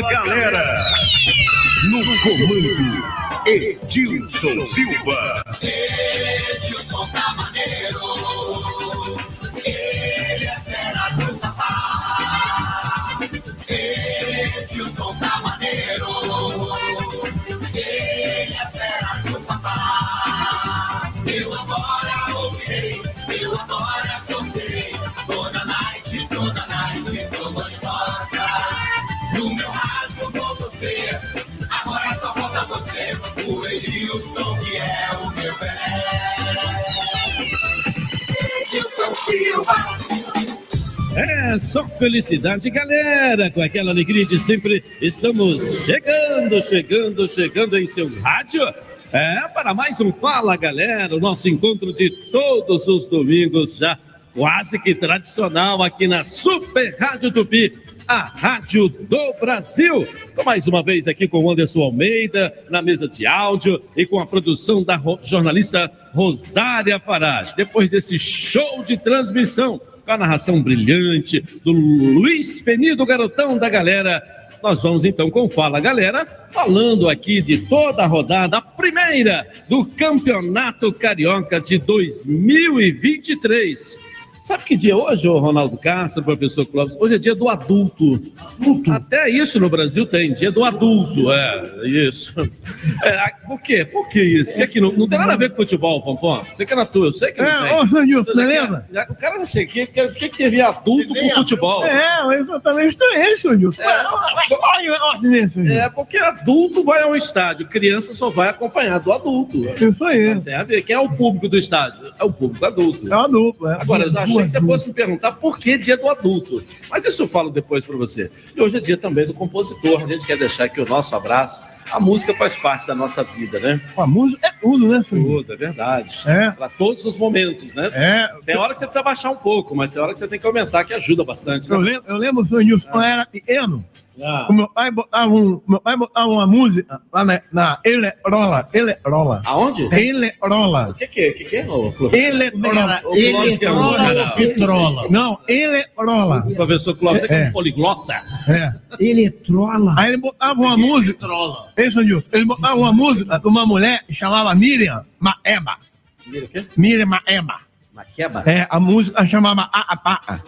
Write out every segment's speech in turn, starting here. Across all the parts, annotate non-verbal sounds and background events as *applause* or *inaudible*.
Galera! No comando, Edilson Silva. Edilson tá Silva. É só felicidade, galera. Com aquela alegria de sempre, estamos chegando, chegando, chegando em seu rádio. É, para mais um Fala, galera. O nosso encontro de todos os domingos, já quase que tradicional aqui na Super Rádio Tupi, a rádio do Brasil. Tô mais uma vez aqui com o Anderson Almeida, na mesa de áudio e com a produção da jornalista Rosária Farage. Depois desse show de transmissão, com a narração brilhante do Luiz Penido, garotão da galera. Nós vamos então com Fala Galera, falando aqui de toda a rodada, a primeira do Campeonato Carioca de 2023. Sabe que dia é hoje, ô Ronaldo Castro, professor Clóvis? Hoje é dia do adulto. Até isso no Brasil tem, dia do adulto, é, isso. É, por quê? Por que isso? Porque aqui não, não tem nada a ver com futebol, Fonfon. Você que é na tua, eu sei que não É, tem. ô, Sanilson, Você quer- O cara não sei o que, o que que teve adulto com futebol. É, exatamente isso, Nilson. Olha o silêncio, É, porque adulto vai ao estádio, criança só vai acompanhar do adulto. Isso aí. Tem a ver. Quem é o público do estádio? É o público adulto. É uma dupla. é. Agora, eu já achei que você fosse me perguntar por que dia do adulto. Mas isso eu falo depois para você. E hoje é dia também do compositor. A gente quer deixar aqui o nosso abraço. A música faz parte da nossa vida, né? A música é tudo, né, Sanilson? Tudo, é verdade. É. Para todos os momentos, né? É. Tem hora que você precisa baixar um pouco, mas tem hora que você tem que aumentar, que ajuda bastante. Eu Né? lembro, eu lembro, senhor Nilson, quando eu era pequeno, Ah. o meu pai botava, um, meu pai botava uma música lá na, na Elerola. Elerola. Aonde? Elerola. O que, que é? O que, que é? Elerola. É Eletrola. Não, Elerola. Professor Clóvis, é É. um poliglota. É. Eletrola. Aí ele botava uma música. Isso, Nilson. Ele botava uma música de uma mulher que chamava Miriam Maeba. Mira o quê? Miriam Maeba. Maqueba? É, a música chamava Aapaa.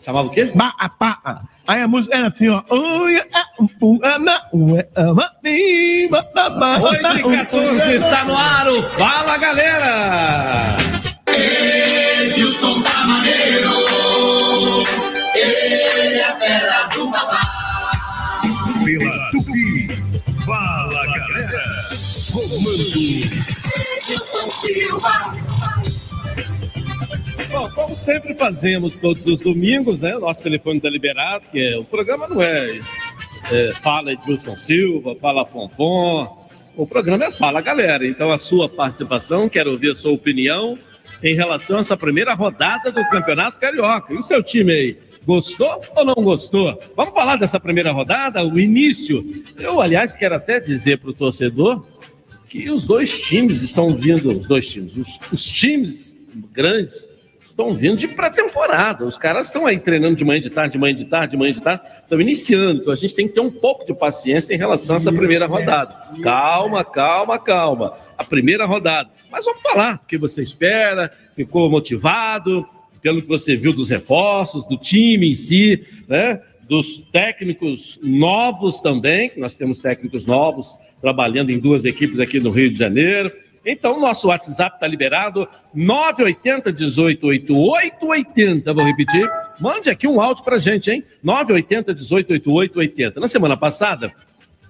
Chamava o quê? Baapaa. Aí a música era assim, ó. Ui, ah, um, um, ama, ue, ama, bi, ba, ba, ba, 8 ba, e um, 14, tá no ar o Fala Galera! Edilson tá maneiro. Ele é fera do papá. Pela Tupi. Fala galera! Comando Edilson Silva. Bom, como sempre fazemos todos os domingos, né? Nosso telefone está liberado, que é, o programa não é, é Fala Edilson Silva, Fala Fonfon. O programa é Fala Galera. Então, a sua participação, quero ouvir a sua opinião em relação a essa primeira rodada do Campeonato Carioca. E o seu time aí? Gostou ou não gostou? Vamos falar dessa primeira rodada, o início. Eu, aliás, quero até dizer para o torcedor que os dois times estão vindo, os dois times, os, os times grandes estão vindo de pré-temporada. Os caras estão aí treinando de manhã de tarde, de manhã de tarde, de manhã de tarde, estão iniciando. Então a gente tem que ter um pouco de paciência em relação a essa primeira rodada. Calma, calma, calma. A primeira rodada. Mas vamos falar o que você espera, ficou motivado, pelo que você viu dos reforços, do time em si, né? Dos técnicos novos também, nós temos técnicos novos trabalhando em duas equipes aqui no Rio de Janeiro. Então, nosso WhatsApp está liberado, 980 18 88 80. Vou repetir. Mande aqui um áudio para gente, hein? 980 18 88 80. Na semana passada,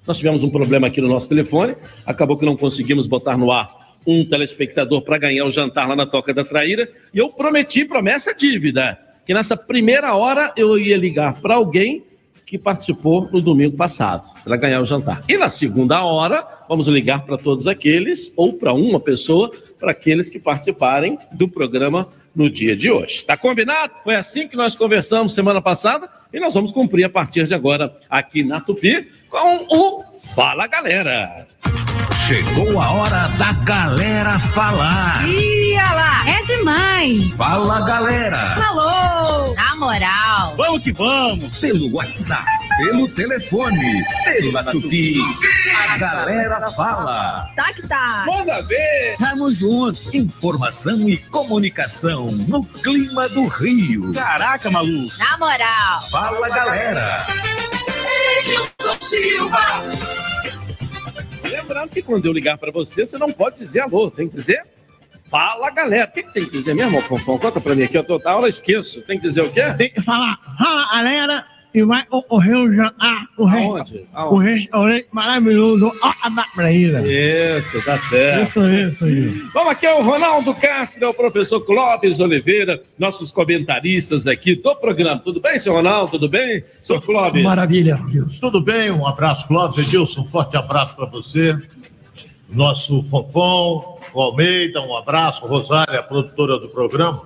nós tivemos um problema aqui no nosso telefone, acabou que não conseguimos botar no ar um telespectador para ganhar o jantar lá na Toca da Traíra, e eu prometi, promessa dívida, que nessa primeira hora eu ia ligar para alguém que participou no domingo passado, para ganhar o jantar. E na segunda hora, vamos ligar para todos aqueles, ou para uma pessoa, para aqueles que participarem do programa no dia de hoje. Tá combinado? Foi assim que nós conversamos semana passada e nós vamos cumprir a partir de agora aqui na Tupi com o Fala Galera. Chegou a hora da galera falar. Ia lá, é demais. Fala galera. Falou. Na moral. Vamos que vamos. Pelo WhatsApp, pelo telefone, pela Tupi. A galera fala. Tá que tá. Manda ver. Tamo junto. Informação e comunicação no clima do Rio. Caraca, maluco. Na moral. Fala galera. Edilson Silva. Lembrando que quando eu ligar pra você, você não pode dizer alô, tem que dizer fala galera. O que, que tem que dizer mesmo, Fonfon? Conta pra mim aqui, eu da aula, esqueço. Tem que dizer o quê? Tem que falar, fala galera, e vai ocorrer o jantar, o, Aonde? restaurante maravilhoso, ó, da Praíra. Isso, tá certo. Isso, isso, isso. Vamos aqui, é o Ronaldo Castro, é o professor Clóvis Oliveira, nossos comentaristas aqui do programa. Tudo bem, seu Ronaldo? Tudo bem? Sou Clóvis. Maravilha, Deus. Tudo bem? Um abraço, Clóvis. Edilson, um forte abraço para você. Nosso Fonfon, o Almeida, um abraço. Rosária, a produtora do programa.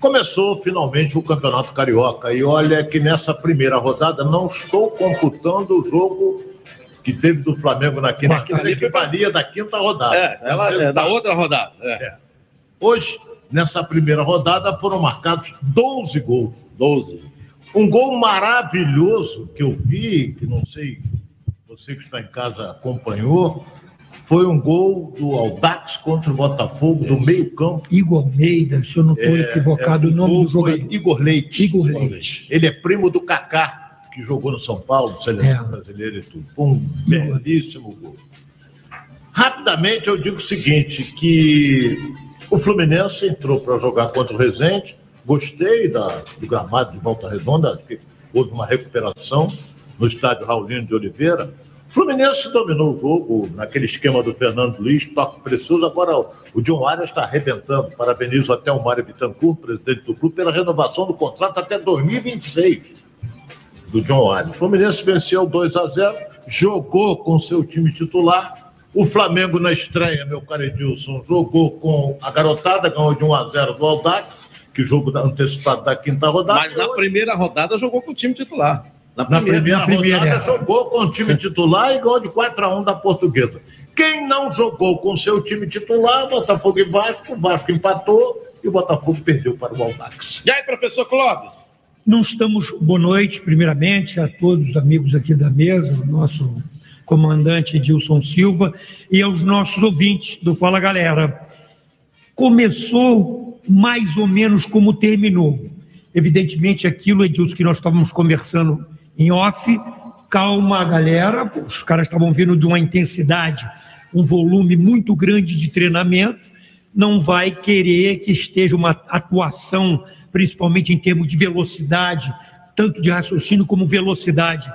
Começou finalmente o Campeonato Carioca. E olha que nessa primeira rodada não estou computando o jogo que teve do Flamengo na quinta, que valia da quinta rodada. É, ela é da outra rodada. É. Hoje, nessa primeira rodada, foram marcados 12 gols. 12. Um gol maravilhoso que eu vi, que não sei, você que está em casa acompanhou, foi um gol do Aldax contra o Botafogo, do meio-campo. Igor Almeida, se eu não estou equivocado, É, o nome do jogador. Igor Leite. Igor Leite. Ele é primo do Kaká, que jogou no São Paulo, seleção É. brasileira e tudo. Foi um belíssimo gol. Rapidamente eu digo o seguinte, que o Fluminense entrou para jogar contra o Resende. Gostei da, do gramado de Volta Redonda, que houve uma recuperação no estádio Raulino de Oliveira. Fluminense dominou o jogo naquele esquema do Fernando Luiz, toque precioso. Agora o John Arias está arrebentando. Parabenizo até o Mário Bittencourt, presidente do clube, pela renovação do contrato até 2026 do John Arias. Fluminense venceu 2 a 0, jogou com seu time titular. O Flamengo na estreia, meu caro Edilson, jogou com a garotada, ganhou de 1 a 0 do Aldax, que jogo antecipado da quinta rodada. Mas na primeira rodada jogou com o time titular. Na primeira, na primeira. rodada jogou com o time titular e ganhou de 4 a 1 da Portuguesa. Quem não jogou com seu time titular, Botafogo e Vasco, o Vasco empatou e o Botafogo perdeu para o Aldax. E aí, professor Clóvis? Não estamos. Boa noite, primeiramente, a todos os amigos aqui da mesa, o nosso comandante Edilson Silva e aos nossos ouvintes do Fala Galera. Começou mais ou menos como terminou. Evidentemente, aquilo, Edilson, que nós estávamos conversando em off, calma, galera, os caras estavam vindo de uma intensidade, um volume muito grande de treinamento, não vai querer que esteja uma atuação, principalmente em termos de velocidade, tanto de raciocínio como velocidade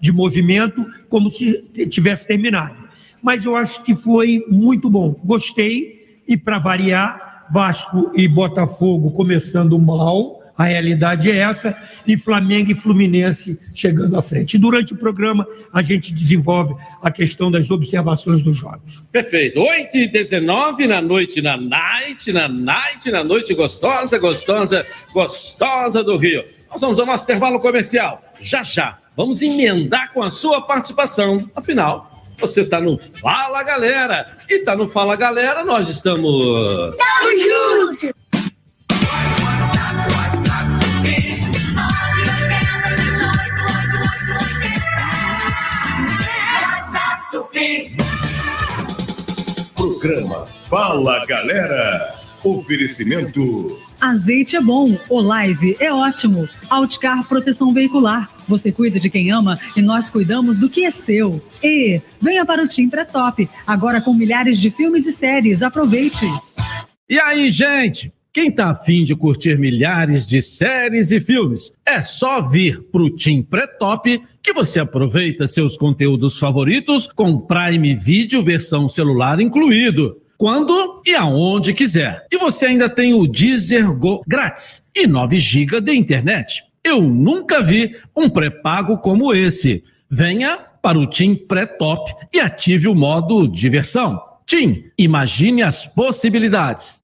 de movimento, como se tivesse terminado. Mas eu acho que foi muito bom. Gostei, e para variar, Vasco e Botafogo começando mal, a realidade é essa, e Flamengo e Fluminense chegando à frente. E durante o programa, a gente desenvolve a questão das observações dos jogos. Perfeito. 8 e 19 na noite, na night, na night, na noite gostosa, gostosa, gostosa do Rio. Nós vamos ao nosso intervalo comercial. Já, já. Vamos emendar com a sua participação. Afinal, você está no Fala Galera. E está no Fala Galera, nós estamos. WhatsApp Programa Fala Galera. Oferecimento Azeite é bom, o live é ótimo. Outcar Proteção Veicular. Você cuida de quem ama e nós cuidamos do que é seu. E venha para o Team Pré-Top, agora com milhares de filmes e séries. Aproveite. E aí, gente? Quem tá afim de curtir milhares de séries e filmes, é só vir pro Team Pré-Top que você aproveita seus conteúdos favoritos com Prime Video versão celular incluído. Quando e aonde quiser. E você ainda tem o Deezer Go grátis e 9 GB de internet. Eu nunca vi um pré-pago como esse. Venha para o Team Pré-Top e ative o modo diversão. Team, imagine as possibilidades.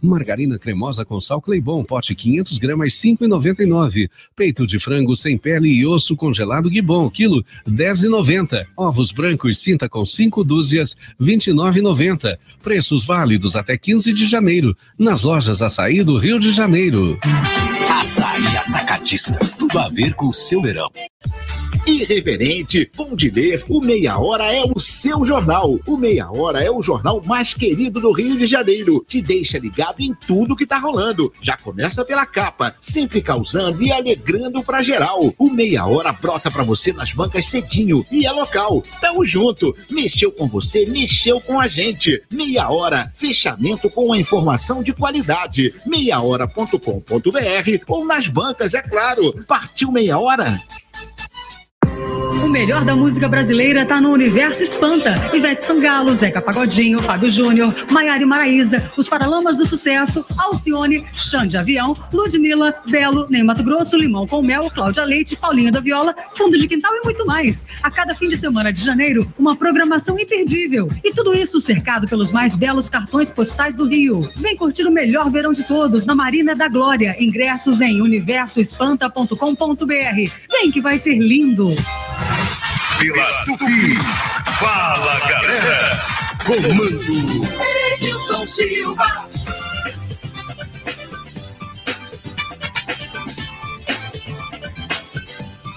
Margarina cremosa com sal Cleibon, pote 500 gramas, 5,99. Peito de frango sem pele e osso congelado Guibon, quilo 10,90. Ovos brancos cinta com 5 dúzias, 29,90. Preços válidos até 15 de janeiro, nas lojas Açaí do Rio de Janeiro. Açaí Atacadista. Tudo a ver com o seu verão. Irreverente, bom de ler, o Meia Hora é o seu jornal. O Meia Hora é o jornal mais querido do Rio de Janeiro. Te deixa ligado em tudo que tá rolando. Já começa pela capa, sempre causando e alegrando pra geral. O Meia Hora brota pra você nas bancas cedinho e é local. Tamo junto. Mexeu com você, mexeu com a gente. Meia Hora, fechamento com a informação de qualidade. Meiahora.com.br ou nas bancas, é claro. Partiu Meia Hora? O melhor da música brasileira tá no Universo Espanta. Ivete Sangalo, Zeca Pagodinho, Fábio Júnior, Maiara Maraíza, Os Paralamas do Sucesso, Alcione, Xande Avião, Ludmilla, Belo, Ney Mato Grosso, Limão com Mel, Cláudia Leite, Paulinha da Viola, Fundo de Quintal e muito mais. A cada fim de semana de janeiro, uma programação imperdível. E tudo isso cercado pelos mais belos cartões postais do Rio. Vem curtir o melhor verão de todos na Marina da Glória. Ingressos em universoespanta.com.br. Vem que vai ser lindo. Pela Tupi. Fala, galera. Comando. Edilson Silva.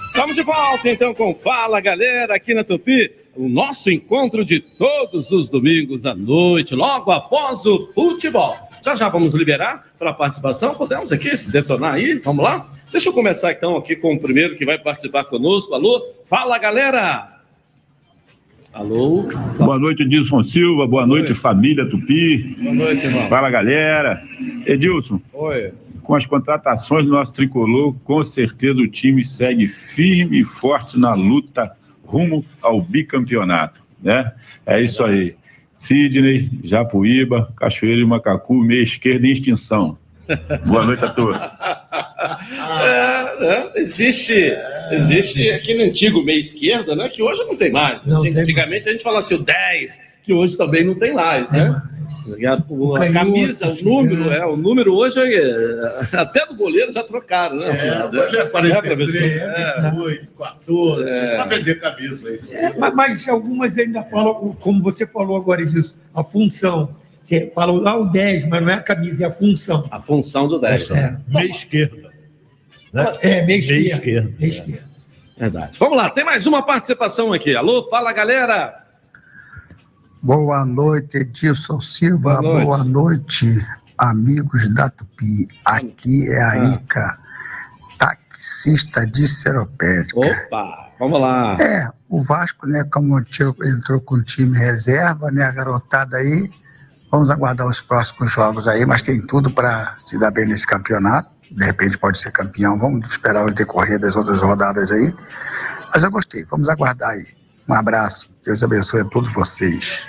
Estamos de volta então com Fala Galera aqui na Tupi. O nosso encontro de todos os domingos à noite, logo após o futebol. Já já vamos liberar para a participação. Podemos aqui se detonar aí? Vamos lá? Deixa eu começar então aqui com o primeiro que vai participar conosco. Alô? Fala galera! Alô? Boa noite, Edilson Silva. Boa noite, família Tupi. Boa noite, irmão. Fala, galera. Edilson, Oi. com as contratações do nosso tricolor, com certeza o time segue firme e forte na luta rumo ao bicampeonato, né? É isso aí. Sidney, Japuíba, Cachoeira e Macacu, meia esquerda em extinção. *laughs* Boa noite a todos. É, é, existe, existe aqui no antigo meia esquerda, né? Que hoje não tem mais. Não tem Antigamente a gente falava assim, o 10, que hoje também não tem mais, né? E a, o- a camisa, o número, é, o número hoje é, até do goleiro já trocaram, né? É, hoje é É, 43, professor? É. 28, 14. É. Pra vender camisa aí. É, mas, mas algumas ainda falam, como você falou agora, isso, a função. Você fala lá o 10, mas não é a camisa, é a função. A função do 10. É, Meia esquerda. Né? é meia Meia esquerda. esquerda. Meia esquerda. Verdade. Vamos lá, tem mais uma participação aqui. Alô, fala galera! Boa noite, Edilson Silva. Boa Boa noite. noite, amigos da Tupi. Aqui é a Ah. Ica, taxista de Seropédica. Opa, vamos lá. É, o Vasco, né, como o tio entrou com o time reserva, né, a garotada aí. Vamos aguardar os próximos jogos aí, mas tem tudo para se dar bem nesse campeonato. De repente pode ser campeão. Vamos esperar o decorrer das outras rodadas aí. Mas eu gostei, vamos aguardar aí. Um abraço, Deus abençoe a todos vocês.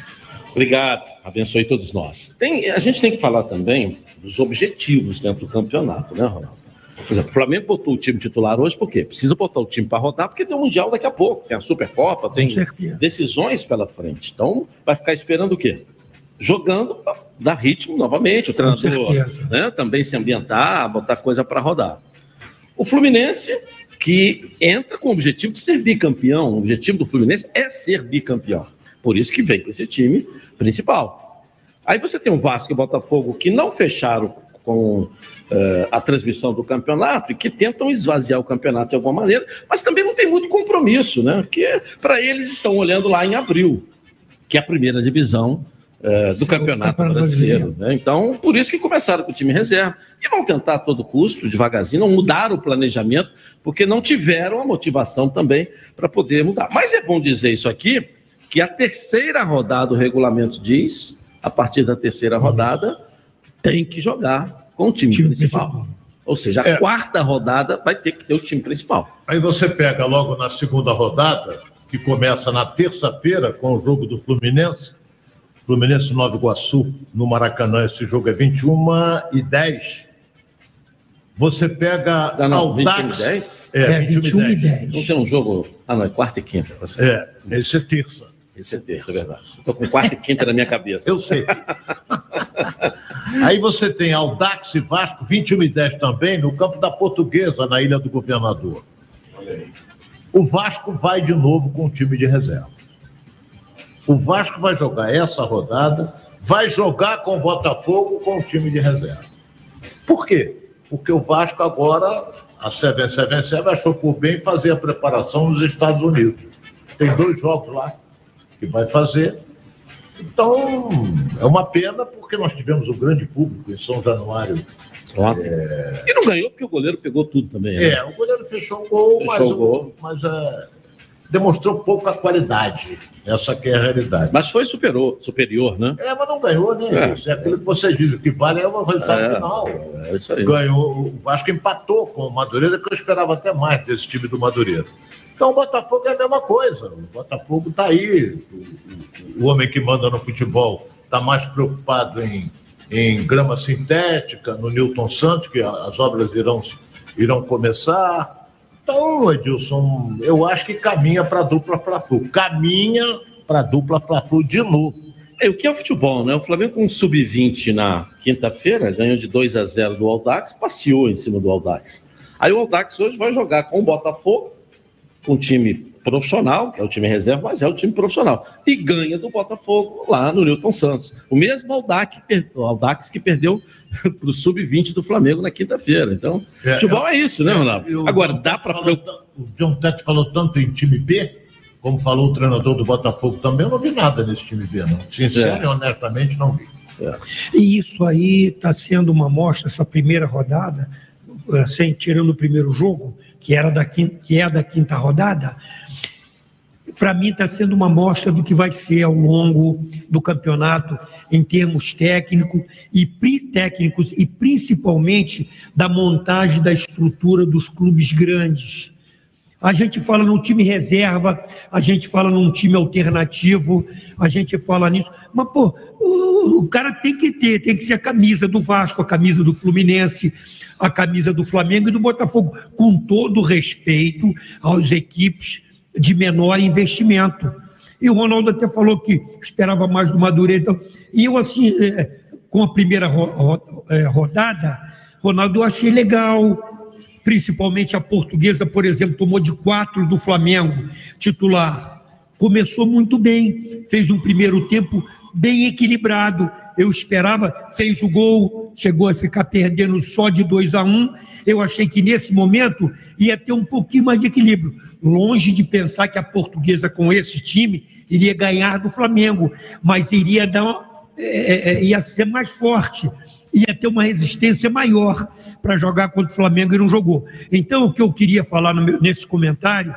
Obrigado, abençoe todos nós. Tem, a gente tem que falar também dos objetivos dentro do campeonato, né, Ronaldo? Por exemplo, o Flamengo botou o time titular hoje, por quê? Precisa botar o time para rodar, porque tem o Mundial daqui a pouco, tem a Supercopa, tem decisões pela frente. Então, vai ficar esperando o quê? Jogando para dar ritmo novamente, o treinador né, também se ambientar, botar coisa para rodar. O Fluminense, que entra com o objetivo de ser bicampeão, o objetivo do Fluminense é ser bicampeão. Por isso que vem com esse time principal. Aí você tem o Vasco e o Botafogo que não fecharam com eh, a transmissão do campeonato e que tentam esvaziar o campeonato de alguma maneira, mas também não tem muito compromisso, né? Porque para eles estão olhando lá em abril, que é a primeira divisão eh, do Sim, o campeonato Campeonato brasileiro. né? Então, por isso que começaram com o time reserva e vão tentar a todo custo, devagarzinho, não mudar o planejamento, porque não tiveram a motivação também para poder mudar. Mas é bom dizer isso aqui, que a terceira rodada do regulamento diz, a partir da terceira rodada, tem que jogar com o time, Time principal. principal. Ou seja, a É. quarta rodada vai ter que ter o time principal. Aí você pega logo na segunda rodada, que começa na terça-feira com o jogo do Fluminense. Fluminense Nova Iguaçu, no Maracanã, esse jogo é 21 e 10. Você pega Ah, não, 21 e Aldax. 10? É, É, 21 21 e e 10. 10. Não tem um jogo. Ah, não, é quarta e quinta. certo. É, esse é terça. Esse é terça, é verdade. Estou com quarta e quinta na minha cabeça. Eu sei. Aí você tem Aldax e Vasco, 21 e 10 também, no campo da Portuguesa, na Ilha do Governador. O Vasco vai de novo com o time de reserva. O Vasco vai jogar essa rodada, vai jogar com o Botafogo com o time de reserva. Por quê? Porque o Vasco agora, a 777 achou por bem fazer a preparação nos Estados Unidos. Tem dois jogos lá que vai fazer. Então, é uma pena porque nós tivemos um grande público em São Januário. Ontem. E não ganhou porque o goleiro pegou tudo também. né? É, o goleiro fechou o gol, Fechou mas, o gol. mas é, demonstrou pouca qualidade. Essa que é a realidade. Mas foi superou, superior, né? É, mas não ganhou, né? É. Isso é aquilo que você diz. O que vale é o resultado É, final. É isso aí. Ganhou, o Vasco empatou com o Madureira, que eu esperava até mais desse time do Madureira. Então o Botafogo é a mesma coisa. O Botafogo está aí. O, o- homem que manda no futebol está mais preocupado em, em grama sintética, no Newton Santos, que as obras irão, irão começar. Então, Edilson, eu acho que caminha para a dupla Fla-Flu. Caminha para a dupla Fla-Flu de novo. É, o que é o futebol, né? O Flamengo com um sub-20 na quinta-feira, ganhou de 2 a 0 do Aldax, passeou em cima do Aldax. Aí o Aldax hoje vai jogar com o Botafogo, um time profissional, que é o time reserva, mas é o time profissional. E ganha do Botafogo lá no Newton Santos. O mesmo Aldax, Aldax que perdeu para o sub-20 do Flamengo na quinta-feira. Então, É, futebol é- é isso, né, Ronaldo? E o Agora, dá para O John Tete falou tanto em time B, como falou o treinador do Botafogo também, eu não vi nada nesse time B, não. Sincero É. e honestamente, não vi. E isso aí está sendo uma amostra, essa primeira rodada, sem, tirando o primeiro jogo, que, era da quinta, que é da quinta rodada, para mim está sendo uma amostra do que vai ser ao longo do campeonato em termos técnico e, técnicos e principalmente da montagem da estrutura dos clubes grandes. A gente fala num time reserva, a gente fala num time alternativo, a gente fala nisso. Mas, pô, o, o cara tem que ter, tem que ser a camisa do Vasco, a camisa do Fluminense, a camisa do Flamengo e do Botafogo, com todo respeito às equipes de menor investimento. E o Ronaldo até falou que esperava mais do Madureira. Então, e eu, assim, eh, com a primeira ro- ro- eh, rodada, Ronaldo, eu achei legal principalmente a portuguesa, por exemplo, tomou de quatro do Flamengo, titular. Começou muito bem, fez um primeiro tempo bem equilibrado. Eu esperava, fez o gol, chegou a ficar perdendo só de 2 a 1 um. Eu achei que nesse momento ia ter um pouquinho mais de equilíbrio. Longe de pensar que a portuguesa, com esse time, iria ganhar do Flamengo, mas iria dar. uma- é, é, ia ser mais forte ia ter uma resistência maior para jogar contra o Flamengo e não jogou. Então, o que eu queria falar meu- nesse comentário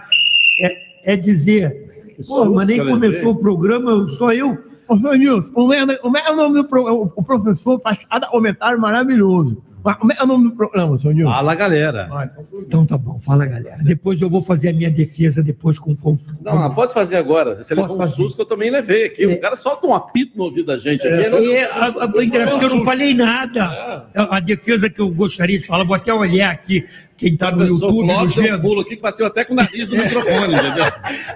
é, é dizer: pô, mas nem começou o programa, só eu. Ô, Nilson, como é, como é o nome do programa? O professor faz cada comentário maravilhoso. Como é o nome do programa, senhor Nilson? Fala, galera. Então tá bom, fala, galera. Depois eu vou fazer a minha defesa depois com o Fonfon. Não, mas pode fazer agora. Você Posso levou um fazer. susto que eu também levei aqui. O cara solta um apito no ouvido da gente aqui. não- É, a- a- o engraçado, eu não falei nada. A, a defesa que eu gostaria de falar, vou até olhar aqui quem está no YouTube Clóvis deu um vendo. pulo aqui que bateu até com o nariz no microfone, *laughs* entendeu?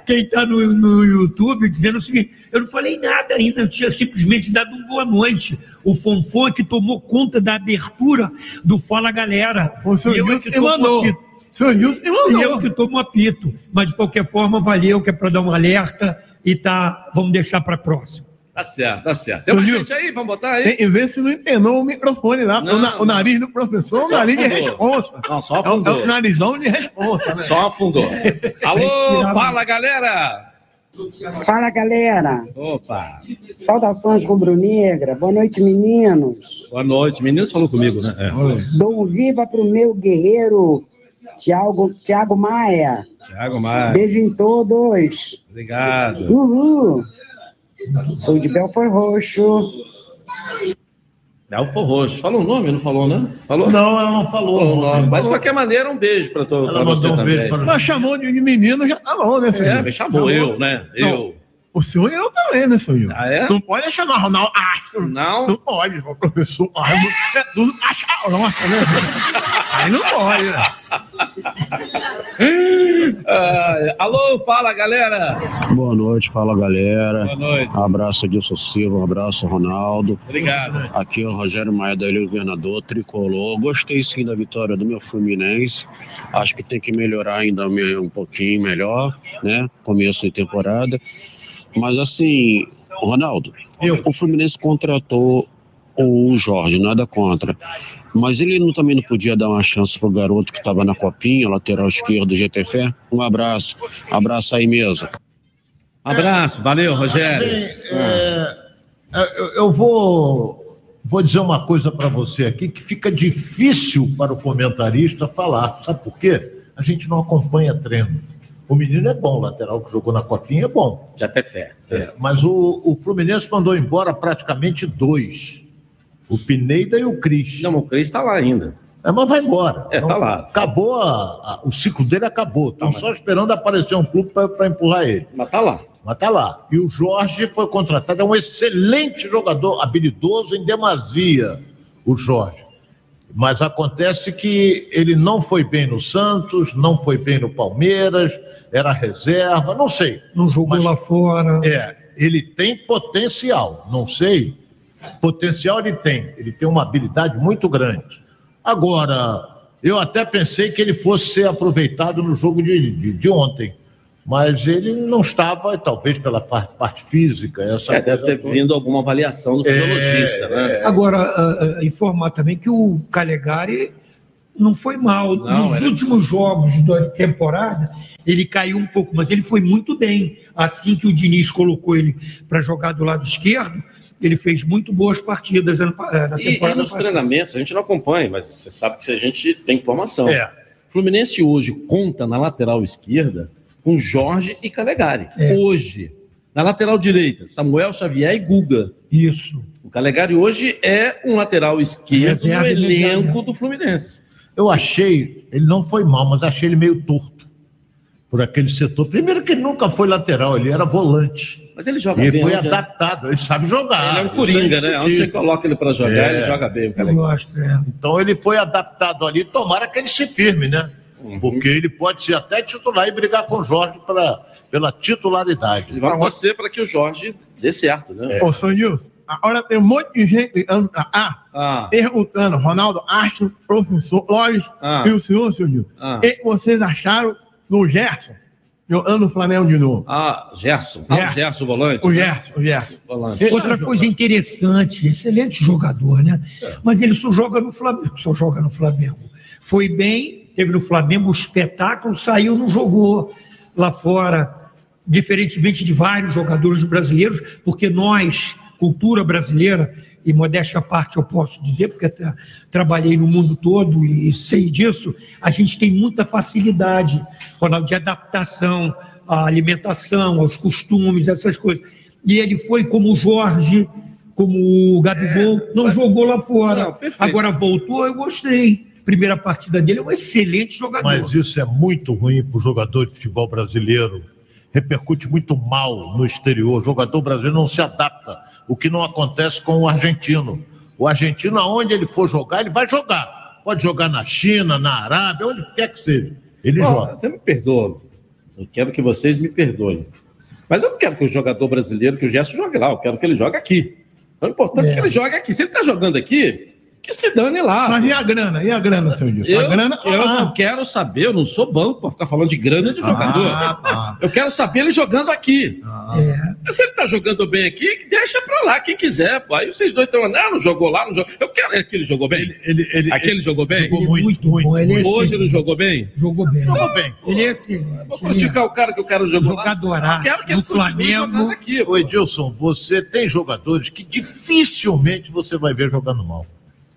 Quem está no, no YouTube dizendo o seguinte: eu não falei nada ainda, eu tinha simplesmente dado um boa noite. O Fonfon é que tomou conta da abertura do Fala Galera. O senhor E eu é Nilson que mandou. apito. O senhor Nilson mandou. E eu que tomo apito. Mas de qualquer forma, valeu, que é para dar um alerta e tá, vamos deixar para próxima. Tá certo, tá certo. Tem Senhor gente aí? Vamos botar aí? Tem, e vê se não empenou o microfone lá. Não, o, na- o nariz do professor é um Só nariz de afundou. responsa. Não, só É um- afundou. É um narizão de responsa, né? Só afundou. *laughs* Alô, fala, galera! Fala galera, Opa! saudações rubro-negra, boa noite meninos. Boa noite. Menino falou comigo, né? É. Dou um viva pro meu guerreiro Tiago, Tiago Maia. Thiago Maia. Beijo em todos. Obrigado. Uhul. Sou de Belfort Roxo. Belfor Roxo. Fala o nome, não falou, né? Falou? Não, ela não falou. Falou o nome. Mas de Falou. qualquer maneira, um beijo para Ela você mandou um também. beijo para Mas chamou de menino, já tá bom, né, senhor? É, me chamou eu, né? Não, Eu. O senhor e eu também, né, senhor? Ah, é? Não pode chamar Ronaldo Astro. Não? Não pode, o professor. Ah, é tudo achar, nossa, né? *laughs* Aí não pode, né? *laughs* Ah, alô, fala galera. Boa noite, fala galera. Boa noite. Abraço Edilson Silva, um abraço Ronaldo. Obrigado. Aqui é o Rogério Maia da Ilha do Governador, tricolor. Gostei sim da vitória do meu Fluminense. Acho que tem que melhorar ainda um pouquinho melhor, né? Começo de temporada. Mas assim, Ronaldo, o Fluminense contratou o Jorge, nada contra. Mas ele não- também não podia dar uma chance pro garoto que estava na copinha, lateral esquerdo do GTF? Um abraço. Abraço aí mesmo. Abraço, valeu, Rogério. Bem, é, é, eu, eu vou, vou dizer uma coisa para você aqui que fica difícil para o comentarista falar. Sabe por quê? A gente não acompanha treino. O menino é bom, o lateral que jogou na copinha é bom. Já até fé. É, mas o, o Fluminense mandou embora praticamente dois. O Pineda e o Cris. Não, o Cris está lá ainda. É, mas vai embora. É, tá lá. Acabou, a- a- o ciclo dele acabou. Estão só esperando aparecer um clube para empurrar ele. Mas tá lá. Mas tá lá. E o Jorge foi contratado, é um excelente jogador, habilidoso em demasia, o Jorge. Mas acontece que ele não foi bem no Santos, não foi bem no Palmeiras, era reserva, não sei. Não jogou lá fora. É, ele tem potencial, não sei. Potencial ele tem, ele tem uma habilidade muito grande. Agora, eu até pensei que ele fosse ser aproveitado no jogo de, de, de ontem, mas ele não estava, talvez pela parte física, essa É, deve ter toda. vindo alguma avaliação do fisiologista, né? Agora, ah, ah, informar também que o Calegari não foi mal. Não, Nos ele- últimos jogos da temporada, ele caiu um pouco, mas ele foi muito bem. Assim que o Diniz colocou ele para jogar do lado esquerdo, ele fez muito boas partidas eh, na E, e temporada nos passada. treinamentos, a gente não acompanha, mas você sabe que a gente tem informação. É. Fluminense hoje conta na lateral esquerda com Jorge e Calegari. É. Hoje. Na lateral direita, Samuel Xavier e Guga. Isso. O Calegari hoje é um lateral esquerdo imediata. elenco do Fluminense. Eu achei, ele não foi mal, mas achei ele meio torto por aquele setor. Primeiro que ele nunca foi lateral, ele era volante. Mas ele joga e bem. foi onde é? adaptado, ele sabe jogar. Ele é um isso coringa, né? Onde você coloca ele para jogar, É. ele joga bem. O Eu gosto, é. Então ele foi adaptado ali, tomara que ele se firme, né? Uhum. Porque ele pode ser até titular e brigar com o Jorge pela, pela titularidade. E vamos torcer para que o Jorge dê certo, né? Ô, seu Nilson, agora tem um monte de gente ligando pra cá, Ah. perguntando, Ronaldo Astro, professor Lores Ah. e o senhor, Nilson, Ah. o que vocês acharam do Gerson jogando no Flamengo de novo? Ah, Gerson. Ah, o Gerson. Gerson, volante. O né? Gerson, o Gerson. Volante. Outra coisa interessante, excelente jogador, né? Mas ele só joga no Flamengo, só joga no Flamengo. Foi bem, teve no Flamengo um espetáculo, saiu, não jogou lá fora, diferentemente de vários jogadores brasileiros, porque nós, cultura brasileira, e modéstia à parte eu posso dizer, porque tra- trabalhei no mundo todo e sei disso, a gente tem muita facilidade, Ronaldo, de adaptação à alimentação, aos costumes, essas coisas. E ele foi como o Jorge, como o Gabigol, não jogou lá fora. Não. Agora voltou, eu gostei. Primeira partida dele é um excelente jogador. Mas isso é muito ruim para o jogador de futebol brasileiro. Repercute muito mal no exterior. O jogador brasileiro não se adapta. O que não acontece com o argentino. O argentino, aonde ele for jogar, ele vai jogar. Pode jogar na China, na Arábia, onde quer que seja. Ele Ó, joga. Você me perdoa. Eu quero que vocês me perdoem. Mas eu não quero que o jogador brasileiro, que o Gerson jogue lá. Eu quero que ele jogue aqui. Então, o importante é, que ele jogue aqui. Se ele está jogando aqui, que se dane lá. Mas e a grana? E a grana, seu Nilson? Eu, a grana tá eu lá. não quero saber, eu não sou banco para ficar falando de grana de jogador. Ah, tá. Eu quero saber ele jogando aqui. É. Mas Se ele tá jogando bem aqui, deixa pra lá quem quiser. Pô. Aí vocês dois estão, não, não jogou lá, não jogou. Eu quero é que ele jogou bem. Ele, ele, Aquele jogou bem? jogou Ele é muito, muito muito. ele é Hoje excelente. ele jogou bem? Jogou bem. Jogou bem. Ele é excelente. Vou crucificar o cara que eu quero jogar. Jogadoraço Eu quero que ele Flamengo. jogando aqui. Ô Edilson, você tem jogadores que dificilmente você vai ver jogando mal.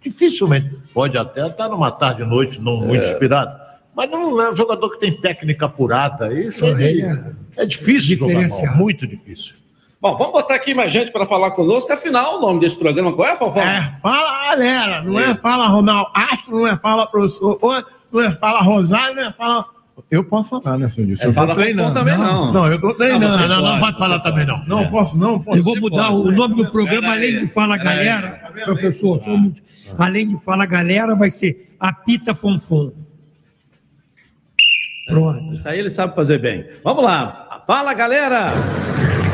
Dificilmente. Pode até estar numa tarde e noite, não muito inspirado. Mas não é um jogador que tem técnica apurada. Isso aí É. é difícil jogar mal. Muito difícil. Bom, vamos botar aqui mais gente para falar conosco. Afinal, o nome desse programa qual é, Fofão? É, fala galera, não é fala Ronaldo Astro, não é fala professor, não é fala Rosário, não é fala. Eu posso falar, né, Nilson? É, Eu fala treinando. Também não. Não, eu tô treinando. Não, Não, não pode, vai falar também não. Não posso, não posso. Eu vou mudar o nome do programa, além aí. de Fala. Galera, professor, sou muito- além de Fala Galera, vai ser Apita Fonfon. Pronto. Isso aí ele sabe fazer bem. Vamos lá. Fala, galera!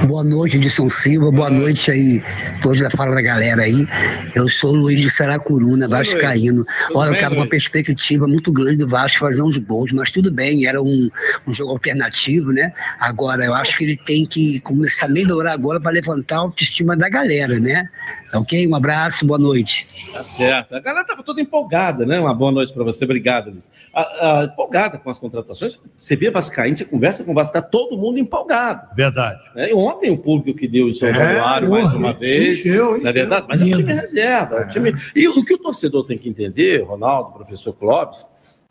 Boa noite, Edson Silva. Boa noite aí, todos da Fala da Galera aí. Eu sou o Luiz de Saracuruna, Vascaíno. Tudo Olha, bem, eu tava com uma perspectiva muito grande do Vasco fazer uns gols, mas tudo bem, era um, um jogo alternativo, né? Agora, eu acho que ele tem que começar a melhorar agora para levantar a autoestima da galera, né? Ok? Um abraço, boa noite. Tá certo. A galera estava toda empolgada, né? Uma boa noite para você. Obrigado, Luiz. Ah, ah, empolgada com as contratações. Você vê Vascaíno, você conversa com o Vasco, está todo mundo empolgado. Verdade. É, e ontem o público que deu em São É, Januário mais porra, uma vez. encheu, não é verdade? Mas é um time reserva. é um time... E o que o torcedor tem que entender, Ronaldo, professor Clóvis,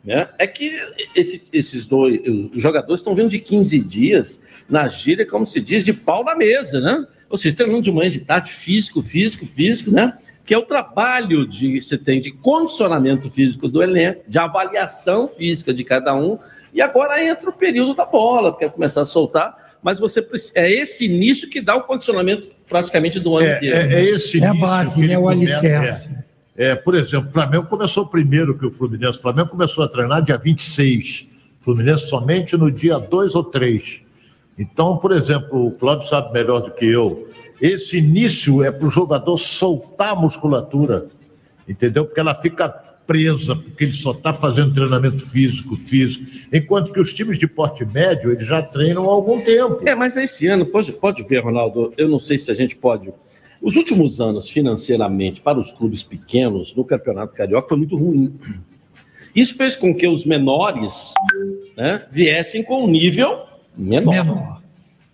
né, é que esse- esses dois os jogadores estão vindo de 15 dias na gíria, como se diz, de pau na mesa, né? Ou seja, treinando de manhã de tarde, físico, físico, físico, né? Que é o trabalho de você tem de condicionamento físico do elenco, de avaliação física de cada um, e agora entra o período da bola, porque vai começar a soltar, mas você é esse início que dá o condicionamento praticamente do ano É, inteiro. é, é esse É a início base, né? O alicerce. É, é, por exemplo, o Flamengo começou primeiro que o Fluminense. O Flamengo começou a treinar dia 26. O Fluminense somente no dia 2 ou 3. Então, por exemplo, o Cláudio sabe melhor do que eu. Esse início é para o jogador soltar a musculatura, entendeu? Porque ela fica presa, porque ele só está fazendo treinamento físico, físico. Enquanto que os times de porte médio, eles já treinam há algum tempo. É, mas esse ano, pode, pode ver, Ronaldo, eu não sei se a gente pode. Os últimos anos, financeiramente, para os clubes pequenos, no Campeonato Carioca, foi muito ruim. Isso fez com que os menores né, viessem com um nível menor. Menor.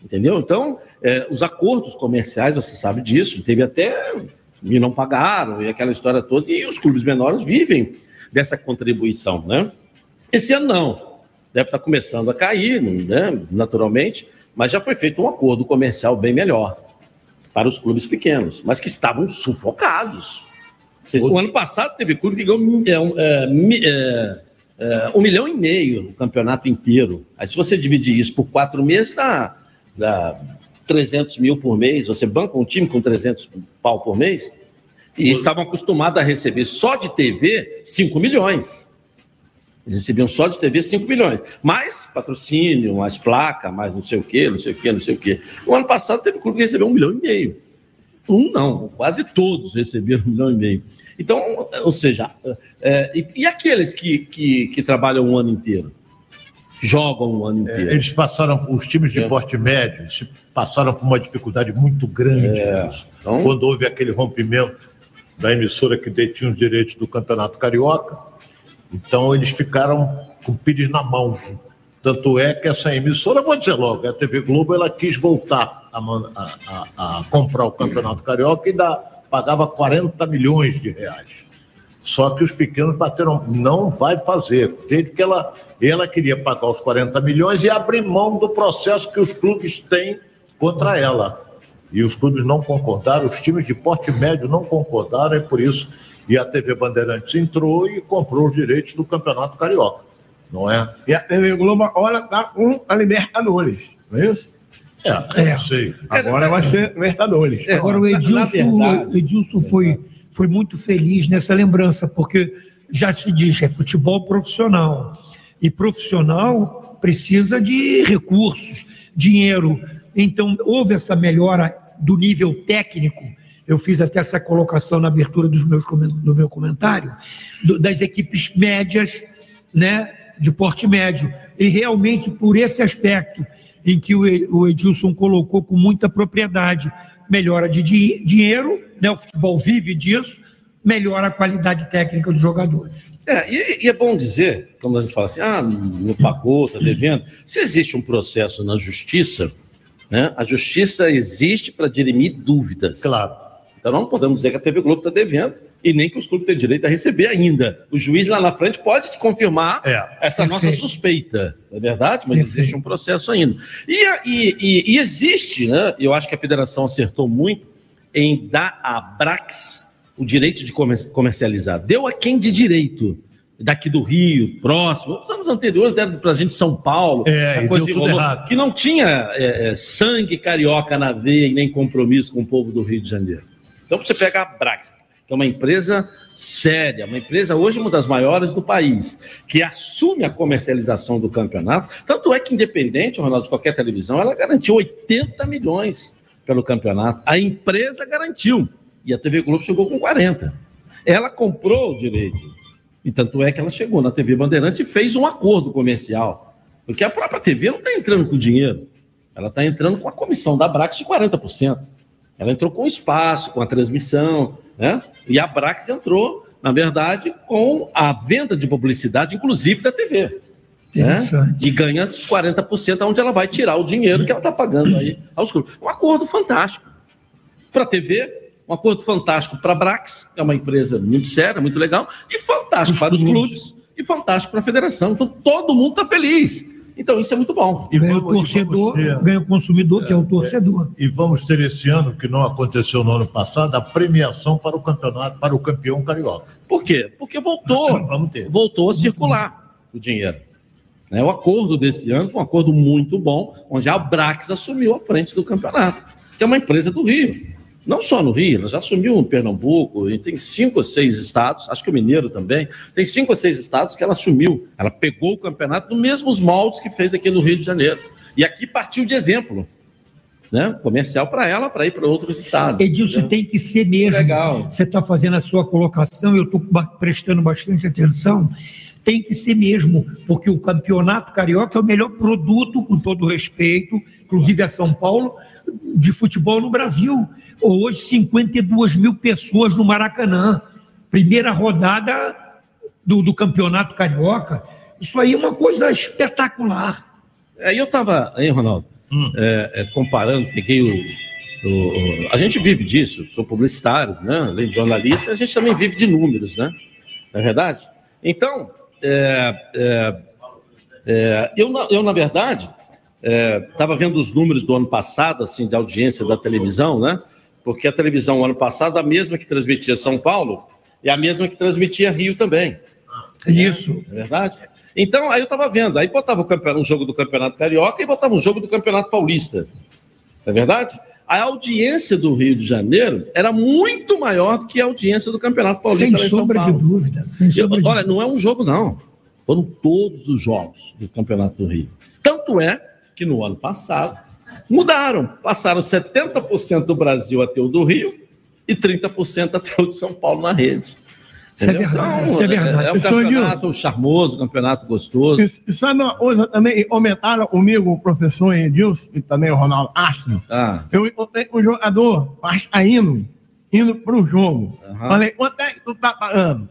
Entendeu? Então, é, os acordos comerciais, você sabe disso, teve até. E não pagaram, e aquela história toda, e os clubes menores vivem dessa contribuição, né? Esse ano não. Deve estar começando a cair, né, naturalmente, mas já foi feito um acordo comercial bem melhor para os clubes pequenos, mas que estavam sufocados. O ano passado teve clube que ganhou é, é, é, um milhão e meio no campeonato inteiro. Aí, se você dividir isso por quatro meses, dá, dá 300 mil por mês. Você banca um time com 300 pau por mês e estavam acostumados a receber só de TV 5 milhões. Eles recebiam só de TV 5 milhões. Mais patrocínio, mais placa, mais não sei o quê, não sei o quê, não sei o quê. O ano passado teve clube que recebeu um milhão e meio. Um não, quase todos receberam um milhão e meio. Então, ou seja, é, e, e aqueles que, que, que trabalham um ano inteiro? Jogam um ano inteiro. É, Eles passaram, os times de porte médio passaram por uma dificuldade muito grande nisso. então- quando houve aquele rompimento da emissora que detinha os direitos do Campeonato Carioca. Então eles ficaram com o pires na mão. Tanto é que essa emissora, vou dizer logo, a TV Globo ela quis voltar a, a- a- a comprar o Campeonato Carioca e dá, pagava 40 milhões de reais. Só que os pequenos bateram, não vai fazer. Desde que ela, ela queria pagar os 40 milhões e abrir mão do processo que os clubes têm contra ela. E os clubes não concordaram, os times de porte médio não concordaram, é por isso. E a TV Bandeirantes entrou e comprou os direitos do Campeonato Carioca. Não é? E a TV Globo agora tá com a Libertadores, não é isso? É, eu não sei. Agora vai ser Libertadores. Agora, o Edilson, o Edilson foi, foi muito feliz nessa lembrança, porque já se diz é futebol profissional. E profissional precisa de recursos, dinheiro. Então, houve essa melhora do nível técnico. Eu fiz até essa colocação na abertura dos meus, do meu comentário, do- das equipes médias, né, de porte médio. E realmente, por esse aspecto, em que o Edilson colocou com muita propriedade, melhora de di- dinheiro, né, o futebol vive disso, melhora a qualidade técnica dos jogadores. É, e, e é bom dizer, quando a gente fala assim, ah, não pagou, está devendo. Se existe um processo na justiça, né, a justiça existe para dirimir dúvidas. Claro. Então não podemos dizer que a TV Globo está devendo e nem que os clubes têm direito a receber ainda. O juiz lá na frente pode confirmar essa nossa suspeita, não é verdade? Mas existe um processo ainda. E, e- e- e existe, né? Eu acho que a federação acertou muito em dar à Brax o direito de comer- comercializar. Deu a quem de direito? Daqui do Rio, próximo. Nos anos anteriores deram para a gente São Paulo. É, a coisa deu tudo enrolou, errado. que não tinha é, é, sangue carioca na veia e nem compromisso com o povo do Rio de Janeiro. Então você pega a Brax. que é uma empresa séria, uma empresa hoje uma das maiores do país, que assume a comercialização do campeonato. Tanto é que, independente, Ronaldo, de qualquer televisão, ela garantiu 80 milhões pelo campeonato. A empresa garantiu. E a TV Globo chegou com 40. Ela comprou o direito. E tanto é que ela chegou na TV Bandeirantes e fez um acordo comercial. Porque a própria TV não está entrando com dinheiro. Ela está entrando com a comissão da Brax de 40%. Ela entrou com espaço, com a transmissão, né? E a Brax entrou, na verdade, com a venda de publicidade, inclusive da TV. Né? E ganha os 40%, onde ela vai tirar o dinheiro que ela está pagando aí aos clubes. Um acordo fantástico. Para a TV, um acordo fantástico para a Brax, que é uma empresa muito séria, muito legal, e fantástico para os clubes, e fantástico para a federação. Então, todo mundo está feliz. Então, isso é muito bom. Ganha o torcedor, ganha o consumidor, que é o torcedor. E vamos ter esse ano, que não aconteceu no ano passado, a premiação para o campeonato, para o campeão carioca. Por quê? Porque voltou, *laughs* Vamos ter. voltou a circular o dinheiro. Né, O acordo desse ano foi um acordo muito bom, onde a Brax assumiu a frente do campeonato, que é uma empresa do Rio. Não só no Rio, ela já assumiu em Pernambuco, e tem cinco ou seis estados, acho que o Mineiro também, tem cinco ou seis estados que ela assumiu. Ela pegou o campeonato nos mesmos moldes que fez aqui no Rio de Janeiro. E aqui partiu de exemplo. Né? Comercial para ela, para ir para outros estados. Edilson, tem que ser mesmo. Legal. Você está fazendo a sua colocação, eu estou prestando bastante atenção. Tem que ser mesmo, porque o campeonato carioca é o melhor produto, com todo respeito, inclusive a São Paulo, de futebol no Brasil. Hoje, 52 mil pessoas no Maracanã. Primeira rodada do, do campeonato carioca. Isso aí é uma coisa espetacular. Aí eu estava, aí, Ronaldo, é, é, comparando, peguei o, o- A gente vive disso, sou publicitário, né? Além de jornalista, a gente também vive de números, né? Não é verdade? Então, é, é, é, eu, na- eu, na verdade, estava vendo os números do ano passado, assim, de audiência da televisão, né? Porque a televisão, ano passado, a mesma que transmitia São Paulo, é a mesma que transmitia Rio também. Isso. É verdade? Então, aí eu estava vendo, aí botava um jogo do Campeonato Carioca e botava um jogo do Campeonato Paulista. É verdade? A audiência do Rio de Janeiro era muito maior do que a audiência do Campeonato Paulista Sem sombra de dúvida. Sem sombra de olha, não é um jogo, não. Foram todos os jogos do Campeonato do Rio. Tanto é que no ano passado mudaram. Passaram 70% do Brasil a ter o do Rio e 30% a ter o de São Paulo na rede. Isso é verdade, isso é verdade. É um campeonato charmoso, um campeonato gostoso. E, e sabe uma coisa também? Comentaram comigo o professor Edilson e também o Ronaldo Astro. Ah, Eu encontrei um jogador vascaíno indo para o jogo. Falei, quanto é que tu tá pagando?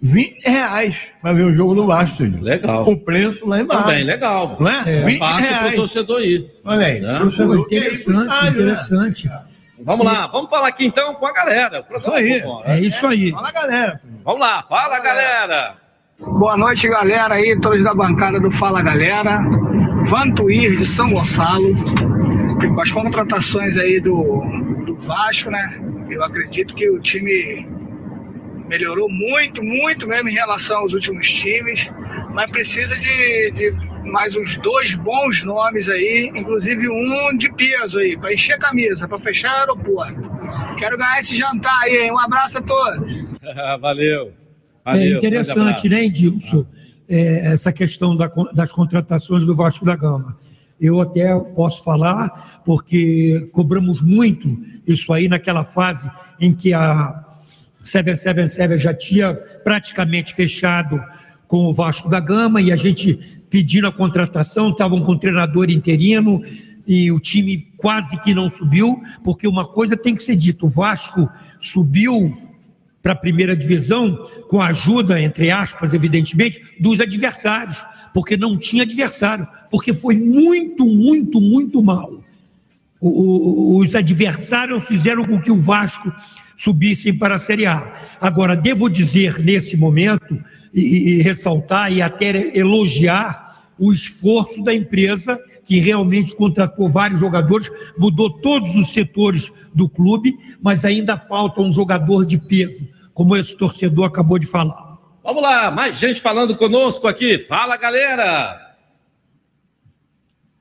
20 reais para ver o jogo do Vasco. Legal. O preço lá embaixo. também, legal. Não é? É 20 fácil para o reais. torcedor ir. Olha aí. Né? torcedor ir pro interessante, né? interessante. Vamos lá, vamos falar aqui então com a galera. Isso aí. É isso aí. Fala, galera. Vamos lá, fala galera. Boa noite, galera aí, todos da bancada do Fala Galera. Vantuir de São Gonçalo. E com as contratações aí do, do Vasco, né? Eu acredito que o time melhorou muito, muito mesmo em relação aos últimos times. Mas precisa de, de mais uns dois bons nomes aí, inclusive um de peso aí, para encher a camisa, para fechar o aeroporto. Quero ganhar esse jantar aí, hein? Um abraço a todos. *laughs* Valeu. É Valeu, grande interessante, né, Edilson? É, essa questão da das contratações do Vasco da Gama. Eu até posso falar, porque cobramos muito isso aí naquela fase em que a 777 já tinha praticamente fechado com o Vasco da Gama e a gente pedindo a contratação, estavam com o treinador interino e o time quase que não subiu, porque uma coisa tem que ser dita, o Vasco subiu para a primeira divisão com a ajuda, entre aspas, evidentemente, dos adversários, porque não tinha adversário, porque foi muito, muito, muito mal. O- o- os adversários fizeram com que o Vasco subisse para a Série A. Agora, devo dizer nesse momento, e, e ressaltar e até elogiar o esforço da empresa, que realmente contratou vários jogadores, mudou todos os setores do clube, mas ainda falta um jogador de peso, como esse torcedor acabou de falar. Vamos lá, mais gente falando conosco aqui. Fala galera.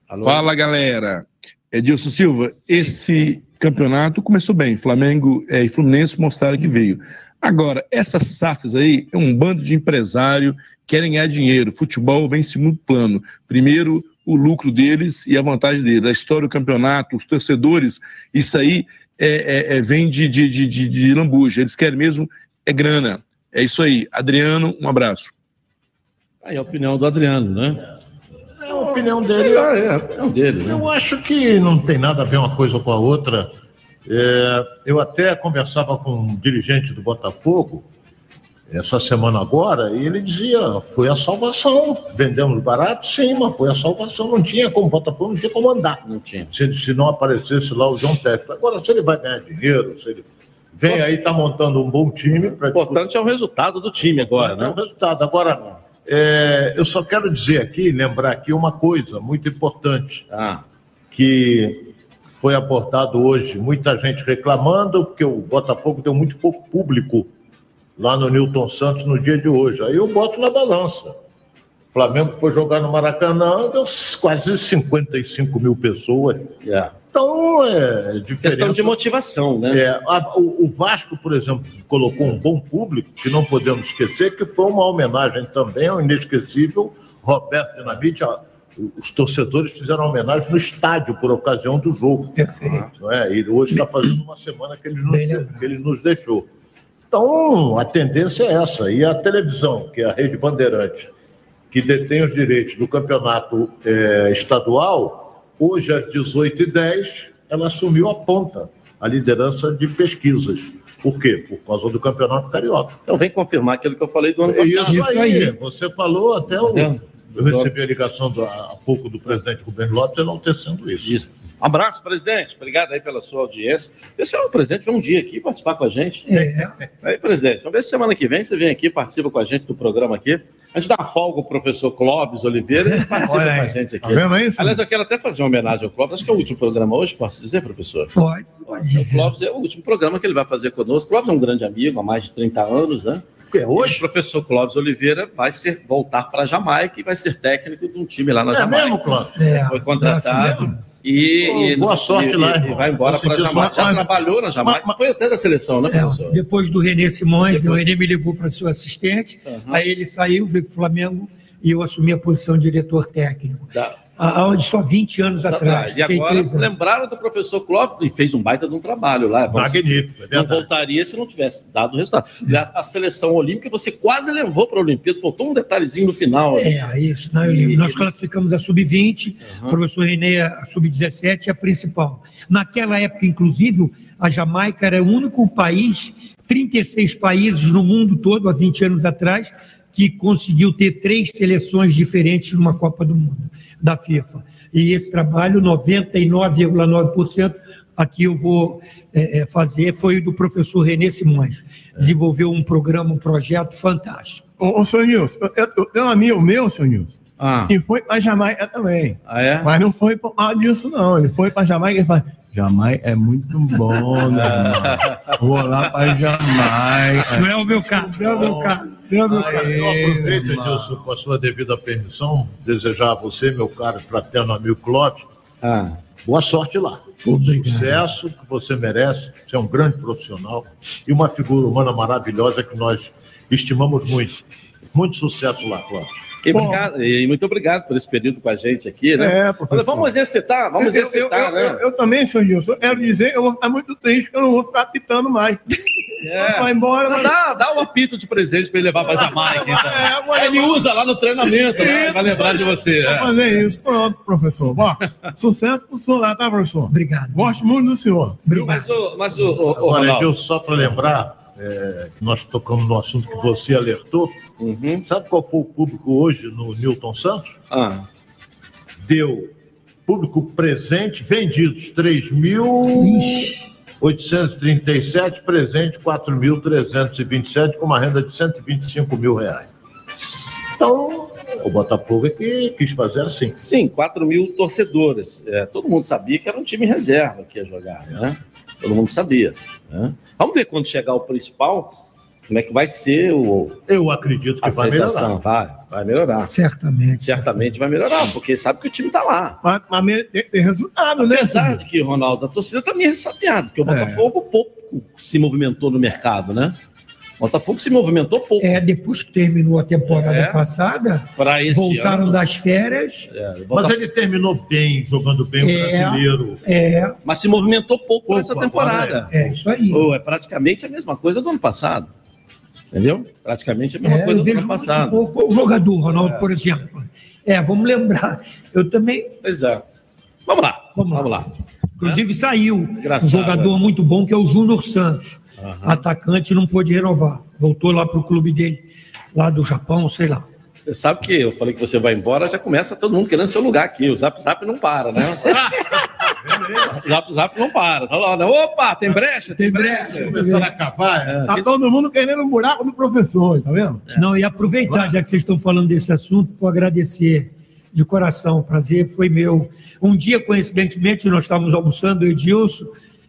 Alô? Fala, galera. Edilson Silva, esse campeonato começou bem. Flamengo eh, e Fluminense mostraram que veio. Agora, essas SAFs aí é um bando de empresário querem ganhar dinheiro. Futebol vem em segundo plano. Primeiro, o lucro deles e a vantagem deles. A história do campeonato, os torcedores, isso aí é, é- é- vem de, de, de, de, de lambuja. Eles querem mesmo é grana. É isso aí. Adriano, um abraço. Aí a opinião do Adriano, né? É a opinião dele. Lá, é a opinião dele, né? Eu acho que não tem nada a ver uma coisa com a outra. É, eu até conversava com um dirigente do Botafogo essa semana agora e ele dizia: foi a salvação. Vendemos barato, sim, mas foi a salvação. Não tinha como, o Botafogo não tinha como andar. Não tinha. Se, se não aparecesse lá o João Técnico. Agora, se ele vai ganhar dinheiro, se ele vem aí, está montando um bom time. O importante é o resultado do time agora, É o né? resultado. Agora, é, eu só quero dizer aqui, lembrar aqui uma coisa muito importante. Ah. Que foi abordado hoje, muita gente reclamando, porque o Botafogo deu muito pouco público lá no Newton Santos no dia de hoje. Aí eu boto na balança. O Flamengo foi jogar no Maracanã, deu quase 55 mil pessoas. Então, é diferença. Questão de motivação, né? É, a- o, o Vasco, por exemplo, colocou um bom público, que não podemos esquecer, que foi uma homenagem também ao inesquecível Roberto Dinamite. A- Os torcedores fizeram homenagem no estádio por ocasião do jogo. Não é? E hoje está fazendo uma semana que ele, nos, que ele nos deixou. Então, a tendência é essa. E a televisão, que é a Rede Bandeirante, que detém os direitos do campeonato eh, estadual, hoje às 18h10, ela assumiu a ponta, a liderança de pesquisas. Por quê? Por causa do campeonato carioca. Então vem confirmar aquilo que eu falei do ano É passado. Isso aí, você falou até o. Entendeu? Eu recebi a ligação do- há pouco do presidente Rubens Lopes enaltecendo isso. Isso. Abraço, presidente. Obrigado aí pela sua audiência. Esse é o presidente vem um dia aqui participar com a gente. É. Aí, presidente, ver se semana que vem você vem aqui, participa com a gente do programa aqui. A gente dá folga ao professor Clóvis Oliveira e *laughs* participa com a gente aqui. Tá vendo isso? Aliás, eu quero até fazer uma homenagem ao Clóvis. Acho que é o último programa hoje, posso dizer, professor? Pode, pode O Clóvis é o último programa que ele vai fazer conosco. O Clóvis é um grande amigo há mais de 30 anos, né? É hoje? O professor Clóvis Oliveira vai ser, voltar para a Jamaica e vai ser técnico de um time lá na É Jamaica. mesmo, Clóvis? É, Foi contratado. E, Pô, e- boa sorte e- lá, vai embora para Jamaica. Já mas- trabalhou na Jamaica. Foi até da seleção, né, É, professor? depois do Renê Simões, o Renê me levou para ser assistente, aí ele saiu, veio para o Flamengo e eu assumi a posição de diretor técnico. Tá. Há, só 20 anos atrás. E fiquei agora lembraram do professor Clóvis e fez um baita de um trabalho lá. Vamos- Magnífico, é Não voltaria se não tivesse dado o resultado. Aliás, A seleção olímpica você quase levou para a Olimpíada, faltou um detalhezinho no final. É, isso. Não, eu lembro. Nós classificamos a sub-20, o professor Renê a sub-17 e a principal. Naquela época, inclusive, a Jamaica era o único país, 36 países no mundo todo, há 20 anos atrás, que conseguiu ter três seleções diferentes numa Copa do Mundo da FIFA. E esse trabalho, 99,9%, aqui eu vou é, é, fazer, foi do professor Renê Simões. Desenvolveu um programa, um projeto fantástico. Ô, ô senhor Nilson, eu, eu tenho um amigo meu, senhor Nilson, Ah. que foi para Jamaica também. Ah, é? Mas não foi por causa disso, não. Ele foi para Jamaica e falou: Jamaica é muito bom, meu irmão. Vou lá para Jamaica. Não é o meu caso, não é o meu caso. Não é o meu caso. eu aproveito, Edilson, com a sua devida permissão, desejar a você, meu caro e fraterno amigo Clóvis, boa sorte lá. Sucesso que você merece, você é um grande profissional e uma figura humana maravilhosa que nós estimamos muito. Muito sucesso lá, Clóvis. E, obrigado- e muito obrigado por esse período com a gente aqui, né? É, vamos exercitar, vamos Eu- eu- exercitar, eu, né? eu, eu também, senhor Nilson, eu quero dizer, eu vou ficar muito triste que eu não vou ficar pitando mais. *laughs* É. Vai embora, mas- dá, dá um apito de presente para ele levar para *laughs* Jamaica. Então. É, ele usa lá no treinamento, né? vai lembrar de você. Vou é. fazer isso. Pronto, professor. Bom, *laughs* sucesso pro senhor lá, tá, professor? Obrigado. Gosto muito do senhor. Mas o, mas o, o, o Agora, Ronaldo, Edilson, só para lembrar, é, que nós tocamos no assunto que você alertou. Uhum. Sabe qual foi o público hoje no Newton Santos? Ah. Deu público presente, vendidos 3.837, presente 4.327, com uma renda de 125 mil reais. Então, o Botafogo é que quis fazer assim. Sim, 4 mil torcedores. É, todo mundo sabia que era um time reserva que ia jogar, né? Todo mundo sabia. né? Vamos ver quando chegar o principal, como é que vai ser o. Eu acredito que vai aceitação. melhorar. Vai, vai melhorar. Certamente. Certamente vai melhorar, porque sabe que o time está lá. Mas, mas me- tem, tem resultado, né? Apesar de que, Ronaldo, a torcida está meio ressabiada, porque o É. Botafogo pouco se movimentou no mercado, né? O Botafogo se movimentou pouco. É, depois que terminou a temporada É. passada, voltaram ano. das férias. É, o Mas Botafogo- ele terminou bem, jogando bem o É. brasileiro. É, Mas se movimentou pouco nessa agora temporada. é isso aí. Ou é praticamente a mesma coisa do ano passado. Entendeu? Praticamente a mesma É, coisa do ano passado. pouco o jogador, Ronaldo, por exemplo. É, vamos lembrar. Eu também. Pois é. Vamos lá. Vamos lá. Inclusive saiu Engraçado, um jogador é. muito bom que é o Júnior Santos. Aham. Atacante não pôde renovar. Voltou lá para o clube dele, lá do Japão, sei lá. Você sabe que eu falei que você vai embora, já começa todo mundo querendo seu lugar aqui. O Zap Zap não para, né? *laughs* o *laughs* Zap Zap não para. Tá lá, né? Opa, tem brecha, tem brecha. Começando a cavar. é. Tá todo mundo querendo um buraco do professor, tá vendo? Não, e aproveitar, já que vocês estão falando desse assunto, para agradecer de coração. O prazer foi meu. Um dia, coincidentemente, nós estávamos almoçando, eu e Edilson.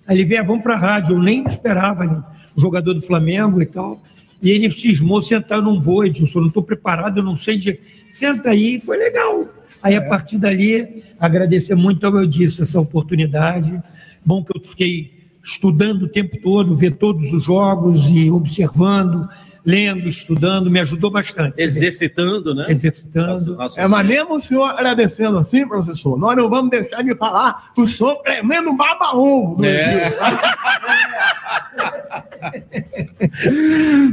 Aí ele veio, "Ah, vamos para a rádio. Eu nem esperava, né? o jogador do Flamengo e tal. E ele cismou sentar num voo, Edilson. Eu não estou preparado, eu não sei de. Senta aí, foi legal. Aí, a partir dali, agradecer muito ao eu disse essa oportunidade. Bom que eu fiquei estudando o tempo todo, ver todos os jogos e observando, lendo, estudando, me ajudou bastante. Exercitando, né? Exercitando. Nossa, É, mas mesmo o senhor agradecendo assim, professor, nós não vamos deixar de falar que o senhor é tremendo baba-ovo. É. *laughs*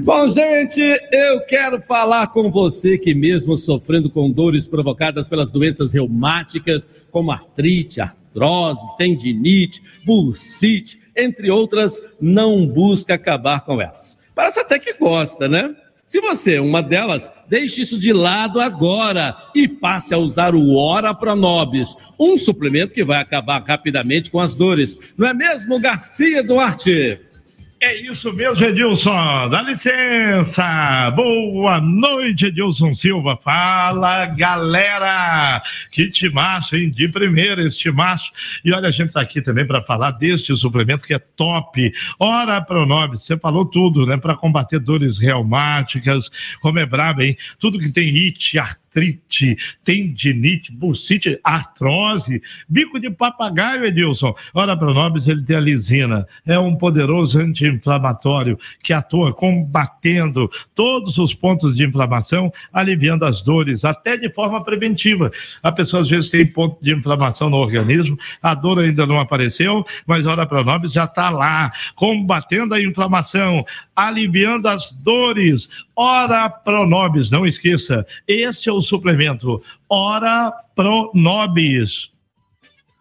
Bom, gente, eu quero falar com você que, mesmo sofrendo com dores provocadas pelas doenças reumáticas, como artrite, artrose, tendinite, bursite, entre outras, não busca acabar com elas. Parece até que gosta, né? Se você é uma delas, deixe isso de lado agora e passe a usar o Ora Pronobis, um suplemento que vai acabar rapidamente com as dores. Não é mesmo, Garcia Duarte? É isso mesmo, Edilson. Dá licença. Boa noite, Edilson Silva. Fala, galera. Que timaço, hein? De primeira, esse timaço. E olha, a gente tá aqui também para falar deste suplemento que é top. Ora Pronobis, você falou tudo, né? Para combater dores reumáticas, como é brabo, hein? Tudo que tem it, artrite, tendinite, bursite, artrose, bico de papagaio, Edilson. Ora Pronobis, ele tem a lisina. É um poderoso anti-inflamatório que atua combatendo todos os pontos de inflamação, aliviando as dores, até de forma preventiva. A pessoa às vezes tem ponto de inflamação no organismo, a dor ainda não apareceu, mas Ora Pronobis já está lá, combatendo a inflamação, aliviando as dores. Ora Pronobis, não esqueça, este é o suplemento Ora Pronobis.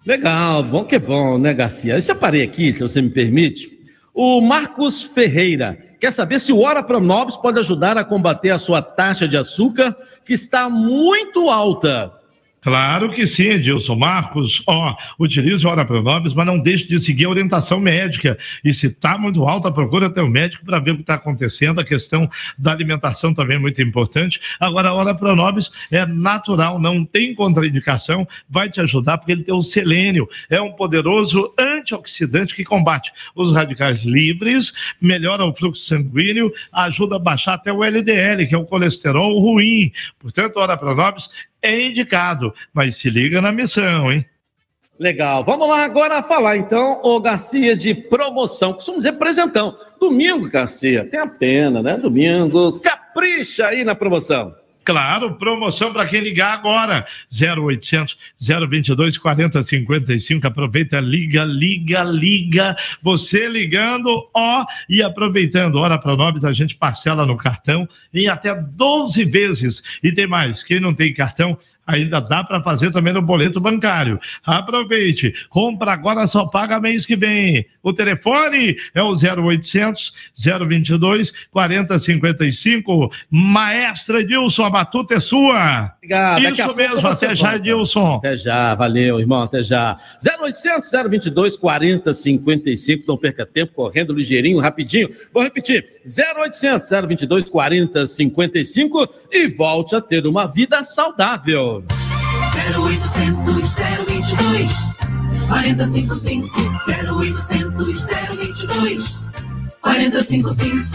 Legal, bom que é bom, né, Garcia? Eu separei aqui, se você me permite, o Marcos Ferreira. Quer saber se o Ora Pronobis pode ajudar a combater a sua taxa de açúcar, que está muito alta? Claro que sim, Edilson. Marcos, ó, utilize o Hora Pronobis, mas não deixe de seguir a orientação médica. E se está muito alta, procura até o médico para ver o que está acontecendo. A questão da alimentação também é muito importante. Agora, a Hora Pronobis é natural, não tem contraindicação, vai te ajudar porque ele tem o selênio. É um poderoso antioxidante que combate os radicais livres, melhora o fluxo sanguíneo, ajuda a baixar até o LDL, que é o colesterol ruim. Portanto, a Hora Pronobis é indicado, mas se liga na missão, hein? Legal, vamos lá agora falar então, ô Garcia, de promoção. Costumamos dizer presentão. Domingo, Garcia, tem a pena, né? Domingo, capricha aí na promoção. Claro, promoção para quem ligar agora. 0800 022 4055. Aproveita, liga, liga, liga. Você ligando, ó, e aproveitando. Hora para nós, a gente parcela no cartão em até 12 vezes. E tem mais, quem não tem cartão, ainda dá para fazer também no boleto bancário. Aproveite, compra agora, só paga mês que vem. O telefone é o 0800 022 4055. Maestra Edilson, a batuta é sua. Obrigado. Isso mesmo, até já. Edilson. Até já, valeu, irmão, até já. 0800 022 4055, não perca tempo, correndo ligeirinho, rapidinho. Vou repetir, 0800 022 4055 e volte a ter uma vida saudável. 0800 022 4055 0800 022 4055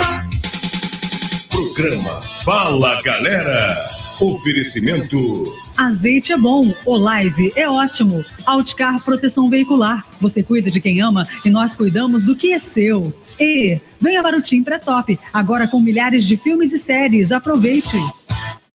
Programa Fala Galera. Oferecimento Azeite é bom, Olive é ótimo. Outcar Proteção Veicular. Você cuida de quem ama e nós cuidamos do que é seu. E venha para o Tim Pré-Top, agora com milhares de filmes e séries. Aproveite!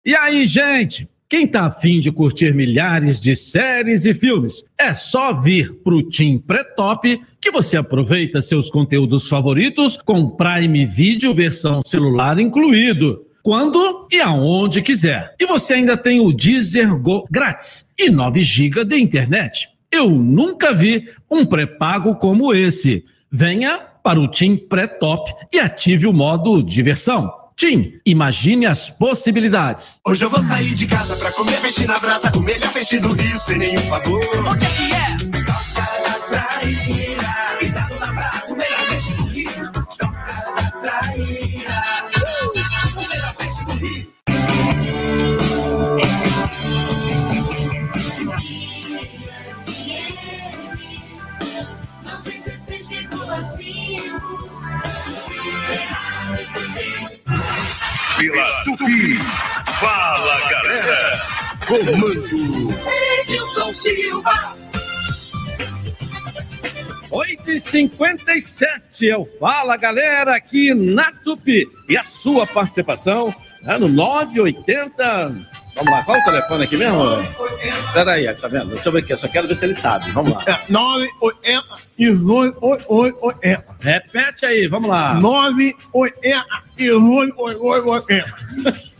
E aí, gente? Quem tá afim de curtir milhares de séries e filmes, é só vir pro Tim Pré-Top que você aproveita seus conteúdos favoritos com Prime Video versão celular incluído. Quando e aonde quiser. E você ainda tem o Deezer Go grátis e 9 GB de internet. Eu nunca vi um pré-pago como esse. Venha para o Tim Pré-Top e ative o modo diversão. Tim, imagine as possibilidades. Hoje eu vou sair de casa pra comer peixe na brasa, o melhor peixe do Rio, sem nenhum favor. Onde é que é? Pela Tupi. Fala, galera. Comando. Edilson Silva. 8 e 57 eu fala galera aqui na Tupi e a sua participação é no 980 Vamos lá, qual o telefone aqui mesmo? Peraí, tá vendo? Deixa eu ver aqui, eu só quero ver se ele sabe. Vamos lá. É 980 1880. Repete aí, vamos lá. 980 1880. *laughs*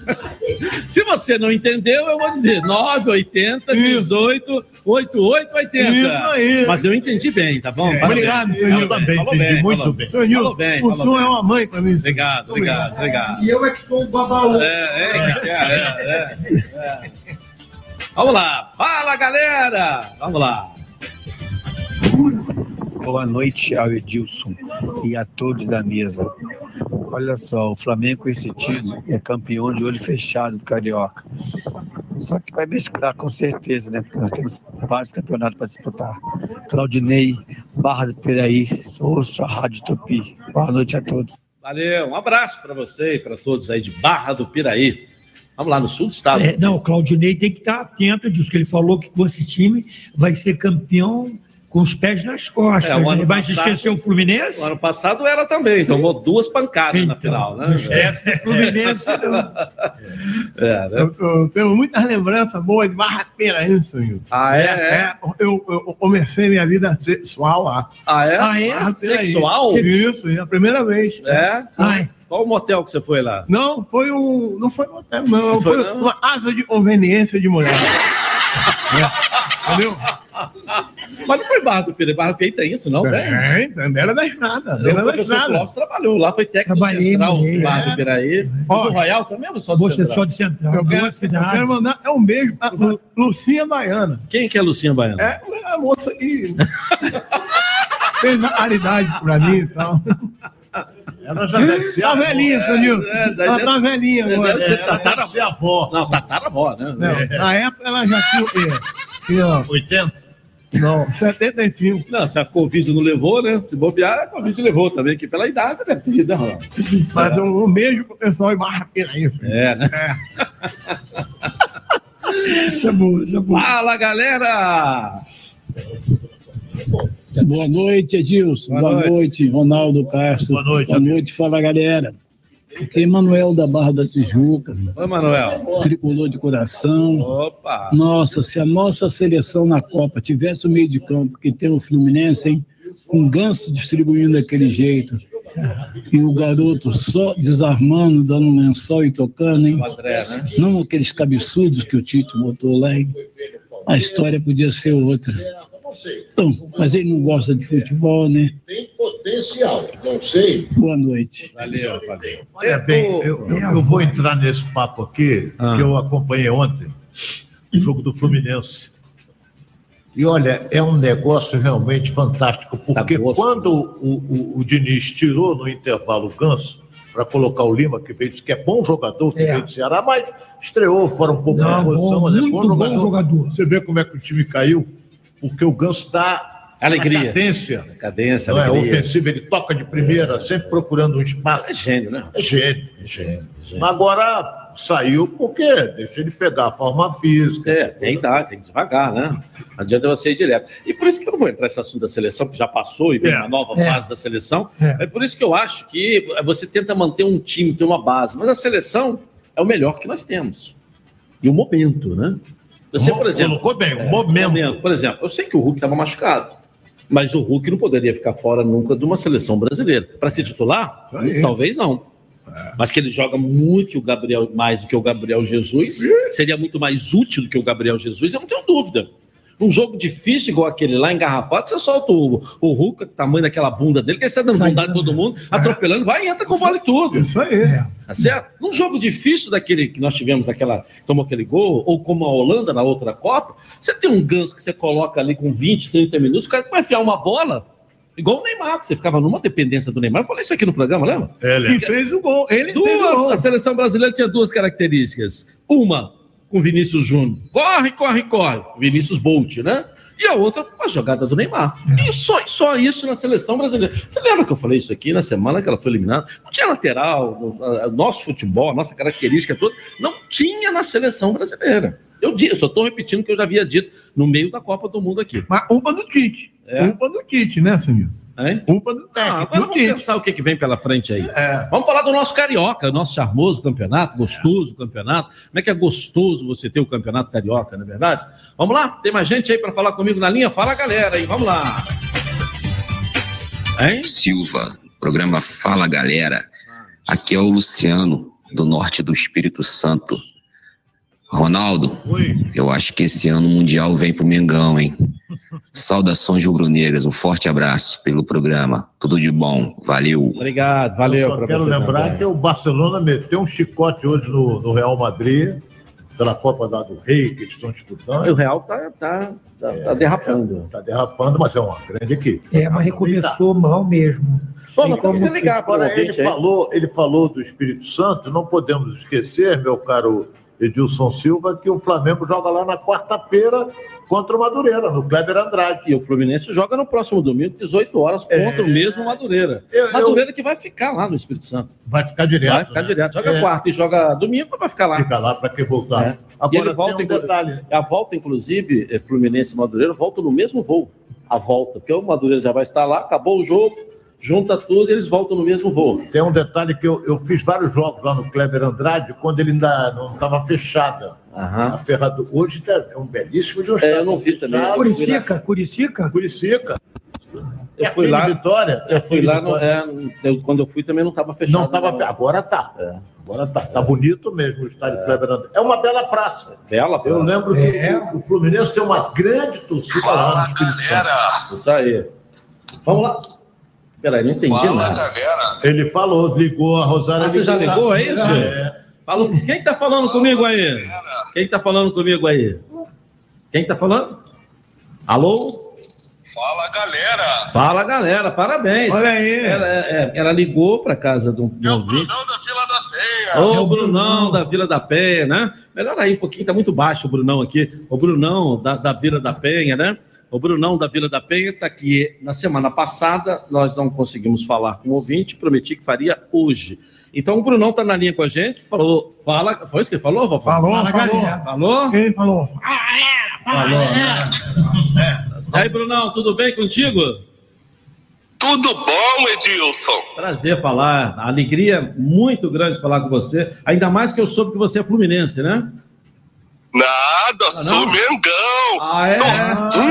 Se você não entendeu, eu vou dizer 980 18 8880. Isso aí. Mas eu entendi bem, tá bom? É, obrigado, Falou eu também falou entendi muito falou bem. Falou Nilson, bem, o falou senhor bem. é uma mãe pra mim. Obrigado, obrigado, obrigado. E eu é que sou o babaú. É, é, é, é, é. Vamos lá, fala galera! Vamos lá. Boa noite ao Edilson e a todos da mesa. Olha só, o Flamengo com esse time é campeão de olho fechado do Carioca. Só que vai mesclar com certeza, né? Porque nós temos vários campeonatos para disputar. Claudinei, Barra do Piraí, ouço a Rádio Tupi. Boa noite a todos. Valeu, um abraço para você e para todos aí de Barra do Piraí. Vamos lá no sul do estado. É, não, o Claudinei tem que estar atento disso, que ele falou que com esse time vai ser campeão com os pés nas costas. É, né? passado- esquecer o Fluminense? O ano passado era também, tomou duas pancadas Então, na final, né? não esquece do Fluminense, não. *laughs* É, né? Eu, eu tenho muitas lembranças boas de Barra isso, Nilson. Ah, é? É. eu, eu comecei minha vida sexual lá. Ah, é? Ah, é? Ah, sexual? Isso, é a primeira vez. É? Qual o motel que você foi lá? Não, foi um. Não foi um hotel, não. Não foi, Foi, não? uma asa de conveniência de mulher. *laughs* Entendeu? Mas não foi Barra do Piraí. Barra do Piraí tem isso, não? Tem, tem, beira da estrada. O Beira da estrada. Clóvis trabalhou lá, foi técnico Trabalhei, central do morei, Barra é. do Piraí. Ó, do Royal também ou só do Você Central? só de central. Eu quero, duas eu quero mandar é um beijo pra Lu- Lucinha Baiana. Quem que é Lucinha Baiana? É a moça que fez a caridade pra mim e tal. Ela já deve ser Tá avó. velhinha, seu Nilson. É, é, Ela deve- tá velhinha agora. É, deve ser avó. Não, tataravó, né? Não, na época ela já tinha o quê? Tinha, 80? Não, *laughs* 75. Não, se a Covid não levou, né? Se bobear, a Covid levou também, que pela idade, né? Vida. Mas um, um beijo pro pessoal de Barra filho. É, né? *laughs* Isso é bom, isso é bom. Fala, galera! Boa noite, Edilson. Boa Boa, noite. noite. Ronaldo Castro. Boa noite, Boa amigo. noite, fala galera. Aqui é Manuel da Barra da Tijuca, Oi, Manuel. tricolor de coração. Opa! Nossa, se a nossa seleção na Copa tivesse o meio de campo que tem o Fluminense, hein? Com ganso distribuindo daquele jeito. E o garoto só desarmando, dando um lençol e tocando, hein? André, né? Não aqueles cabeçudos que o Tito botou lá, hein? A história podia ser outra. Então, mas ele não gosta de futebol, né? Tem potencial, não sei. Boa noite. Valeu, valeu. Olha bem, eu, eu- eu vou entrar nesse papo aqui, Ah. que eu acompanhei ontem, o jogo do Fluminense. E olha, é um negócio realmente fantástico, porque Tá quando o, o, o Diniz tirou no intervalo o Ganso para colocar o Lima, que veio, que é bom jogador, que É. veio do Ceará, mas estreou fora um pouco Não, na posição, bom, mas é muito bom jogador. Você vê como é que o time caiu, porque o Ganso dá Alegria. cadência. Cadência, Não é alegria. ofensivo, ele toca de primeira, sempre procurando um espaço. É gênio, né? É gênio, é gênio. Agora, saiu porque deixa ele pegar a forma física. É, tem que dar, tem que devagar, né? Não adianta você ir direto. E por isso que eu não vou entrar nesse assunto da seleção, que já passou e vem É. uma nova É. fase da seleção. É. por isso que eu acho que você tenta manter um time, ter uma base, mas a seleção é o melhor que nós temos. E o momento, né? Você, por exemplo. Colocou bem, é, momento. Por exemplo, eu sei que o Hulk estava machucado. Mas o Hulk não poderia ficar fora nunca de uma seleção brasileira. Para ser titular? aí. Talvez não. Mas que ele joga muito o Gabriel mais do que o Gabriel Jesus, seria muito mais útil do que o Gabriel Jesus, eu não tenho dúvida. Um jogo difícil igual aquele lá, engarrafado, você solta o, o Hulk, o tamanho daquela bunda dele, que ele sai dando bundada em todo mundo, atropelando, vai e entra com bola e tudo. Isso aí. Tá certo? Num jogo difícil daquele que nós tivemos, aquela, tomou aquele gol, ou como a Holanda na outra Copa, você tem um ganso que você coloca ali com 20, 30 minutos, o cara vai enfiar uma bola, igual o Neymar, que você ficava numa dependência do Neymar. Eu falei isso aqui no programa, lembra? Ele fez o gol. Ele duas, fez o gol. A seleção brasileira tinha duas características. Uma, com Vinícius Júnior. Corre, corre, corre. Vinícius Bolt, né? E a outra, a jogada do Neymar. E só, só isso na seleção brasileira. Você lembra que eu falei isso aqui na semana que ela foi eliminada? Não tinha lateral, o a- o nosso futebol, a nossa característica toda, não tinha na seleção brasileira. Eu, eu só estou repetindo o que eu já havia dito no meio da Copa do Mundo aqui. Mas culpa do Tite. É. Culpa do Tite, né, senhor? Hein? Culpa do Ah, técnico. agora do vamos Tite. pensar o que, que vem pela frente aí. É. Vamos falar do nosso carioca, nosso charmoso campeonato, gostoso campeonato. Como é que é gostoso você ter o campeonato carioca, não é verdade? Vamos lá, tem mais gente aí para falar comigo na linha? Fala, galera, aí, vamos lá. Silva, programa Fala Galera. Aqui é o Luciano, do norte do Espírito Santo. Ronaldo, eu acho que esse ano o Mundial vem pro Mengão, hein? *laughs* Saudações rubro-negras, um forte abraço pelo programa. Tudo de bom, valeu. Obrigado, valeu Eu só quero você lembrar também. que o Barcelona meteu um chicote hoje no, no Real Madrid, pela Copa da do Rei, que eles estão disputando. O Real tá, tá, tá, tá derrapando. Tá derrapando, mas é uma grande equipe. É, mas recomeçou mal mesmo. Tem mas como você ligar para ele aí. falou, ele falou do Espírito Santo, não podemos esquecer, meu caro Edilson Silva, que o Flamengo joga lá na quarta-feira contra o Madureira, no Kleber Andrade. E o Fluminense joga no próximo domingo, 18 horas, contra o mesmo Madureira. É. Eu- Madureira que vai ficar lá no Espírito Santo. Vai ficar direto. Vai ficar né? direto. Joga É. quarta e joga domingo, vai ficar lá. Fica lá para que voltar. É. e Agora ele volta, um detalhe. A volta, inclusive, é, Fluminense e Madureira voltam no mesmo voo. A volta, porque o Madureira já vai estar lá, acabou o jogo, junta tudo e eles voltam no mesmo voo. Tem um detalhe que eu, eu fiz vários jogos lá no Kleber Andrade, quando ele ainda não estava fechada. A ferradura. Hoje tá- é um belíssimo de um É, eu não vi também. Curicica, Curicica? Curicica. Eu É fui lá. Vitória? Eu É fui filho lá, no- é, eu- quando eu fui também não estava fechado. Não estava fechado. Agora tá. Agora tá. Tá bonito mesmo o estádio Kleber Andrade. É uma bela praça. Bela praça. Eu lembro que É. o, Fluminense tem uma grande torcida lá no Espírito Santo. Isso aí. Vamos lá. Peraí, não entendi nada. Ele falou, ligou a Rosário. Ah, você já ligou, é isso? É. Falou, quem tá falando comigo aí? Quem tá falando comigo aí? Quem tá falando? Alô? Fala, galera. Fala, galera, parabéns. Olha aí. Ela, é, ela ligou para casa de um, de um ouvinte. É Ô, o Brunão da Vila da Penha, né? Melhor aí um pouquinho, tá muito baixo o Brunão aqui. O Brunão da, da Vila da Penha, né? O Brunão da Vila da Penha tá aqui. Na semana passada, nós não conseguimos falar com o ouvinte, prometi que faria hoje. Então o Brunão tá na linha com a gente, falou, fala, foi isso que ele falou, Vovó? Falou, Fala, falou. galera. Falou? Ele falou. Falou, né? E aí, Brunão, tudo bem contigo? Tudo bom, Edilson? Prazer falar, alegria muito grande falar com você, ainda mais que eu soube que você é fluminense, né? Nada, sou Mengão. Ah, é? *laughs* Ao-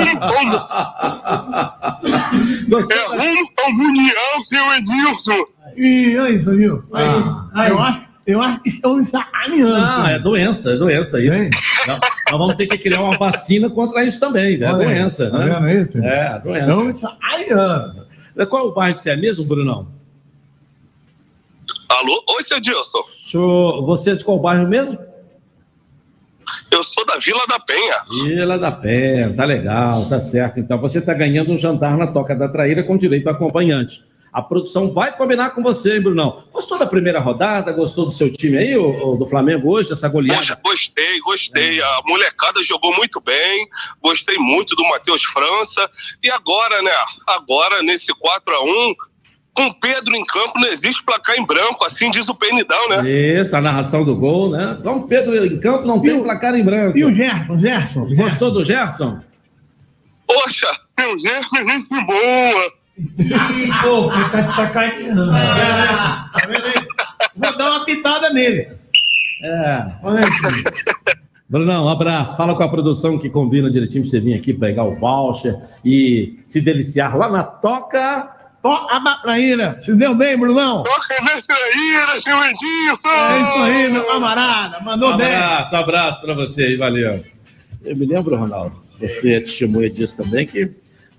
é rumo União, seu Edilson. Ih, olha isso, viu? Aí, Ah. eu, acho, eu acho que estão me sacaneando. Não, é doença, é doença isso. Nós, nós vamos ter que criar uma vacina contra isso também, né? É aí, doença, tá né? vendo isso? É, Estão doença. me sacaneando. Qual é o bairro que você é mesmo, Brunão? Alô? Oi, seu Edilson. Senhor, você é de qual bairro mesmo? Eu sou da Vila da Penha. Vila da Penha, tá legal, tá certo. Então você tá ganhando um jantar na Toca da Traíra com direito a acompanhante. A produção vai combinar com você, hein, Brunão? Gostou da primeira rodada? Gostou do seu time aí, o, do Flamengo hoje, essa goleada? Poxa, gostei, gostei. A molecada jogou muito bem. Gostei muito do Matheus França. E agora, né? Agora, nesse 4 a 1 com Pedro em campo não existe placar em branco, assim diz o Penidão, né? Isso, a narração do gol, né? Então, Pedro em campo não tem placar em branco. E o Gerson, Gerson? Gostou do Gerson? Poxa, meu Deus, que gente boa! Pô, você tá de sacaneando. Vou dar uma pitada nele. É. Brunão, um abraço. Fala com a produção que combina direitinho pra você vir aqui pegar o voucher e se deliciar lá na Toca. Toca na Traíra. Se deu bem, Brunão? Toca na traíra, seu Edinho! É isso aí, meu camarada. Mandou bem. abraço, abraço pra vocês, valeu. Eu me lembro, Ronaldo, você é testemunha disso também, que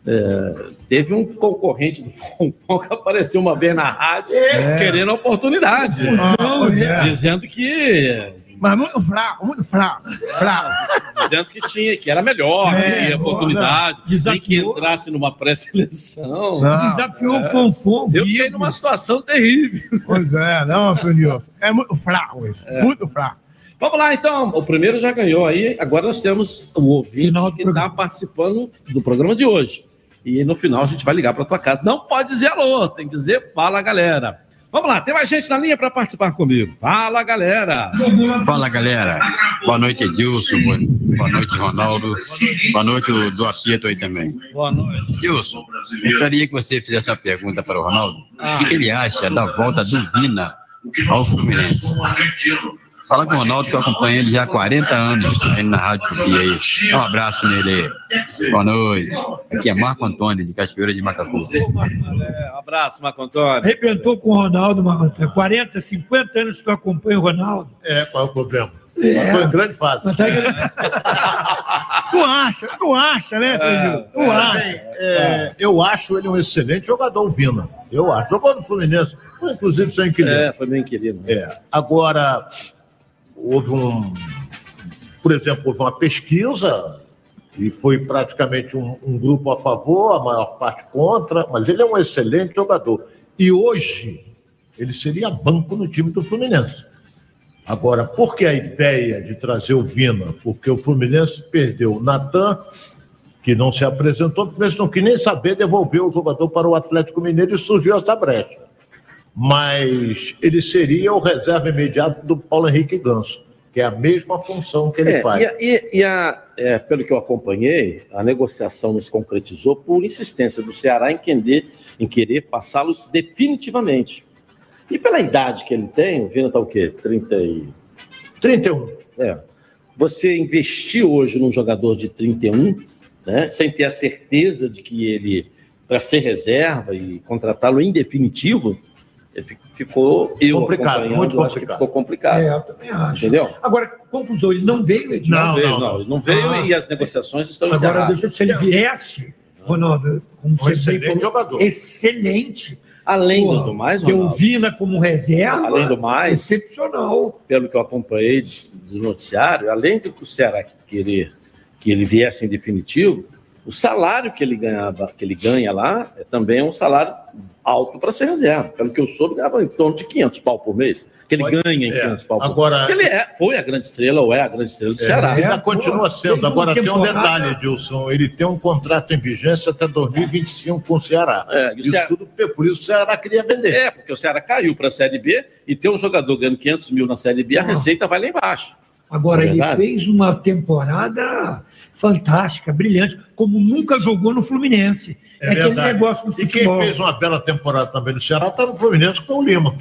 é, teve um concorrente do Fonfon que apareceu uma vez na rádio É. querendo oportunidade. Ah, é. Dizendo que. Mas muito fraco, muito fraco. Fraco. *laughs* Dizendo que tinha, que era melhor, É, que ia boa, oportunidade, né? nem que entrasse numa pré-seleção. Desafiou É. o Fonfon. Eu fiquei numa situação terrível. Pois é, não, Nilson. É muito fraco isso. É. Muito fraco. Vamos lá, então. O primeiro já ganhou aí. Agora nós temos o ouvinte que está participando do programa de hoje. E no final a gente vai ligar para tua casa. Não pode dizer alô, tem que dizer fala, galera. Vamos lá, tem mais gente na linha para participar comigo. Fala, galera. Fala galera, boa noite Edilson, boa, noite Ronaldo, boa noite o do Apieto aí também. Boa noite. Edilson, gostaria que você fizesse uma pergunta para o Ronaldo. O que que ele acha da volta do Vina ao Fluminense? Fala com o Ronaldo que eu acompanho ele já há 40 anos aí na Rádio Tupi aí. Dá um abraço nele aí. Boa noite. Aqui é Marco Antônio, de Cachoeira de Macacu. É, um abraço, Marco Antônio. Arrebentou com o Ronaldo, Marcos. 40, 50 anos que tu acompanha o Ronaldo. É, qual é o problema? É. Foi em grande fase. *laughs* Tu acha, tu acha, né, seu Nilson? Tu É, acha. é, eu acho ele um excelente jogador, o Vina. Eu acho. Jogou no Fluminense, foi inclusive seu inquilino. É, foi meu inquilino. É. Agora, houve um. Por exemplo, houve uma pesquisa e foi praticamente um, um grupo a favor, a maior parte contra, mas ele é um excelente jogador. E hoje, ele seria banco no time do Fluminense. Agora, por que a ideia de trazer o Vina? Porque o Fluminense perdeu o Natan, que não se apresentou, o Fluminense não quis nem saber devolver o jogador para o Atlético Mineiro e surgiu essa brecha. Mas ele seria o reserva imediato do Paulo Henrique Ganso, que é a mesma função que ele É, faz. E, a- e- e a- é, pelo que eu acompanhei, a negociação nos concretizou por insistência do Ceará em querer, em querer passá-lo definitivamente. E pela idade que ele tem, o Vina está o quê? 30 e... 31. É. Você investir hoje num jogador de 31, né, sem ter a certeza de que ele, para ser reserva e contratá-lo em definitivo, ficou eu Complicado, muito eu acho que complicado. ficou complicado. É, eu também acho. Entendeu? Agora, conclusão, ele não veio, Edinho? Não, veio, não, ele não veio Ah. e as negociações estão Agora, encerradas. deixa, se ele viesse, Ronaldo, como Um você excelente falou, jogador. excelente. Além Pô, do mais, ter o Ronaldo. Vina como reserva, Além do mais, excepcional. pelo que eu acompanhei do noticiário, além do que o Ceará querer que ele viesse em definitivo, o salário que ele ganhava, que ele ganha lá, é também um salário alto para ser reserva. Pelo que eu soube, ganhava em torno de 500 pau por mês. Que ele Pode- ganha em é. 500 pau por Agora- mês. Porque ele é, foi a grande estrela, ou é a grande estrela do É, Ceará. ainda continua sendo. Agora tem um detalhe, Edilson. Ele tem um contrato em vigência até 2025 com o Ceará. É, e o isso Ceará- tudo, por isso o Ceará queria vender. É, porque o Ceará caiu para a Série B e ter um jogador ganhando 500 mil na Série B, a receita vai lá embaixo. Agora, é ele fez uma temporada fantástica, brilhante, como nunca jogou no Fluminense. É, aquele negócio do E quem futebol. fez uma bela temporada também no Ceará está no Fluminense com o Lima.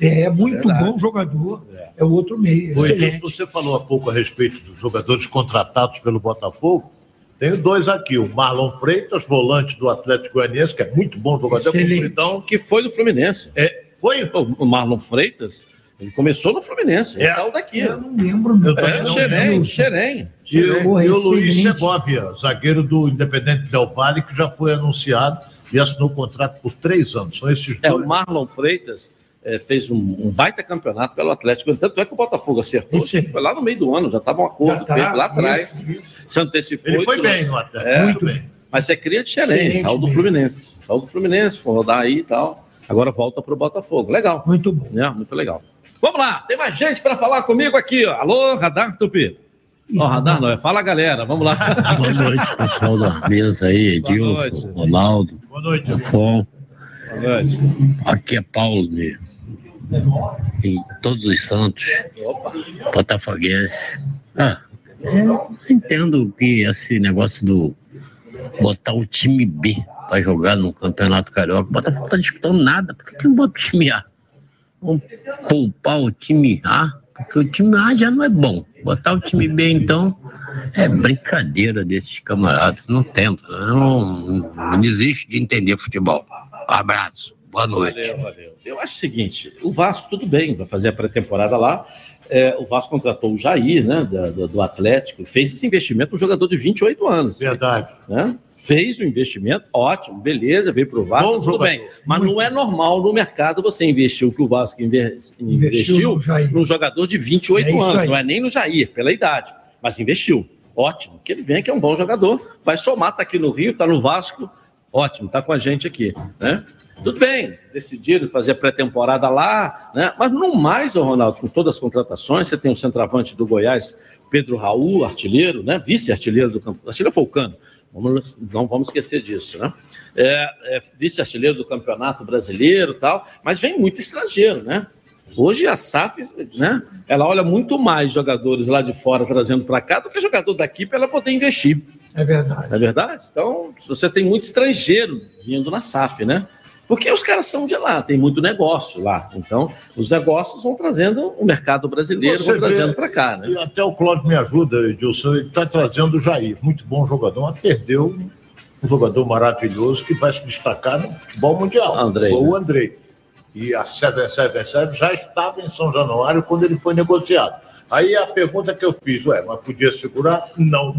É muito Verdade. bom jogador. É o outro meio. Ô, Excelente. Edilson, você falou há pouco a respeito dos jogadores contratados pelo Botafogo. Tenho dois aqui, o Marlon Freitas, volante do Atlético Goianiense, que é muito bom jogador, compridão. Que foi do Fluminense. É, foi? O Marlon Freitas, ele começou no Fluminense. Ele É. saiu daqui. Eu não lembro. meu. É, Xerém, Xerém. E, o- e o Luiz. Segovia, zagueiro do Independente Del Valle, que já foi anunciado e assinou contrato por três anos. São esses É, dois. o Marlon Freitas eh, fez um, um baita campeonato pelo Atlético. Tanto é que o Botafogo acertou. Foi lá no meio do ano, já estava um acordo tá, feito lá atrás. isso, isso. Se antecipou. Ele foi bem no Atlético, É, muito bem. Mas é cria de Xerém, Excelente saiu do mesmo. Fluminense. Saiu do Fluminense, foi rodar aí e tal. Agora volta para o Botafogo. Legal. Muito bom. É, muito legal. Vamos lá, tem mais gente para falar comigo aqui. Ó. Alô, Radar Tupi. Ó, Radar não, é Fala Galera, vamos lá. *laughs* Boa noite, pessoal da mesa aí, Boa Edilson, Ronaldo, Boa noite, Afon. Aqui é Paulo mesmo. Em todos os santos. Botafoguense. Ah, eu entendo que esse negócio do botar o time B para jogar no Campeonato Carioca. O Botafogo não tá disputando nada. Por que, que não bota o time A? Vamos poupar o time A, porque o time A já não é bom. Botar o time B, então, é brincadeira desses camaradas. Não tenta, não, não desiste de entender futebol. Abraço, boa noite. Valeu, valeu. Eu acho o seguinte: o Vasco, tudo bem, vai fazer a pré-temporada lá. É, o Vasco contratou o Jair, né, do, do Atlético, fez esse investimento no jogador de 28 anos. Verdade. Né? Fez o investimento, ótimo, beleza, veio para o Vasco, Bom tudo jogador. bem. Mas não é normal no mercado você investir o que o Vasco inve- investiu, Jair. num jogador de 28 É anos. aí. Não é nem no Jair, pela idade, mas investiu. Ótimo, que ele venha, que é um bom jogador, vai somar, tá aqui no Rio, tá no Vasco, ótimo, tá com a gente aqui, né? Tudo bem, decidiram fazer a pré-temporada lá, né? Mas no mais, ô Ronaldo, com todas as contratações, você tem o centroavante do Goiás, Pedro Raul, artilheiro, né? Vice-artilheiro do campo. Artilheiro Falcano. Vamos, não vamos esquecer disso, né? É, é vice-artilheiro do Campeonato Brasileiro e tal, mas vem muito estrangeiro, né? Hoje a SAF, né? Ela olha muito mais jogadores lá de fora trazendo para cá do que jogador daqui para ela poder investir. É verdade. É verdade? Então, você tem muito estrangeiro vindo na SAF, né? Porque os caras são de lá, tem muito negócio lá. Então, os negócios vão trazendo o mercado brasileiro, Você vão trazendo para cá, né? E até o Cláudio me ajuda, Edilson, ele está trazendo o Jair, muito bom jogador, mas perdeu um jogador maravilhoso que vai se destacar no futebol mundial. Andrei, Foi né? o Andrei. E a 777 já estava em São Januário quando ele foi negociado. Aí a pergunta que eu fiz, ué, mas podia segurar? Não.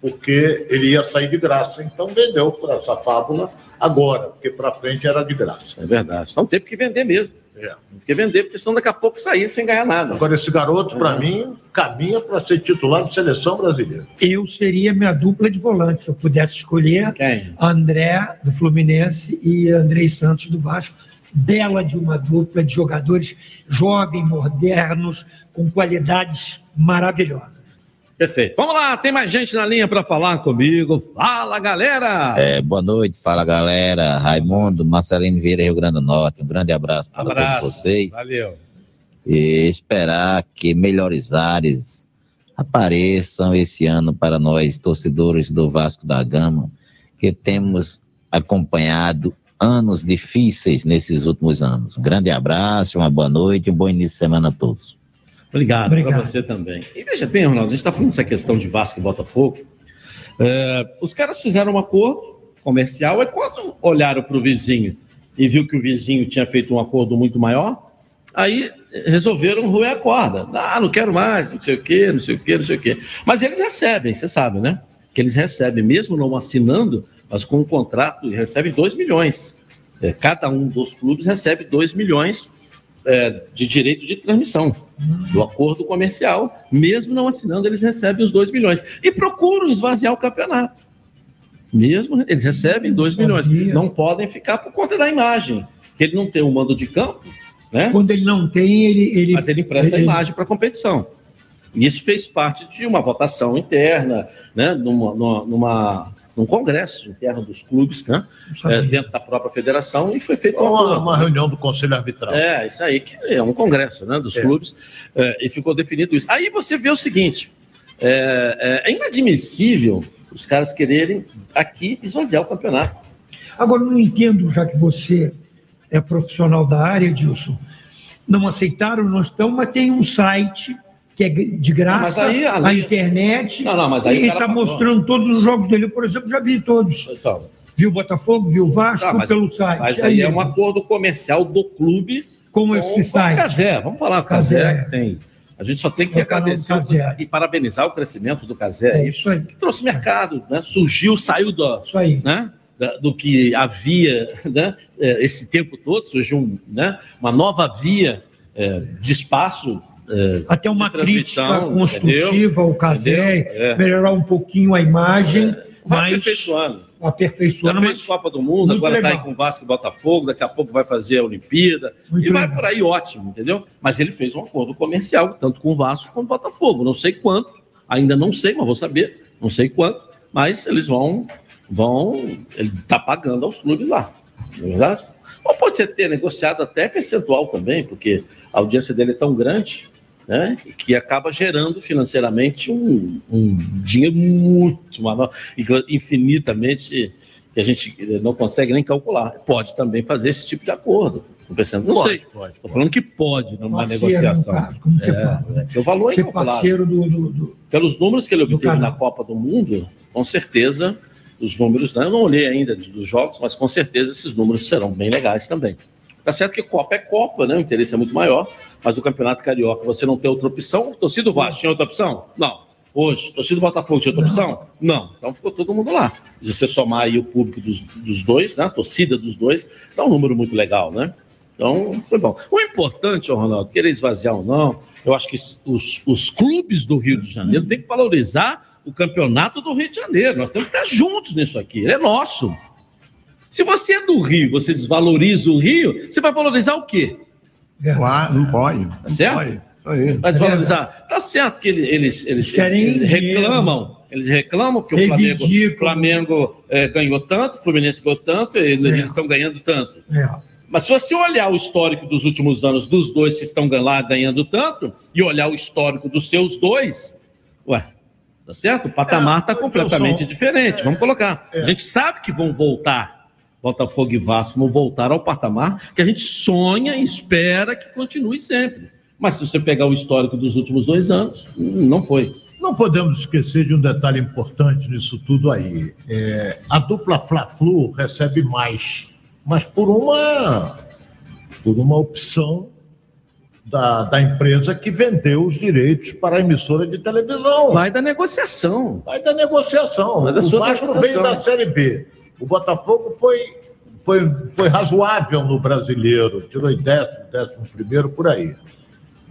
Porque ele ia sair de graça. Então vendeu para essa fábula agora, porque para frente era de graça. É verdade. Então teve que vender mesmo. Teve que vender, porque senão daqui a pouco sair sem ganhar nada. Agora, esse garoto, para mim, caminha para ser titular de seleção brasileira. Eu seria minha dupla de volante, se eu pudesse escolher Quem? André, do Fluminense, e Andrei Santos, do Vasco. Bela de uma dupla de jogadores jovens, modernos, com qualidades maravilhosas. Perfeito. Vamos lá, tem mais gente na linha para falar comigo. Fala, galera! É, boa noite, fala galera. Raimundo, Marcelino Vieira, Rio Grande do Norte. Um grande abraço para Abraço. todos vocês. Valeu. E esperar que melhores ares apareçam esse ano para nós, torcedores do Vasco da Gama, que temos acompanhado anos difíceis nesses últimos anos. Um grande abraço, uma boa noite, um bom início de semana a todos. Obrigado, Obrigado. para você também. E veja bem, Ronaldo, a gente está falando dessa questão de Vasco e Botafogo. É, os caras fizeram um acordo comercial, e quando olharam para o vizinho e viu que o vizinho tinha feito um acordo muito maior, aí resolveram roer a corda. Ah, não quero mais, não sei o quê, não sei o quê, não sei o quê. Mas eles recebem, você sabe, né? Que eles recebem, mesmo não assinando, mas com um contrato, recebem 2 milhões. É, cada um dos clubes recebe 2 milhões é, de direito de transmissão do acordo comercial. Mesmo não assinando, eles recebem os 2 milhões. E procuram esvaziar o campeonato. Mesmo eles recebem 2 milhões. Não podem ficar por conta da imagem. Que ele não tem um mando de campo, né? Quando ele não tem, ele. ele Mas ele empresta a ele- imagem para a competição. E isso fez parte de uma votação interna, né? numa, numa, numa- num congresso interno dos clubes, né? É, dentro da própria federação, e foi feito um Uma, acordo. uma reunião do Conselho Arbitral. É, isso aí, que é um congresso né, dos É. clubes, é, e ficou definido isso. Aí você vê o seguinte: é, é inadmissível os caras quererem aqui esvaziar o campeonato. Agora, não entendo, já que você é profissional da área, Dilson, não aceitaram, não estão, mas tem um site que é de graça, Não, aí a a internet, Não, não, mas aí o e cara está pagou. mostrando todos os jogos dele. Eu, por exemplo, já vi todos. Então. Viu o Botafogo, viu o Vasco Ah, mas, pelo site. mas aí é um acordo comercial do clube com esse com site. o Casé. Vamos falar. Casé, que tem. A gente só tem que É agradecer e parabenizar o crescimento do Casé. É isso aí. Que trouxe mercado, né? surgiu, saiu do, Isso aí. né? do que havia né? é, esse tempo todo, surgiu um, né? uma nova via é, de espaço. É, Até uma crítica construtiva entendeu? ao Casé? É. melhorar um pouquinho a imagem, Vai mas aperfeiçoando. aperfeiçoando. Já Mas fez Copa do Mundo, Muito agora está aí com Vasco e Botafogo, daqui a pouco vai fazer a Olimpíada. Muito e vai legal. por aí ótimo, entendeu? Mas ele fez um acordo comercial, tanto com o Vasco quanto com o Botafogo. Não sei quanto, ainda não sei, mas vou saber, não sei quanto, mas eles vão. vão ele está pagando aos clubes lá. Não é verdade? Ou pode ser ter negociado até percentual também, porque a audiência dele é tão grande, né? Que acaba gerando financeiramente um, um dinheiro muito maior, infinitamente que a gente não consegue nem calcular. Pode também fazer esse tipo de acordo. Tô pensando, não Pode, sei. pode, Estou falando que pode numa Parceiro, negociação. caso, como você É, fala. é, porque o valor é Ser parceiro do, do- do- Pelos números que ele obteve na Copa do Mundo, com certeza, os números, né, eu não olhei ainda dos jogos, mas com certeza esses números serão bem legais também. Tá certo que Copa é Copa, né? O interesse é muito maior, mas o Campeonato Carioca você não tem outra opção. Torcida do Vasco tinha outra opção? Não. Hoje, torcida do Botafogo tinha outra opção? Não. Então ficou todo mundo lá. Se você somar aí o público dos, dos dois, né? A torcida dos dois, dá um número muito legal, né? Então, foi bom. O importante, Ronaldo, querer esvaziar ou não, eu acho que os, os clubes do Rio de Janeiro têm que valorizar o campeonato do Rio de Janeiro. Nós temos que estar juntos nisso aqui. Ele é nosso. Se você é do Rio, você desvaloriza o Rio, você vai valorizar o quê? Ah, não pode. Tá certo? Não pode. Aí. Vai desvalorizar. Tá certo que ele- eles, eles, querem eles reclamam. Eles reclamam que o Flamengo. Flamengo eh, ganhou tanto, o Fluminense ganhou tanto, e eles estão ganhando tanto. É. Mas se você olhar o histórico dos últimos anos dos dois que estão lá ganhando tanto, e olhar o histórico dos seus dois, ué, tá certo? O patamar está completamente diferente. Vamos colocar. A gente sabe que vão voltar, Botafogo e Vasco vão voltar ao patamar que a gente sonha e espera que continue sempre. Mas se você pegar o histórico dos últimos dois anos, não foi. Não podemos esquecer de um detalhe importante nisso tudo aí. É, a dupla Fla-Flu recebe mais, mas por uma, por uma opção da, da empresa que vendeu os direitos para a emissora de televisão. Vai da negociação. Vai da negociação. Vai da o Vasco negociação. veio da Série B. O Botafogo foi, foi, foi razoável no brasileiro. Tirou em décimo, décimo primeiro, por aí.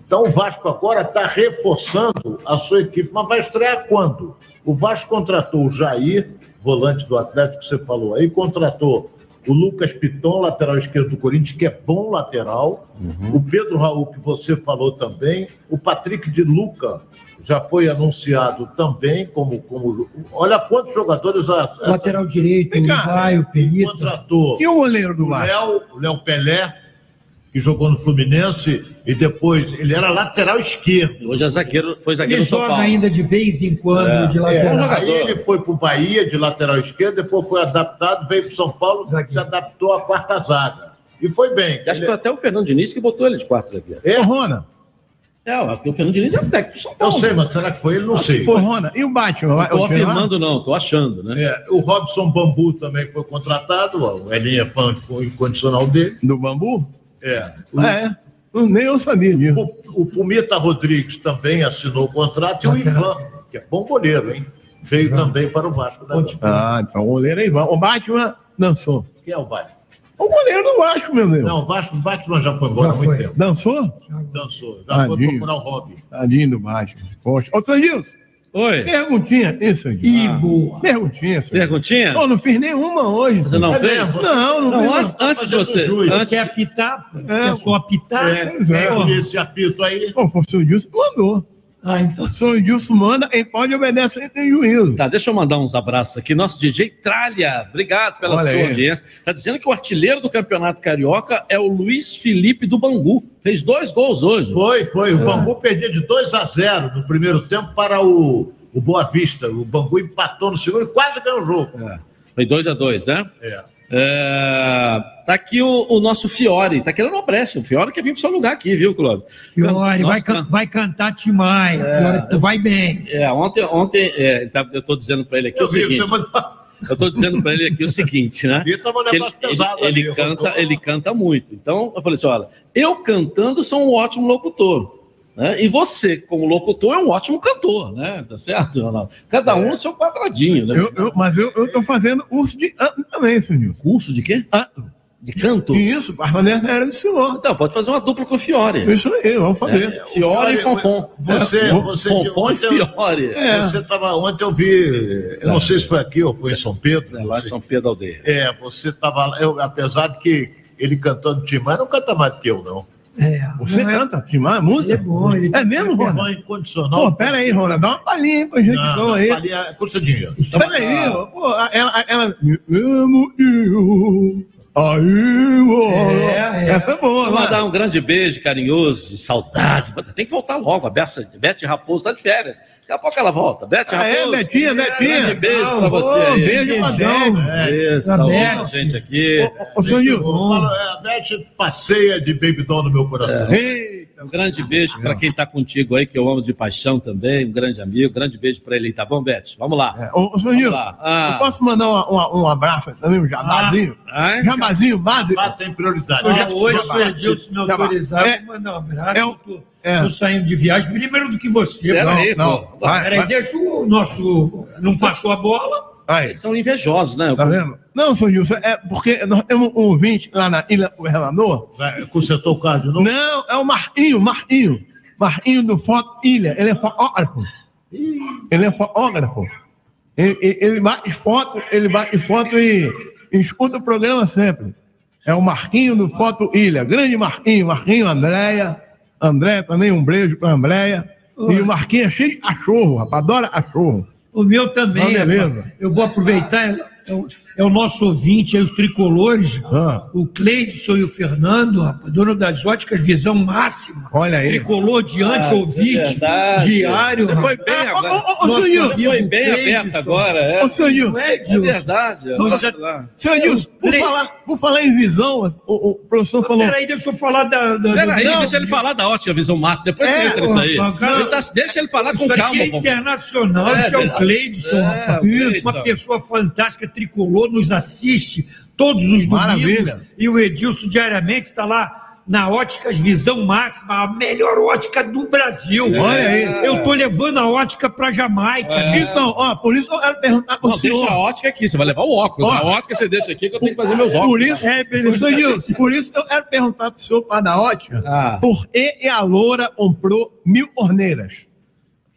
Então o Vasco agora está reforçando a sua equipe, mas vai estrear quando? O Vasco contratou o Jair, volante do Atlético que você falou aí, contratou o Lucas Piton, lateral esquerdo do Corinthians, que é bom lateral, o Pedro Raul, que você falou também, o Patrick de Luca já foi anunciado também como. como olha quantos jogadores. A, a- Lateral direito, Uruguai, o Pelito. contratou. E o goleiro do Vasco? Léo, o Léo Pelé, que jogou no Fluminense e depois ele era lateral esquerdo. Hoje é zagueiro, foi zagueiro Ele São joga Paulo. ainda de vez em quando É. de É, lateral. aí ele foi para o Bahia de lateral esquerdo, depois foi adaptado, veio para São Paulo, se adaptou à quarta zaga. E foi bem. Acho que foi até o Fernando Diniz que botou ele de quarto zagueiro. É, Rona. É, porque o Fernando Diniz é o técnico do São Eu Paulo. sei, mas será que foi ele? Não Acho sei. foi. Rona. E o Batman? Tirar? afirmando, não, tô achando, né? É, o Robson Bambu também foi contratado, ó, o Elinho é fã foi incondicional dele. Do Bambu? É. É. Nem eu sabia disso. O, o Pumita Rodrigues também assinou o contrato e o Ivan, que é bom goleiro, hein? Veio também para o Vasco da Gama. Ah, então o goleiro é Ivan. O Batman dançou. Quem é o Batman? O goleiro do Vasco, meu Deus. Não, o Vasco, o Batman já foi embora há muito tempo. Dançou? Dançou. Já foi procurar o hobby. Tadinho do Batman. Poxa. Ô, Sandilson. Oi. Perguntinha. Isso aqui. Ih, boa. Perguntinha. Sandilson. Perguntinha? Pô, não fiz nenhuma hoje. Você não É fez? mesmo? Não, não, Não, fiz. antes- antes de você- antes Quer de- apitar? É, Quer só apitar? É, é. é, esse apito aí. Pô, foi o mandou. Ah, então. O seu Dilson manda, ele pode obedecer sem ter juízo. Tá, deixa eu mandar uns abraços aqui. Nosso DJ Tralha, obrigado pela Olha sua aí. audiência. Tá dizendo que o artilheiro do Campeonato Carioca é o Luiz Felipe do Bangu. Fez dois gols hoje. Foi, foi. O Bangu perdia de 2 a 0 no primeiro tempo para o, o Boa Vista. O Bangu empatou no segundo e quase ganhou o jogo. Foi 2 a 2 né? É. É, tá aqui o, o nosso Fiore. Tá querendo uma brecha. O Fiore quer vir pro seu lugar aqui, viu, Clóvis? Fiore, Nossa, vai, can- vai cantar Timai. É. Fiore, tu vai bem. É, ontem, ontem é, tá- eu tô dizendo para ele aqui Eu o vi, seguinte. Eu tô dizendo para ele aqui o seguinte, né? *laughs* E um ele, ele, ali, ele canta, ele canta muito. Então eu falei assim, olha, eu cantando sou um ótimo locutor. Né? E você, como locutor, é um ótimo cantor, né? Tá certo, Ronaldo? Cada um no seu quadradinho, né? Eu, eu- mas eu, eu tô fazendo curso de ano também, seu Dilson. Curso de quê? Ano. De canto? Isso, fazer na era do senhor. Então, pode fazer uma dupla com o Fiore. Isso aí, vamos fazer. É, Fiore e Fonfon. Você, É, você Fonfon e Fiore. É. Você tava, ontem eu vi, eu não sei se foi aqui ou foi em São Pedro. É, lá em. São Pedro Aldeia. É, você estava lá, apesar de que ele cantando Tim Maia, não canta mais do que eu, não. É, Você não é- canta, Timar, música? Ele é bom, ele- É mesmo, Rona? Fã incondicional. Pô, pera aí, Rona, dá uma palhinha aí pra gente Não, então aí. Palinha custa dinheiro. Pera aí, pô, ela, ela, me amo eu. Aí, boa. É, é. Essa é boa, Vou né? mandar um grande beijo carinhoso, de saudade. Tem que voltar logo. A Bessa- Bete Raposo está de férias. Daqui a pouco ela volta. Bete Ah, é, Raposo. Betinha, Betinha. Grande beijo Ah, pra você. ô, aí. beijo pra Bete. Isso, Pra tá gente aqui. Ô, senhor Nilson. Fala, é, a Beth passeia de baby doll no meu coração. Um grande beijo para quem está contigo aí, que eu amo de paixão também, um grande amigo. Grande beijo para ele aí, tá bom, Beth? Vamos lá. Ô, ô, senhor Vamos Nilson, lá. Ah. eu posso mandar uma- uma- um abraço também, um jabazinho? Ah, jabazinho, base. tem prioridade. Ah, hoje, se o Edilson me autorizar, É, eu vou mandar um abraço. é eu tô, tô saindo de viagem primeiro do que você. Pera Não, aí, não. pô. Peraí, deixa o nosso. Não passou a bola. Eles são invejosos, né? Tá vendo? Não, senhor Nilson, é porque nós temos um ouvinte lá na Ilha Governador. Consertou o carro de novo? Não, é o Marquinho, Marquinho. Marquinho do Foto Ilha. Ele é fotógrafo. Ele é fotógrafo. Ele, ele, ele bate foto, ele bate foto e, e escuta o programa sempre. É o Marquinho do Foto Ilha. Grande Marquinho, Marquinho, Andréia. André também, um beijo pra Andréia. E o Marquinho é cheio de cachorro, rapaz, adora cachorro. O meu também. Não, beleza. Eu vou aproveitar. É o, é o nosso ouvinte, aí, os tricolores, Ah. o Cleidson e o Fernando, rapaz, dono das óticas Visão Máxima. Olha aí. Tricolor diante Ah, ouvinte, é diário. Você foi rapaz. bem agora. Ô, ô, ô, Nossa, senhor você foi bem a peça agora, é. Ô, senhor Nilson. É, É verdade. Senhor- lá. Senhor Nilson, por Cle- falar, por falar em visão, o, o professor falou. Peraí, deixa eu falar da. da Peraí, do- deixa ele falar da ótima visão máxima, depois você É, entra nisso aí. tá- deixa ele falar com Isso calma, aqui é internacional, É, isso é o. Cleidson, É, rapaz. Isso, uma pessoa fantástica, tricolor, nos assiste todos os domingos. Maravilha. E o Edilson diariamente está lá na Óticas Visão Máxima, a melhor ótica do Brasil. Olha aí. Eu tô levando a ótica para Jamaica. É. Então, ó, por isso eu quero perguntar pro Não, senhor. deixa a ótica aqui, você vai levar o óculos. Ó. A ótica você deixa aqui que eu tenho que fazer meus óculos. Por isso, É, Nilson, por isso eu quero perguntar pro senhor para da ótica. Ah. Por que a loura comprou mil torneiras?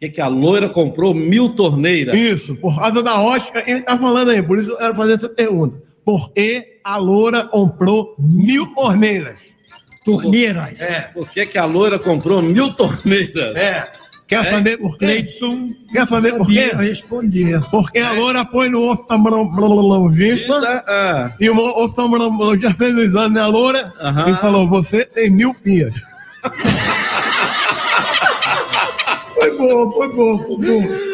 O que, que a loira comprou mil torneiras? Isso, por causa da ótica, ele tá falando aí, por isso eu quero fazer essa pergunta. Por que a loura comprou mil torneiras? Torneiras. É, Por que, que a loira comprou mil torneiras? é. Quer saber por quê? Cleidson Quer saber por quê? responder. Porque a loura foi no oftalmologista Ah, e o oftalmologista fez o exame na loura Aham. e falou: Você tem mil pias. *laughs* Foi boa, foi boa, foi boa.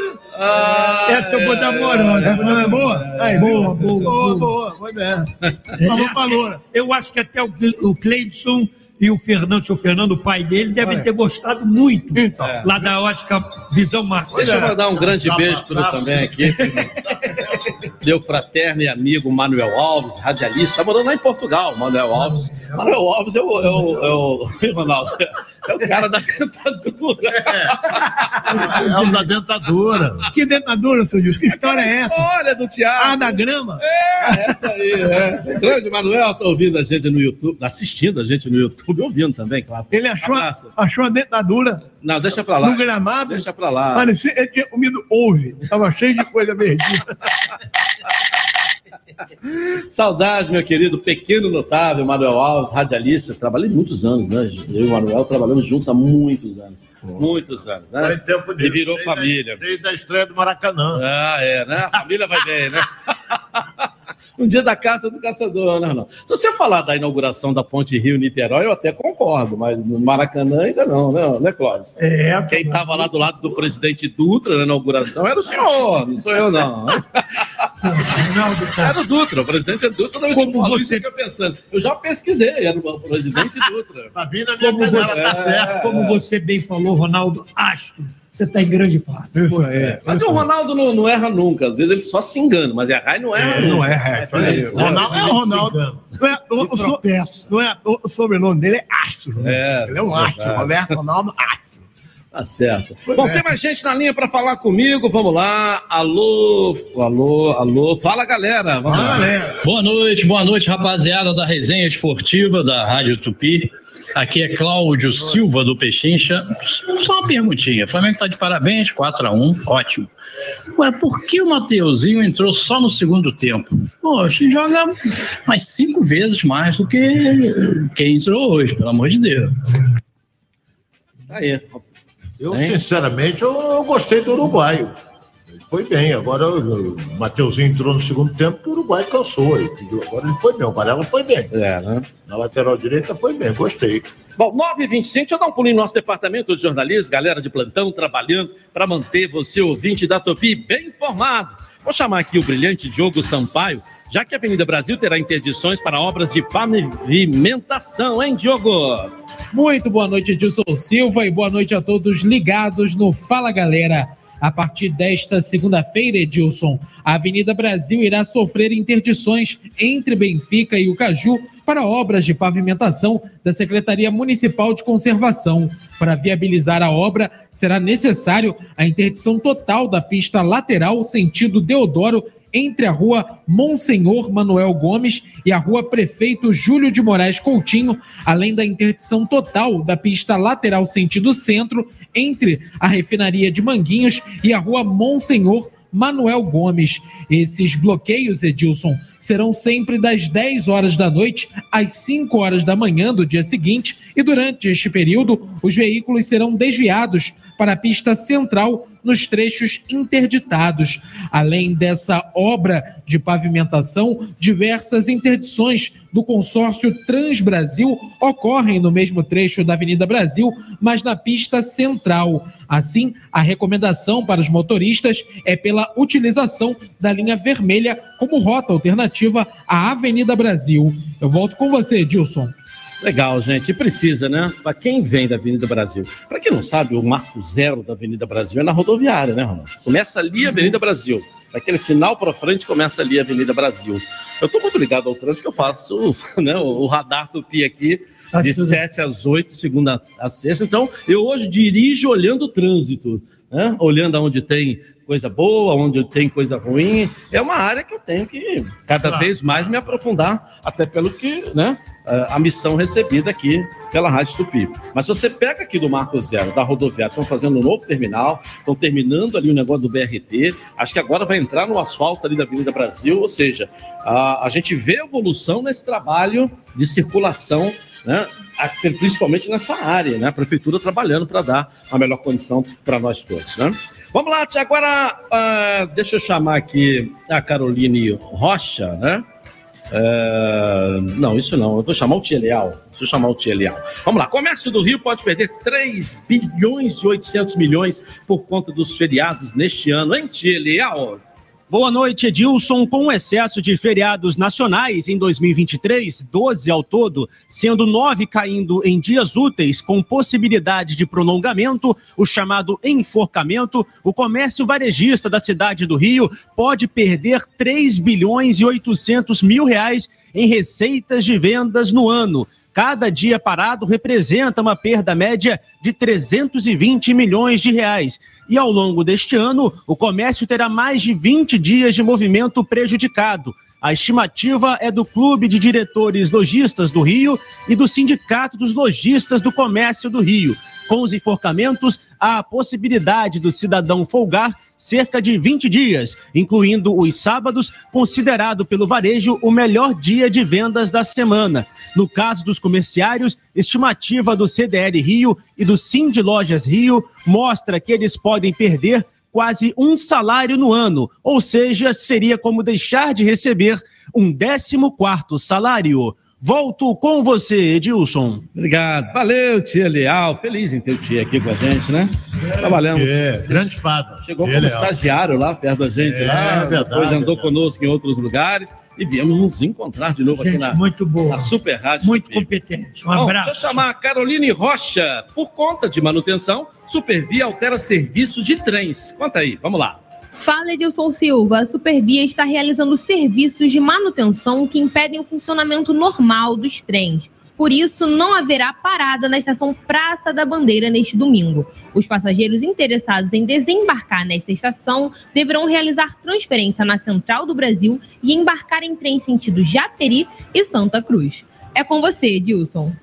Essa eu vou dar moral. Essa não é boa? Aí, Boa, boa, boa, boa, boa. boa, foi bem. Falou Essa- pra loura. Eu acho que até o, o Cleidson e o Fernando, o Fernando, o pai dele, devem ter gostado muito Então. lá da ótica Visão Máxima. Deixa eu mandar um grande Tá beijo fácil. também aqui. Meu fraterno e amigo Manuel Alves, radialista, tá morando lá em Portugal, Manuel Alves. Manuel Alves é o, é o, é o, *laughs* Ronaldo, é o cara da dentadura. É o da dentadura. Que dentadura, seu Deus? Que história é essa? Olha do Thiago. Ah, da grama? É, essa aí, é. Grande Manuel, tá ouvindo a gente no YouTube, assistindo a gente no YouTube, ouvindo também, claro. Ele achou, Abraço. achou a dentadura Não, deixa pra lá. no gramado. Deixa pra lá. Parecia ele tinha comido ouve. Tava cheio de coisa verdinha. *laughs* Saudades, meu querido pequeno notável Manuel Alves, radialista. Trabalhei muitos anos, né? Eu e o Manuel trabalhamos juntos há muitos anos. Muitos anos, Foi né? tempo E virou desde a- família. Desde a estreia do Maracanã. Ah, é, né? A família vai bem, né? *laughs* Um dia da caça do caçador, né, Ronaldo? Se você falar da inauguração da Ponte Rio-Niterói, eu até concordo, mas no Maracanã ainda não, né, né Clóvis? É, Quem estava lá do lado do presidente Dutra na inauguração era o senhor, não sou eu, não. Ronaldo, tá. Era o Dutra, o presidente Dutra. Toda vez que Como você- fico pensando. Eu já pesquisei, era o presidente Dutra. Como canela, você, tá certo. como você bem falou, Ronaldo Astro, você está em grande fase. Isso aí. Mas o Ronaldo não, não erra nunca, às vezes ele só se engana, mas errar não erra Não nunca. é, é. Aí. Ronaldo é o Ronaldo. Não é, toa, o, so- não é o sobrenome dele é Astro. né? É, Ele é um astro. Roberto Ronaldo Astro. Tá certo. Pois Bom, é. tem mais gente na linha para falar comigo. Vamos lá. Alô, alô, alô. Fala, galera. Vamos Fala, lá. galera. Boa noite, boa noite, rapaziada da resenha esportiva da Rádio Tupi. Aqui é Cláudio Silva do Pechincha. Só uma perguntinha. O Flamengo está de parabéns, 4x1, ótimo. Agora, por que o Mateuzinho entrou só no segundo tempo? Poxa, joga mais cinco vezes mais do que quem entrou hoje, pelo amor de Deus. Aí. Eu, Hein? sinceramente, eu, eu gostei do uruguaio. Foi bem, agora o Mateuzinho entrou no segundo tempo, o Uruguai cansou. ele pediu- Agora ele foi bem, o Varela foi bem. É, né? Na lateral direita foi bem, gostei. Bom, 9h25, deixa eu dar um pulinho no nosso departamento de jornalistas, galera de plantão trabalhando para manter você, ouvinte da Topi, bem informado. Vou chamar aqui o brilhante Diogo Sampaio, já que a Avenida Brasil terá interdições para obras de pavimentação, hein, Diogo? Muito boa noite, Edilson Silva, e boa noite a todos ligados no Fala Galera. A partir desta segunda-feira, Edilson, a Avenida Brasil irá sofrer interdições entre Benfica e o Caju para obras de pavimentação da Secretaria Municipal de Conservação. Para viabilizar a obra, será necessário a interdição total da pista lateral sentido Deodoro entre a rua Monsenhor Manuel Gomes e a rua Prefeito Júlio de Moraes Coutinho, além da interdição total da pista lateral sentido centro entre a refinaria de Manguinhos e a rua Monsenhor Manuel Gomes. Esses bloqueios, Edilson, serão sempre das 10 horas da noite às 5 horas da manhã do dia seguinte e durante este período os veículos serão desviados para a pista central nos trechos interditados. Além dessa obra de pavimentação, diversas interdições do consórcio Transbrasil ocorrem no mesmo trecho da Avenida Brasil, mas na pista central. Assim, a recomendação para os motoristas é pela utilização da linha vermelha como rota alternativa à Avenida Brasil. Eu volto com você, Edilson. Legal, gente. E precisa, né? Para quem vem da Avenida Brasil. Para quem não sabe, o marco zero da Avenida Brasil é na rodoviária, né, Ronaldo? Começa ali a Avenida Brasil. Daquele sinal para frente começa ali a Avenida Brasil. Eu estou muito ligado ao trânsito que eu faço *laughs* né, o radar Tupi aqui de 7 às 8, segunda a sexta. Então, eu hoje dirijo olhando o trânsito, né? olhando aonde tem coisa boa, onde tem coisa ruim. É uma área que eu tenho que cada vez mais me aprofundar, até pelo que, né, a a missão recebida aqui pela Rádio Tupi. Mas se você pega aqui do Marco Zero, da rodoviária, estão fazendo um novo terminal, estão terminando ali o negócio do BRT, acho que agora vai entrar no asfalto ali da Avenida Brasil, ou seja, a, a gente vê evolução nesse trabalho de circulação né, principalmente nessa área, né? A prefeitura trabalhando para dar a melhor condição para nós todos, né? Vamos lá, agora ah, deixa eu chamar aqui a Caroline Rocha, né? Ah, não, isso não. Eu vou chamar o Tia Leal. Deixa eu chamar o Tia Leal. Vamos lá. Comércio do Rio pode perder 3 bilhões e 800 milhões por conta dos feriados neste ano, hein, Tia Leal? Boa noite, Edilson. Com o excesso de feriados nacionais em 2023, 12 ao todo, sendo nove caindo em dias úteis, com possibilidade de prolongamento, o chamado enforcamento, o comércio varejista da cidade do Rio pode perder 3 bilhões e 800 mil reais em receitas de vendas no ano. Cada dia parado representa uma perda média de 320 milhões de reais. E ao longo deste ano, o comércio terá mais de 20 dias de movimento prejudicado. A estimativa é do Clube de Diretores Lojistas do Rio e do Sindicato dos Lojistas do Comércio do Rio. Com os enforcamentos, há a possibilidade do cidadão folgar cerca de 20 dias, incluindo os sábados, considerado pelo varejo o melhor dia de vendas da semana. No caso dos comerciários, estimativa do CDL Rio e do Sind Lojas Rio mostra que eles podem perder quase um salário no ano, ou seja, seria como deixar de receber um 14º salário. Volto com você, Edilson. Obrigado. Valeu, tia Leal. Feliz em ter o tia aqui com a gente, né? Trabalhamos. É, grande espada. Chegou Tia como Leal. estagiário lá perto da gente, É, lá. verdade, depois andou é conosco em outros lugares e viemos nos encontrar de novo Gente aqui na, muito boa. na Super Rádio. Muito competente. Um Bom, abraço. Deixa eu chamar a Caroline Rocha. Por conta de manutenção, Supervia altera serviço de trens. Conta aí, vamos lá. Fala Edilson Silva, a Supervia está realizando serviços de manutenção que impedem o funcionamento normal dos trens. Por isso, não haverá parada na estação Praça da Bandeira neste domingo. Os passageiros interessados em desembarcar nesta estação deverão realizar transferência na Central do Brasil e embarcar em trem sentido Japeri e Santa Cruz. É com você, Edilson.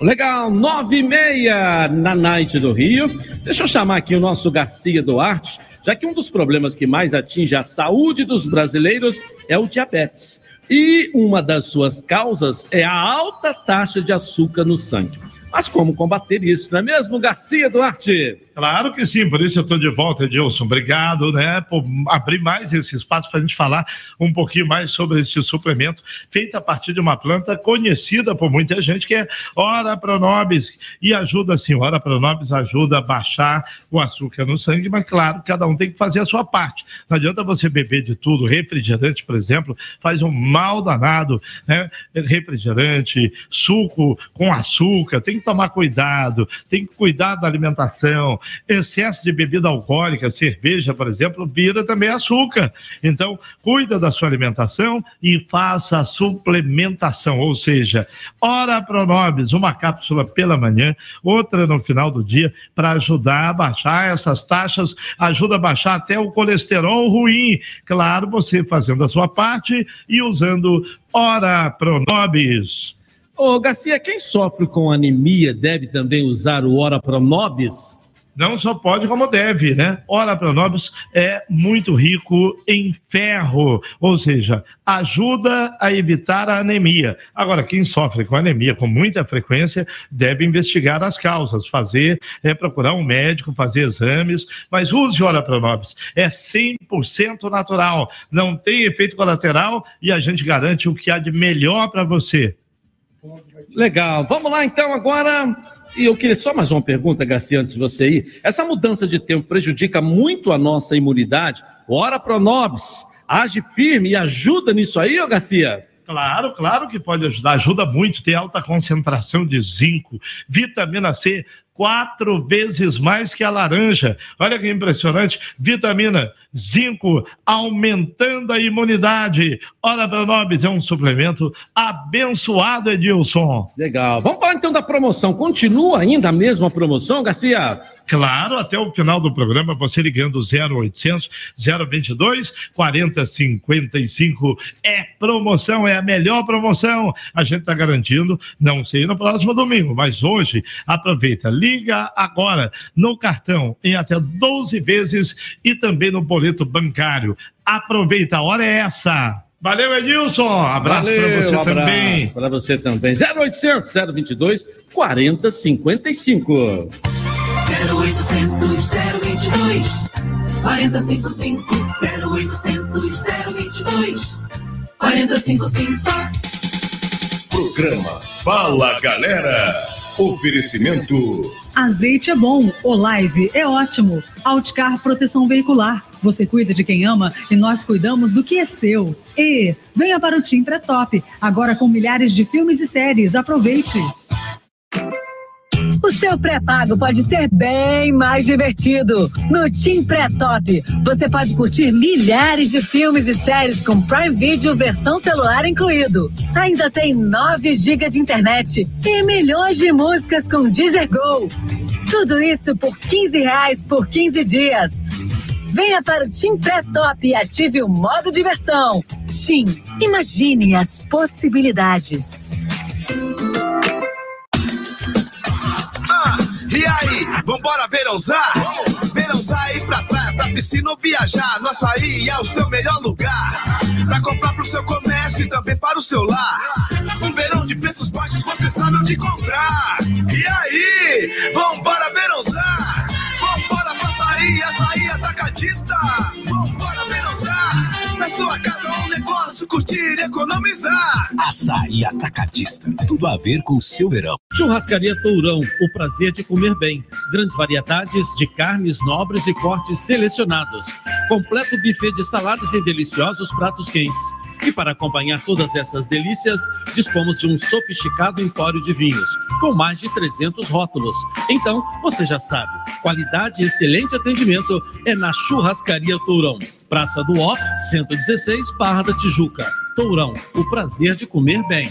Legal, nove e meia na Night do Rio. Deixa eu chamar aqui o nosso Garcia Duarte, já que um dos problemas que mais atinge a saúde dos brasileiros é o diabetes. E uma das suas causas é a alta taxa de açúcar no sangue. Mas como combater isso, não é mesmo, Garcia Duarte? Claro que sim, por isso eu estou de volta, Edilson. Obrigado, né, por abrir mais esse espaço para a gente falar um pouquinho mais sobre esse suplemento feito a partir de uma planta conhecida por muita gente, que é Ora Pronobis. E ajuda, sim, Ora Pronobis ajuda a baixar o açúcar no sangue, mas claro, cada um tem que fazer a sua parte. Não adianta você beber de tudo. Refrigerante, por exemplo, faz um mal danado, né? Refrigerante, suco com açúcar, tem tomar cuidado, tem que cuidar da alimentação. Excesso de bebida alcoólica, cerveja, por exemplo, vira também açúcar. Então, cuida da sua alimentação e faça a suplementação, ou seja, Ora Pronobis, uma cápsula pela manhã, outra no final do dia, para ajudar a baixar essas taxas, ajuda a baixar até o colesterol ruim. Claro, você fazendo a sua parte e usando Ora Pronobis. Ô, Garcia, quem sofre com anemia deve também usar o Ora Pronobis? Não só pode, como deve, né? Ora Pronobis é muito rico em ferro, ou seja, ajuda a evitar a anemia. Agora, quem sofre com anemia com muita frequência deve investigar as causas, fazer, é procurar um médico, fazer exames, mas use Ora Pronobis. É 100% natural, não tem efeito colateral e a gente garante o que há de melhor para você. Legal. Vamos lá então agora. E eu queria só mais uma pergunta, Garcia, antes de você ir. Essa mudança de tempo prejudica muito a nossa imunidade? Ora Pronobis age firme e ajuda nisso aí, ô Garcia? Claro, claro que pode ajudar, ajuda muito, tem alta concentração de zinco, vitamina C, quatro vezes mais que a laranja. Olha que impressionante, vitamina, zinco, aumentando a imunidade. Ora, Pronobis é um suplemento abençoado, Edilson. Legal. Vamos falar então da promoção. Continua ainda a mesma promoção, Garcia? Claro, até o final do programa, você ligando 0800 022 4055. É promoção, é a melhor promoção. A gente está garantindo, não sei no próximo domingo, mas hoje, aproveita, liga agora no cartão em até 12 vezes e também no boleto bancário. Aproveita, a hora é essa. Valeu, Edilson. Abraço para você um também. Para você também. 0800 022 4055. 0800 022 455 0800 022 455 Programa Fala Galera. Oferecimento Azeite é bom, Olive é ótimo. Outcar Proteção Veicular. Você cuida de quem ama e nós cuidamos do que é seu. E venha para o Tim Pré-Top, agora com milhares de filmes e séries. Aproveite. O seu pré-pago pode ser bem mais divertido. No Team Pré-Top, você pode curtir milhares de filmes e séries com Prime Video versão celular incluído. Ainda tem 9 GB de internet e milhões de músicas com Deezer Go. Tudo isso por 15 reais por 15 dias. Venha para o Team Pré-Top e ative o modo diversão. Team, imagine as possibilidades. Ah, e aí, vambora verãozar? Verãozar ir pra praia, pra piscina ou viajar. No açaí é o seu melhor lugar. Pra comprar pro seu comércio e também para o seu lar. Um verão de preços baixos, você sabe onde comprar. E aí, vambora verãozar? Atacadista. Vambora verãozar? Na sua casa negócio, curtir e economizar. Açaí Atacadista. Tudo a ver com o seu verão. Churrascaria Tourão, o prazer de comer bem. Grandes variedades de carnes nobres e cortes selecionados. Completo buffet de saladas e deliciosos pratos quentes. E para acompanhar todas essas delícias, dispomos de um sofisticado empório de vinhos, com mais de 300 rótulos. Então, você já sabe, qualidade e excelente atendimento é na Churrascaria Tourão. Praça do Ó, 116, Barra Tijuca. Tourão, o prazer de comer bem.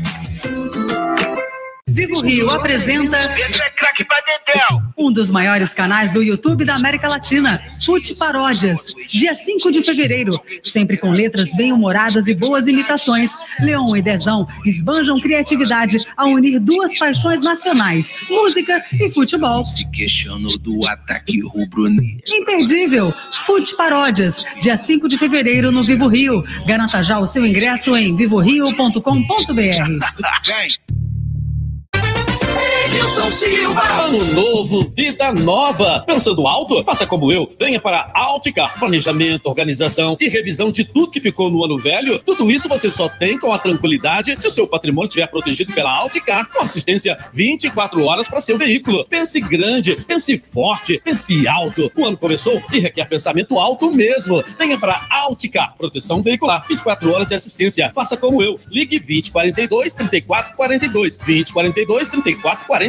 Vivo Rio apresenta um dos maiores canais do YouTube da América Latina, Fute Paródias, dia 5 de fevereiro. Sempre com letras bem-humoradas e boas imitações, Leon e Dezão esbanjam criatividade ao unir duas paixões nacionais, música e futebol. Se questionou do ataque rubro-negro. Imperdível! Fute Paródias, dia 5 de fevereiro no Vivo Rio. Garanta já o seu ingresso em vivorio.com.br. *laughs* Edilson Silva. Ano novo, vida nova. Pensando alto? Faça como eu. Venha para Alticar. Planejamento, organização e revisão de tudo que ficou no ano velho. Tudo isso você só tem com a tranquilidade se o seu patrimônio estiver protegido pela Alticar. Com assistência 24 horas para seu veículo. Pense grande, pense forte, pense alto. O ano começou e requer pensamento alto mesmo. Venha para Alticar. Proteção veicular. 24 horas de assistência. Faça como eu. Ligue 2042 3442. 2042 3442.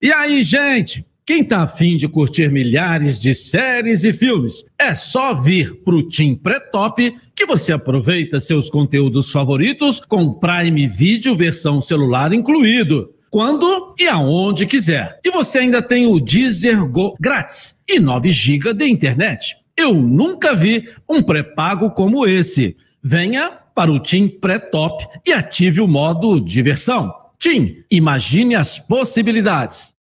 E aí, gente? Quem tá afim de curtir milhares de séries e filmes, é só vir pro Team Pré-Top que você aproveita seus conteúdos favoritos com Prime Video versão celular incluído. Quando e aonde quiser. E você ainda tem o Deezer Go grátis e 9 GB de internet. Eu nunca vi um pré-pago como esse. Venha para o Team Pré-Top e ative o modo diversão. Tim, imagine as possibilidades.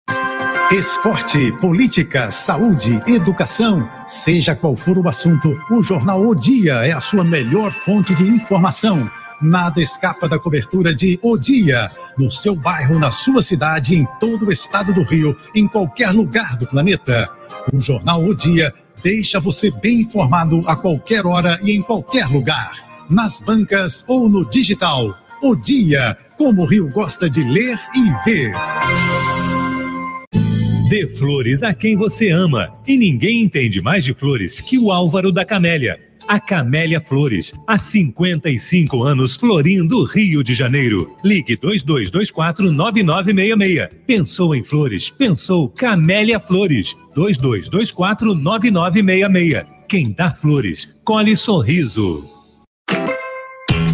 Esporte, política, saúde, educação, seja qual for o assunto, o Jornal O Dia é a sua melhor fonte de informação. Nada escapa da cobertura de O Dia, no seu bairro, na sua cidade, em todo o estado do Rio, em qualquer lugar do planeta. O Jornal O Dia deixa você bem informado a qualquer hora e em qualquer lugar, nas bancas ou no digital. O Dia, como o Rio gosta de ler e ver. Dê flores a quem você ama. E ninguém entende mais de flores que o Álvaro da Camélia. A Camélia Flores, há 55 anos florindo Rio de Janeiro. Ligue 2224-9966. Pensou em flores? Pensou Camélia Flores. 2224-9966. Quem dá flores, colhe sorriso.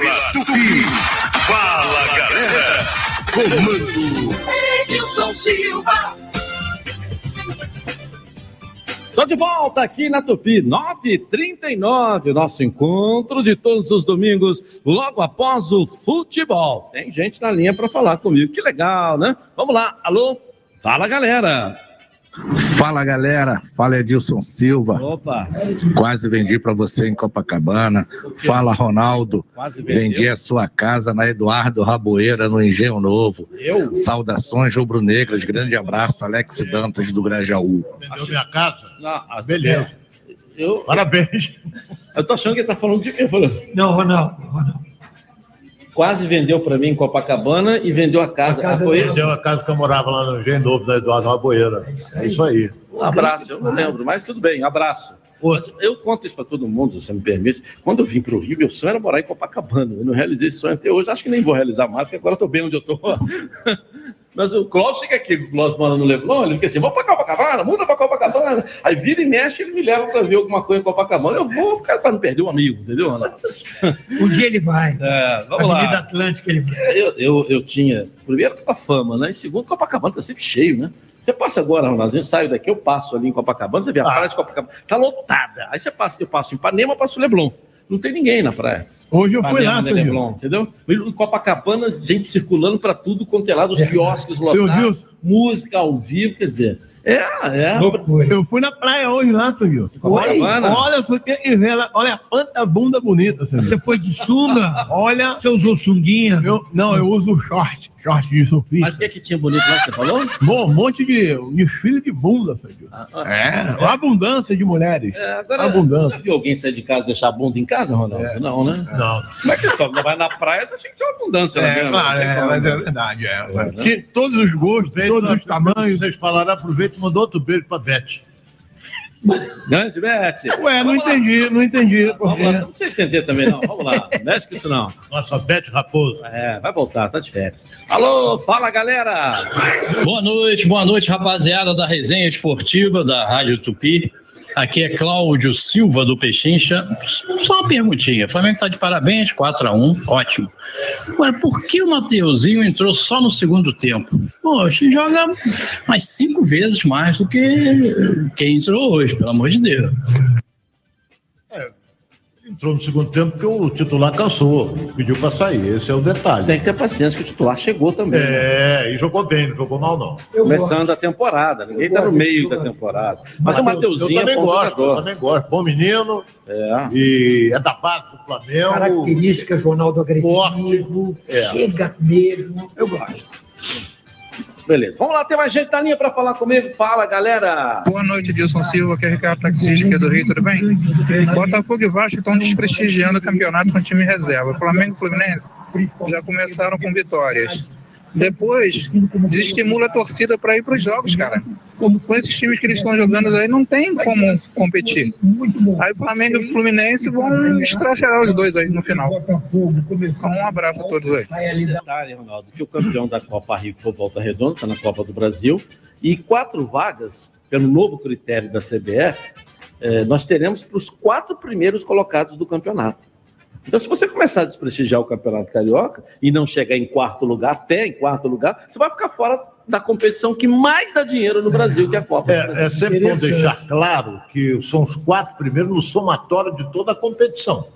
Pela Tupi. Fala, galera. Comando. Edilson Silva. Tô de volta aqui na Tupi, 9h39, nosso encontro de todos os domingos, logo após o futebol. Tem gente na linha para falar comigo, que legal, né? Vamos lá, alô? Fala, galera. Fala galera, fala Edilson Silva. Opa. Quase vendi para você em Copacabana. Fala Ronaldo. Quase. Vendi a sua casa na Eduardo Raboeira, no Engenho Novo. Eu? Saudações rubro-negras. Grande abraço, Alex Dantas do Grajaú. Vendeu minha casa? Não, Beleza. Eu, Parabéns. Eu tô achando que ele tá falando de quem falando. Não, Ronaldo. Ronaldo. Quase vendeu para mim em Copacabana e vendeu a casa. Ah, foi isso? Vendeu a casa que eu morava lá no Novo, da Eduardo Raboeira. É isso aí. Um abraço, eu não lembro, mas tudo bem, um abraço. Mas eu conto isso para todo mundo, se você me permite. Quando eu vim para o Rio, meu sonho era morar em Copacabana. Eu não realizei esse sonho até hoje, acho que nem vou realizar mais, porque agora eu estou bem onde eu estou. *laughs* Mas o Clóvis fica aqui, o Clóvis mora no Leblon, ele fica assim, vamos para Copacabana, muda para Copacabana. Aí vira e mexe, ele me leva para ver alguma coisa em Copacabana. Eu vou, para não perder um amigo, entendeu, Ronaldo? Um dia ele vai. É, vamos lá. Avenida Atlântica ele vai. Eu, eu, eu tinha, primeiro, a fama, né? E segundo, Copacabana tá sempre cheio, né? Você passa agora, Ronaldo, a gente sai daqui, eu passo ali em Copacabana, você vê a praia de Copacabana, tá lotada. Aí você passa, eu passo em Ipanema, passo Leblon. Não tem ninguém na praia. Hoje eu fui lá, seu Leblon, entendeu? Em Copacabana, gente circulando para tudo quanto é lado, os quiosques Seu lotados, música ao vivo, quer dizer, é, é. Eu fui na praia hoje lá, seu. Copacabana? Olha, só que ver lá. Olha quanta bunda bonita, seu Você foi de sunga? Olha. Você usou sunguinha? Eu, não, eu uso short. Short de surfista. Mas o que, é que tinha bonito lá que você falou? Bom, um monte de um desfile de bunda, seu Gilson. É, uma abundância de mulheres. É, agora, abundância. você viu alguém sair de casa e deixar a bunda em casa, Ronaldo? Não, né? Não. Como é que só vai na praia, você tinha que ter uma abundância lá É, mesmo, claro, tem é, como. mas é verdade. É, né? De todos os gostos, todos os tamanhos. Vocês falaram, aproveita e mandou outro beijo pra Beth. Grande, Beth. Ué, não entendi, não entendi. Vamos lá, não precisa entender também, não. Vamos lá, não mexe com isso não. Nossa, Beth Raposo. É, vai voltar, tá de férias. Alô, fala galera! Boa noite, boa noite, rapaziada da resenha esportiva da Rádio Tupi. Aqui é Cláudio Silva do Pechincha. Só uma perguntinha. O Flamengo tá de parabéns, 4x1, ótimo. Agora, por que o Mateuzinho entrou só no segundo tempo? Poxa, joga mais cinco vezes mais do que quem entrou hoje, pelo amor de Deus. Entrou no segundo tempo porque o titular cansou, pediu pra sair. Esse é o detalhe. Tem que ter paciência que o titular chegou também. né? É, e jogou bem, não jogou mal, não. Começando a temporada, ninguém tá no meio da temporada. Mas o Mateuzinho eu é também bom gosto, eu jogador. também gosto. Bom menino. É. E é da base do Flamengo. Características, Ronaldo agressivo, É. chega mesmo. Eu gosto. Beleza, vamos lá, tem mais gente na linha pra falar comigo. Fala, galera! Boa noite, Dilson Silva, que é Ricardo Taxista aqui do Rio, tudo bem? Botafogo e Vasco estão desprestigiando o campeonato com time reserva. Flamengo e Fluminense já começaram com vitórias. Depois, desestimula a torcida para ir para os jogos, cara. Com esses times que eles estão jogando aí, não tem como competir. Aí o Flamengo e o Fluminense vão estraçalhar os dois aí no final. Então, um abraço a todos aí. Detalhe, Ronaldo, que o campeão da Copa Rio foi Volta Redonda, está na Copa do Brasil, e quatro vagas, pelo novo critério da CBF, eh, nós teremos para os quatro primeiros colocados do campeonato. Então, se você começar a desprestigiar o Campeonato Carioca e não chegar em quarto lugar, até em quarto lugar, você vai ficar fora da competição que mais dá dinheiro no Brasil, que é a Copa. do É, Brasil. é sempre bom deixar claro que são os quatro primeiros no somatório de toda a competição.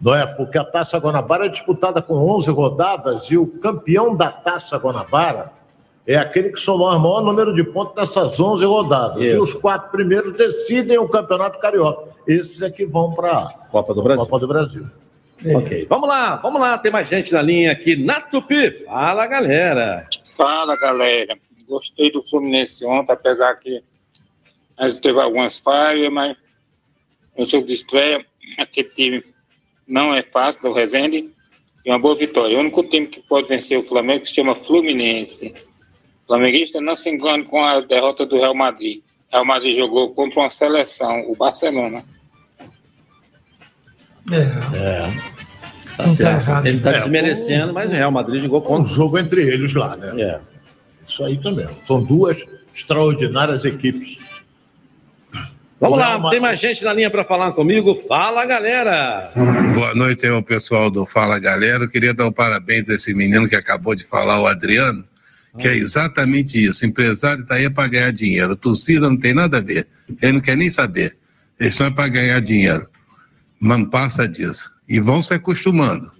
Não é? Porque a Taça Guanabara é disputada com 11 rodadas e o campeão da Taça Guanabara é aquele que somar o maior número de pontos nessas 11 rodadas. Isso. E os quatro primeiros decidem o Campeonato Carioca. Esses é que vão para a Copa do Brasil. Copa do Brasil. Ok, vamos lá, vamos lá, tem mais gente na linha aqui na Tupi. Fala, galera. Fala, galera. Gostei do Fluminense ontem, apesar que a gente teve algumas falhas, mas no jogo de estreia, aquele time não é fácil, o Resende, e uma boa vitória. O único time que pode vencer o Flamengo se chama Fluminense. Flamenguista não se engane com a derrota do Real Madrid. O Real Madrid jogou contra uma seleção, o Barcelona. É. Tá Não tá certo. errado. Ele tá É, desmerecendo, mas o Real Madrid jogou Um contra. jogo entre eles lá, né? É. Isso aí também. São duas extraordinárias equipes. Vamos O lá, tem mais gente na linha para falar comigo. Fala, galera. Boa noite aí, o pessoal do Fala Galera. Eu queria dar um parabéns a esse menino que acabou de falar, o Adriano, que é exatamente isso. Empresário está aí para ganhar dinheiro. Torcida não tem nada a ver. Ele não quer nem saber. Eles estão é para ganhar dinheiro. Mas não passa disso. E vão se acostumando.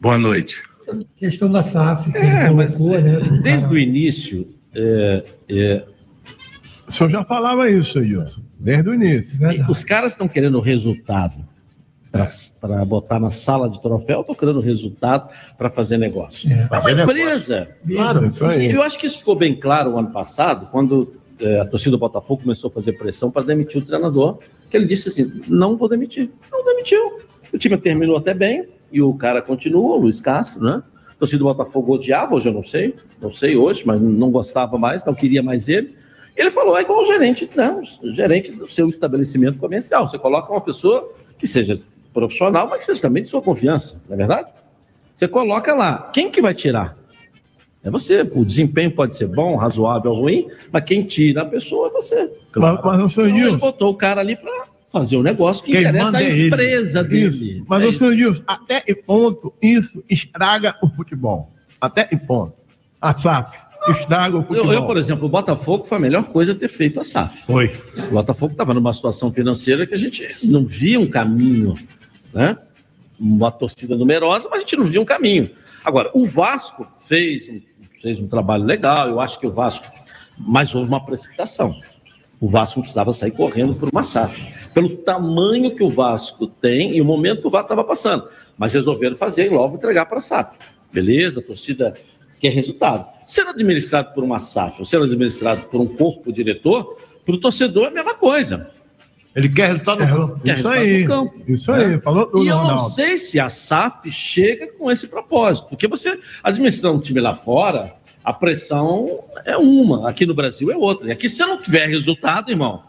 Boa noite. Questão da SAF, que É, colocou, né? desde o início, é, é, O senhor já falava isso, Edilson, desde o início. os caras estão querendo resultado para botar na sala de troféu, estão querendo resultado para fazer negócio. É uma Fazer negócio. empresa. Claro, isso aí. Eu acho que isso ficou bem claro o ano passado, quando é, a torcida do Botafogo começou a fazer pressão para demitir o treinador, que ele disse assim: não vou demitir. Não demitiu. O time terminou até bem, e o cara continua, o Luiz Castro, né? Torcida do Botafogo odiava, hoje eu não sei, não sei hoje, mas não gostava mais, não queria mais ele. Ele falou: é igual o gerente, não, o gerente do seu estabelecimento comercial. Você coloca uma pessoa que seja profissional, mas que seja também de sua confiança, não é verdade? Você coloca lá, quem que vai tirar? É você. O desempenho pode ser bom, razoável ou ruim, mas quem tira a pessoa é você. Mas, mas o senhor Então, ele Edilson, botou o cara ali para fazer um negócio que Quem interessa a é ele. empresa dele. Isso. Mas É o senhor Edilson, até que ponto isso estraga o futebol? Até que ponto? A SAF estraga o Eu, futebol. eu, por exemplo, o Botafogo foi a melhor coisa ter feito a SAF. Foi. O Botafogo estava numa situação financeira que a gente não via um caminho né? Uma torcida numerosa, mas a gente não via um caminho. Agora, o Vasco fez um, fez um trabalho legal, eu acho que o Vasco, mas houve uma precipitação. O Vasco precisava sair correndo por uma SAF. Pelo tamanho que o Vasco tem e o momento que o Vasco estava passando. Mas resolveram fazer e logo entregar para a SAF. Beleza, a torcida quer resultado. Sendo administrado por uma SAF ou sendo administrado por um corpo diretor, para o torcedor é a mesma coisa. Ele quer resultado no campo. Quer Isso aí. campo. Isso aí, né? falou tudo, E eu não Ronaldo. sei se a SAF chega com esse propósito. Porque você, administrando um time lá fora, a pressão é uma. Aqui no Brasil é outra. E aqui, se você não tiver resultado, irmão,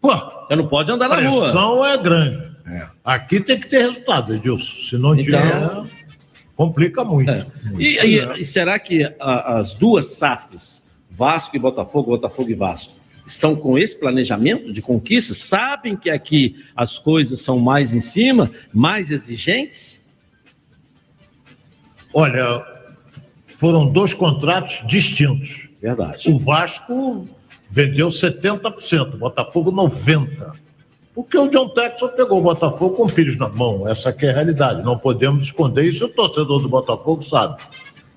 você não pode andar A na rua. pressão é grande. Aqui tem que ter resultado, Edilson. Se não tiver, Então- complica muito. E, e- e será que a- as duas SAFs, Vasco e Botafogo, Botafogo e Vasco, estão com esse planejamento de conquista? Sabem que aqui as coisas são mais em cima, mais exigentes? Olha, foram dois contratos distintos. Verdade. O Vasco vendeu 70%, o Botafogo 90%. Porque o John Texon pegou o Botafogo com o Pires na mão. Essa é a realidade. Não podemos esconder isso, o torcedor do Botafogo sabe.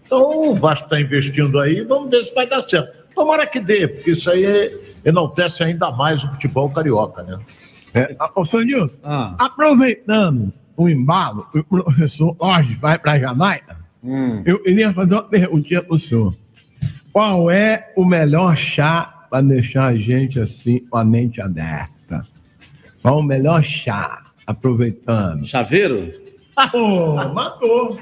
Então o Vasco está investindo aí, vamos ver se vai dar certo. Tomara que dê, porque isso aí enaltece ainda mais o futebol carioca, né? É, ô, senhor Nilson, Ah. aproveitando o embalo, o professor hoje vai para Jamaica, Hum. eu queria fazer uma perguntinha para o senhor. Qual é o melhor chá para deixar a gente assim com a mente aberta? Qual o melhor chá? Aproveitando. Chaveiro? Pô, matou.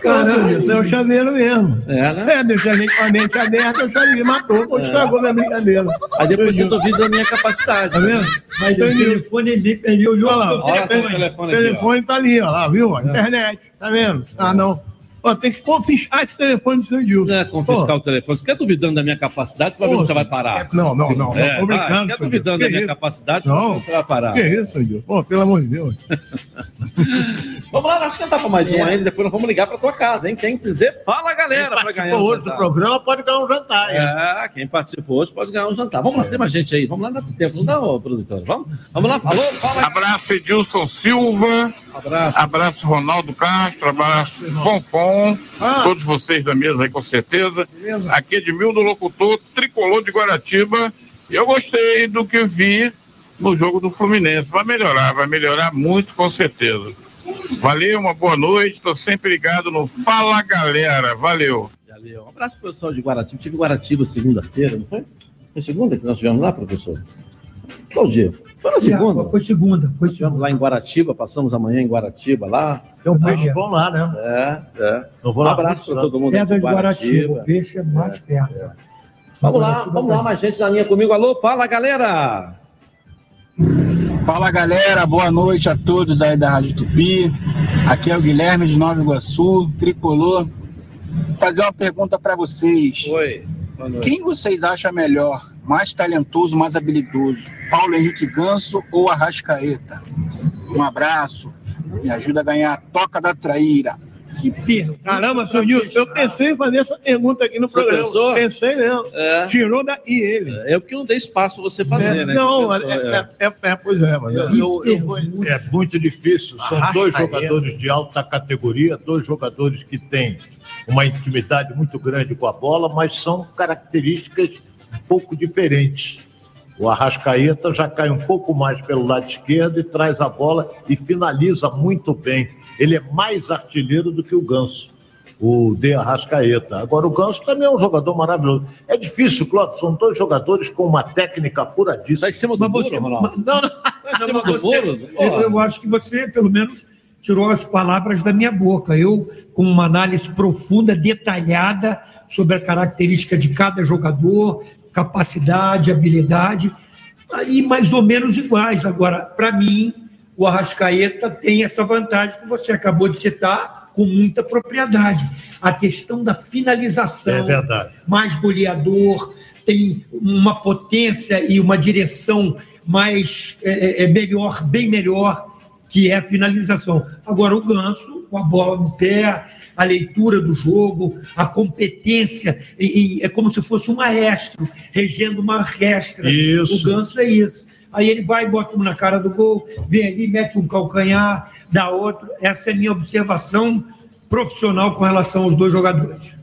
Caramba, isso é o chaveiro mesmo. É, né? É, deixa a gente com a mente aberta, o chaveiro matou, pô, É. estragou minha brincadeira. Aí depois você duvida da minha capacidade. Tá vendo? Mas o telefone, ele, ele olhou Olha lá, Olha telefone. o telefone aqui, telefone tá ali, ó lá, viu? A internet, tá vendo? Ah, não. Ó, tem que confiscar esse telefone do seu. Não é confiscar o telefone. Você quer duvidando da minha capacidade, você vai ver Pô, onde você vai parar. Não, não, não, É, não, tô brincando, vai, Você quer duvidando da minha isso? capacidade, você vai ver Não. você vai parar. Que isso, Gilson? Pô, pelo amor de Deus. *laughs* Vamos lá, acho que cantar para mais um ainda, depois nós vamos ligar para tua casa, hein? Quem quiser, fala galera para ganhar Participou um hoje do jantar. programa, pode ganhar um jantar. hein? É, quem participou hoje pode ganhar um jantar. Vamos lá, tem mais gente aí. Vamos lá, dá tempo, não dá, ô, produtor? Vamos? Vamos lá, falou, fala. Abraço Edilson Silva. Abraço. Ronaldo Castro. Abraço Fonfon. Todos vocês da mesa aí, com certeza. Aqui é Edmildo Locutor, tricolor de Guaratiba. Eu gostei do que vi no jogo do Fluminense. Vai melhorar, vai melhorar muito, com certeza. Valeu, uma boa noite. Estou sempre ligado no Fala Galera. Valeu. Valeu. Um abraço pro pessoal de Guaratiba. Tive Guaratiba segunda-feira, não foi? Foi segunda que nós estivemos lá, professor? Qual dia? Foi na segunda. Foi segunda. Foi Estivemos lá em Guaratiba, passamos amanhã em Guaratiba lá. Tem um peixe bom lá, né? É, é. Eu vou um lá abraço para todo mundo Pedra de Guaratiba. O peixe é mais perto. Vamos lá, vamos lá, mais gente na linha comigo. Alô, fala galera! Fala galera, boa noite a todos aí da Rádio Tupi. Aqui é o Guilherme de Nova Iguaçu, tricolor. Vou fazer uma pergunta para vocês. Oi. Boa noite. Quem vocês acham melhor, mais talentoso, mais habilidoso? Paulo Henrique Ganso ou Arrascaeta? Um abraço. Me ajuda a ganhar a toca da traíra. Que pergunta. Caramba, seu Nilson, eu pensei em fazer essa pergunta aqui no Você programa. pensou? Pensei mesmo. É. Tirou daí ele. É porque não dei espaço para você fazer, É, né? Não, Você é, pensou, é, é, é, pois é, mas Eu- eu- eu é muito difícil. São Arrascaeta. dois jogadores de alta categoria, dois jogadores que têm uma intimidade muito grande com a bola, mas são características pouco diferentes. O Arrascaeta já cai um pouco mais pelo lado esquerdo e traz a bola e finaliza muito bem. Ele é mais artilheiro do que o Ganso, o De Arrascaeta. Agora, o Ganso também é um jogador maravilhoso. É difícil, Clóvis, são dois jogadores com uma técnica apuradíssima. Está em cima do você- Ronaldo. Não, não. em cima do você- bolo? Eu, eu acho que você, pelo menos, tirou as palavras da minha boca. Eu, com uma análise profunda, detalhada sobre a característica de cada jogador, capacidade, habilidade, aí mais ou menos iguais. Agora, para mim, o Arrascaeta tem essa vantagem que você acabou de citar com muita propriedade. A questão da finalização É verdade. mais goleador, tem uma potência e uma direção mais é, é, é melhor, bem melhor, que é a finalização. Agora, o Ganso, com a bola no pé, a leitura do jogo, a competência, e- e é como se fosse um maestro, regendo uma orquestra. Isso. O Ganso é isso. Aí ele vai, bota um na cara do gol, vem ali, mete um calcanhar, dá outro. Essa é a minha observação profissional com relação aos dois jogadores.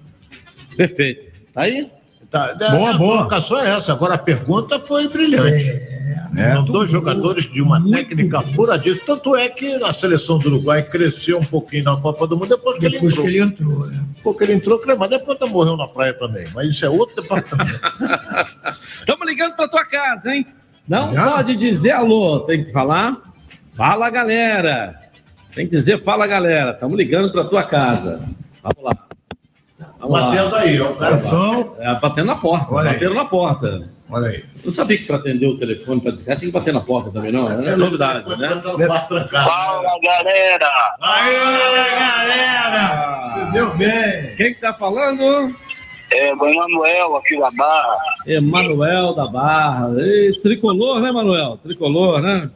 Perfeito. Tá aí? Tá, Boa, a boa. colocação é essa. Agora a pergunta foi brilhante. É, São dois jogadores de uma técnica apuradíssima. Tanto é que a seleção do Uruguai cresceu um pouquinho na Copa do Mundo depois que Depois ele que entrou. ele entrou. né? Porque ele entrou, mas depois ele morreu na praia também. Mas isso é outro departamento. *laughs* Estamos ligando para tua casa, hein? Não Já? pode dizer alô, tem que falar. Fala, galera. Tem que dizer fala, galera. Estamos ligando para tua casa. Vamos lá. Vamos lá. Batendo aí, ó. É, batendo na porta. Olha aí. batendo na porta. Olha aí. Não sabia que para atender o telefone para descarregar tinha que bater na porta também, não? É novidade, né? Fala, galera! Aí, galera! Deu bem. Quem que tá falando? É, o Emanuel aqui da Barra. Emanuel da Barra. Ei, tricolor, né, Manuel? Tricolor, né?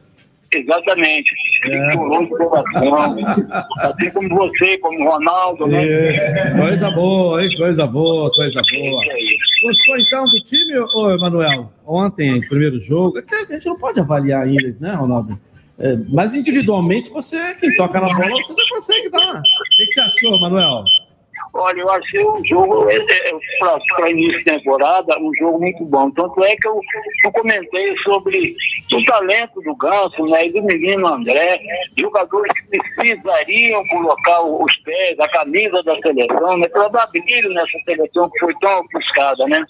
Exatamente. É. Coração. Assim como você, como Ronaldo, né? Isso. Coisa boa, hein? Coisa boa, coisa boa. Gostou então do time, ô Emanuel? Ontem, primeiro jogo. A gente não pode avaliar ainda, né, Ronaldo? É, mas individualmente, você, quem toca na bola, você já consegue dar. O que, que você achou, Manuel? Olha, eu achei um jogo, é, para início de temporada, um jogo muito bom. Tanto é que eu, eu comentei sobre o talento do Ganso né, e do menino André, jogadores que precisariam colocar os pés, a camisa da seleção, né, para dar brilho nessa seleção que foi tão ofuscada, né?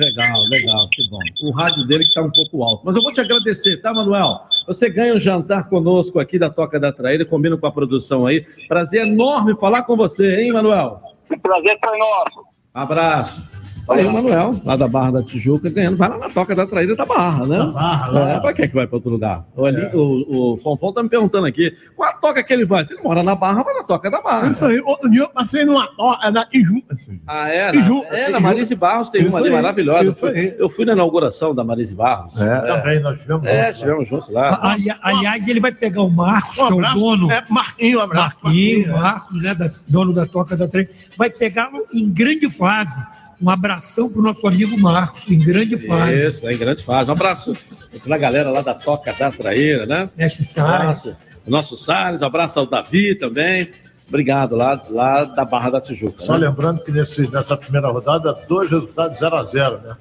Legal, legal, que bom. O rádio dele está um pouco alto. Mas eu vou te agradecer, tá, Manuel? Você ganha um jantar conosco aqui da Toca da Traíra, combina com a produção aí. Prazer enorme falar com você, hein, Manuel? O prazer foi nosso. Abraço. Aí o Manuel, lá da Barra da Tijuca, ganhando. Vai lá na Toca da Traíra da Barra, né? Da Barra, lá. É, pra que que vai pra outro lugar? O, ali, o, o Fonfon tá me perguntando aqui, qual a toca que ele vai? Se ele mora na Barra, vai na Toca da Barra. Isso aí, outro dia eu passei numa toca da Tijuca. Assim. Ah, é? Tijuca, é, na. Marise Barros tem uma Isso ali aí, maravilhosa. Eu isso fui, aí. eu fui na inauguração da Marise Barros. É, também nós tivemos. É, estivemos juntos lá. Ali- aliás, ele vai pegar o Marcos, Um que é o abraço, dono. é, Marquinho, um abraço, Marquinho, Marquinho, é. Marcos, né, da- dono da Toca da Trem. Vai pegá-lo em grande fase. Um abração para o nosso amigo Marcos, em grande fase. Isso, em grande fase. Um abraço pra galera lá da Toca da Traíra, né? Mestre Salles. O nosso Salles, um abraço ao Davi também. Obrigado, lá, lá da Barra da Tijuca. Só né? lembrando que nesse, nessa primeira rodada, dois resultados 0x0, né?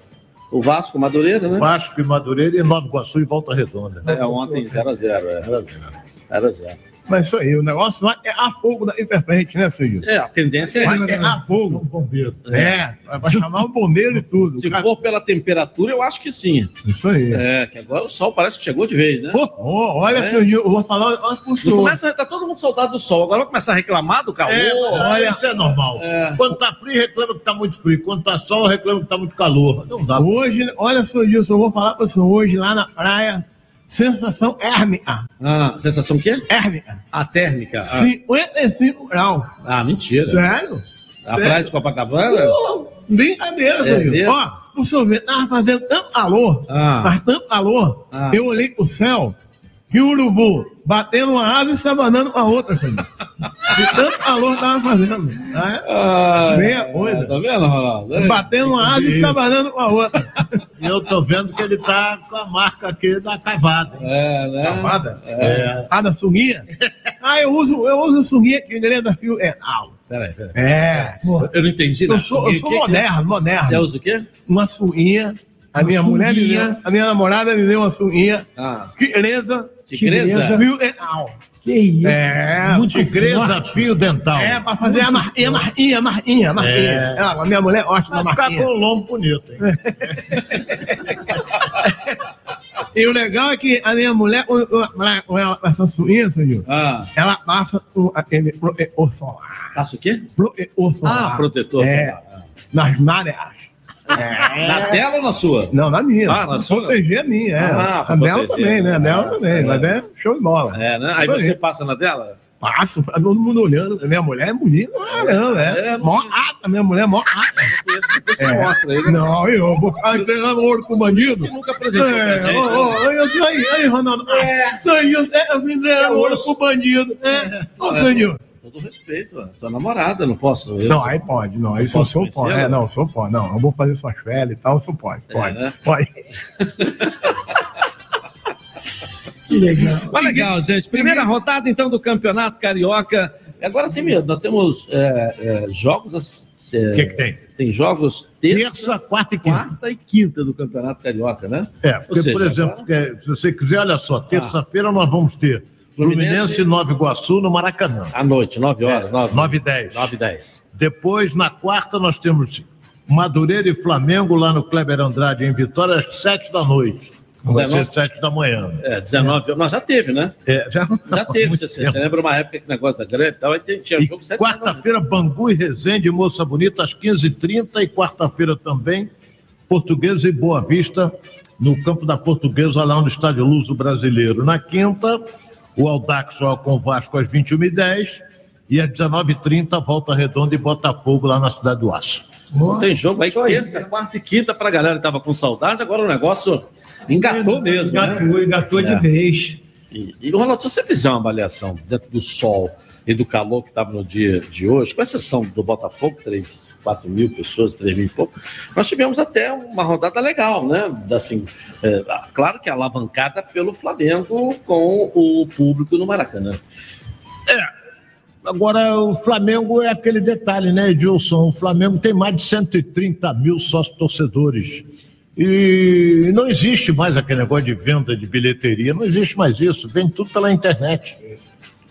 O Vasco, Madureira, né? Vasco e Madureira e Nova Iguaçu e Volta Redonda. É, ontem 0x0. É. 0x0. Mas isso aí, o negócio lá é a fogo daí pra frente, né, Silvio? É, a tendência é essa, é né? a fogo. Bombeiro. É, vai chamar o bombeiro e tudo. Se for pela temperatura, eu acho que sim. Isso aí. É, que agora o sol parece que chegou de vez, né? Pô, ó, olha, É. Silvio, eu vou falar olha pro senhor. começa, tá todo mundo saudado do sol. Agora vai começar a reclamar do calor. É, olha, isso é normal. Quando tá frio, reclama que tá muito frio. Quando tá sol, reclama que tá muito calor. Não dá. Hoje, olha, senhor Gilson, eu vou falar para o senhor hoje lá na praia, sensação érmica. Ah, sensação o quê? Érmica. A térmica. Ah, 55 graus. ah, mentira. Sério? A Sério? praia de Copacabana? Pô, brincadeira, É senhor? Ó, o senhor vê, tava fazendo tanto calor, Ah. mas tanto calor, Ah. eu olhei pro céu, que o urubu batendo uma asa e se abanando com a outra, senhor. De tanto calor tava fazendo. Né? Ah, Meia coisa. Tá vendo, Ronaldo? Batendo uma asa e se abanando com a outra. E eu tô vendo que ele tá com a marca aqui da cavada. hein? É, né? Cavada? É. Ah, da sunguinha? Ah, eu uso, eu uso sunguinha que greda fio enal. Peraí, peraí. É. Eu não entendi Eu nada. sou, eu que sou que você- moderno, moderno. Você usa o quê? Uma sunguinha. A Uma minha mulher me sunguinha. deu, a minha namorada me deu uma sunguinha. Ah. Tigresa. Tigresa? Fio enal. Que isso? É, Muito Tigresa forte. fio dental. É, pra fazer a marquinha, a marquinha, a marquinha, a marquinha. É. Ela, a minha mulher, ótima Vai ficar marquinha. com o lombo bonito, hein? *laughs* E o legal é que a minha mulher, essa sunguinha, senhor, Ah, ela passa o- aquele protetor solar. passa o quê? Protetor solar. Ah, protetor É. solar. Nas mareas. Na tela ou na sua? Não, na minha. Ah, na sua? proteger a minha, é. Ah, a dela também, né? A dela Ah, também. é. Mas é show de bola. É, né? Aí Isso você passa na dela? Passo, todo mundo olhando. Minha mulher é bonita, caramba, é. É, Mó ata, minha mulher é mó ata. Você É. mostra aí. né? Não, eu vou ficar entregando ouro pro bandido. Que nunca apresentou pra É, gente, ô, ô, né? ô, eu- aí, aí, Ronaldo. É, Sanil, é, eu vim entregando ouro pro bandido. É, ô, Sanil. Todo respeito, ó. sua namorada, não posso. Eu... Não, aí pode, não. Isso o senhor pode. É, não, o senhor pode. Não, eu vou fazer suas férias e tal, o senhor pode. Pode. né? Pode. *laughs* Que legal. Mas legal, gente. Primeira rodada, então, do Campeonato Carioca. Agora tem, nós temos é, é, jogos... O que que tem? Tem jogos terça, Terça, quarta e quinta. quarta e quinta do Campeonato Carioca, né? É, porque, seja, por exemplo, agora- se você quiser, olha só, terça-feira nós vamos ter Fluminense- e Nova Iguaçu no Maracanã. À noite, 9 horas. 9, 9 e 10. 9 e 10. Depois, na quarta, nós temos Madureira e Flamengo lá no Kleber Andrade, em Vitória, às 7 da noite. Vai ser 19. 7 da manhã. É, 19 Nós já teve, né? É, já, Já teve. Você, você lembra uma época que o negócio da greve e tal, aí tinha jogo sete Quarta-feira, Bangu e Resende, Moça Bonita, às 15h30. E quarta-feira também, Portuguesa e Boa Vista, no campo da Portuguesa, lá no Estádio Luso Brasileiro. Na quinta, o Aldax joga com o Vasco às 21h10. E às 19h30, Volta Redonda e Botafogo, lá na Cidade do Aço. Tem jogo aí terça, quarta e quinta pra galera que tava com saudade, agora o negócio engatou mesmo. Engatou, né? engatou de É. vez. E, e, Ronaldo, se você fizer uma avaliação dentro do sol e do calor que estava no dia de hoje, com exceção do Botafogo, 3, 4 mil pessoas, 3 mil e pouco, nós tivemos até uma rodada legal, né? Assim, é, claro que alavancada pelo Flamengo com o público no Maracanã. Agora, o Flamengo é aquele detalhe, né, Edilson? O Flamengo tem mais de 130 mil sócios torcedores. E não existe mais aquele negócio de venda de bilheteria, não existe mais isso, vende tudo pela internet.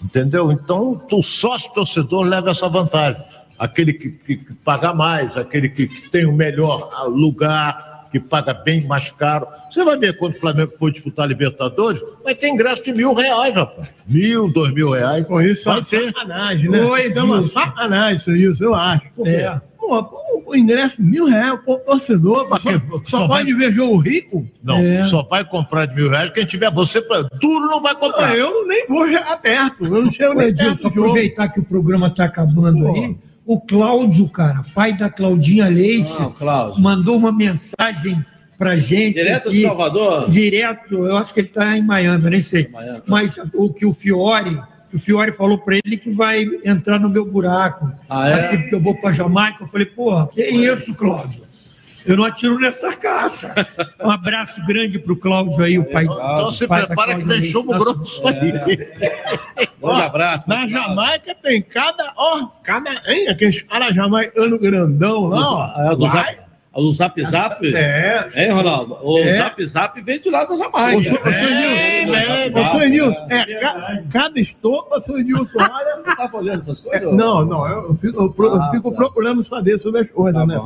Entendeu? Então, o sócio torcedor leva essa vantagem. Aquele que, que- que paga mais, aquele que, que tem o melhor lugar, que paga bem mais caro. Você vai ver quando o Flamengo for disputar a Libertadores, vai ter ingresso de mil reais, rapaz. Mil, dois mil reais. Pô, isso é vai uma ter. sacanagem, né? Oi, isso é uma sacanagem, isso, isso, eu acho. É. Pô, pô, o ingresso mil reais, pô, torcedor, só, só Só pode ver jogo rico? Não, É. só vai comprar de mil reais quem tiver você. Duro não vai comprar. Ah, eu nem vou chegar perto, eu não chego nem perto aproveitar que o programa está acabando aí, o Cláudio, cara, pai da Claudinha Leite, Ah, mandou uma mensagem pra gente. Direto aqui, de Salvador? Direto, eu acho que ele está em Miami, eu nem sei. Miami. Mas o que o Fiore, o Fiore falou para ele que vai entrar no meu buraco. Ah, é? Aqui, porque eu vou para Jamaica. Eu falei, porra, que isso, Cláudio? Eu não atiro nessa caça. Um abraço grande pro Cláudio aí, o pai. Então se pai da prepara que chumbo Nossa, grosso aí. *laughs* Grande abraço. Na Jamaica tem cada, ó, cada, hein, aqueles caras jamaicanos grandão lá, ó. É, do Vai. O Zap Zap? É. Hein, Ronaldo? O É. Zap Zap veio de lá da Jamaica. Ô, seu É, Nilson, é, ô, seu Nilson, é, ca- cada estopa, seu Nilson, *laughs* olha. Não tava olhando essas coisas? É, não, não, eu fico, eu pro- eu Ah, fico tá. procurando saber sobre as coisas, né?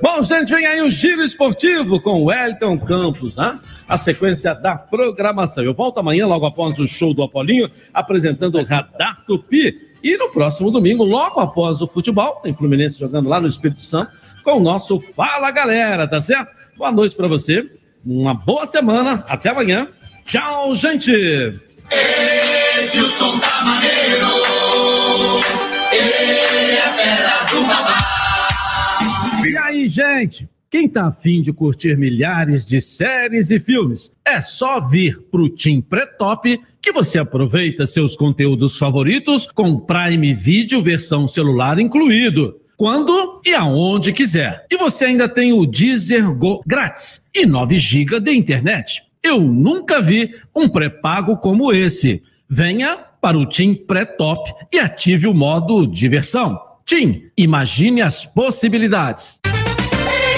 Bom, gente, vem aí o Giro Esportivo com o Wellington Campos, né? A sequência da programação. Eu volto amanhã, logo após o show do Apolinho, apresentando o Radar Tupi. E no próximo domingo, logo após o futebol, tem Fluminense jogando lá no Espírito Santo, com o nosso Fala Galera, tá certo? Boa noite pra você, uma boa semana, até amanhã. Tchau, gente! Edilson tá maneiro. Ele é fera do babá. E aí, gente? Quem tá afim de curtir milhares de séries e filmes, é só vir pro Tim Pré-Top que você aproveita seus conteúdos favoritos com Prime Video versão celular incluído. Quando e aonde quiser. E você ainda tem o Deezer Go grátis e 9 GB de internet. Eu nunca vi um pré-pago como esse. Venha para o Tim Pré-Top e ative o modo diversão. Tim, imagine as possibilidades.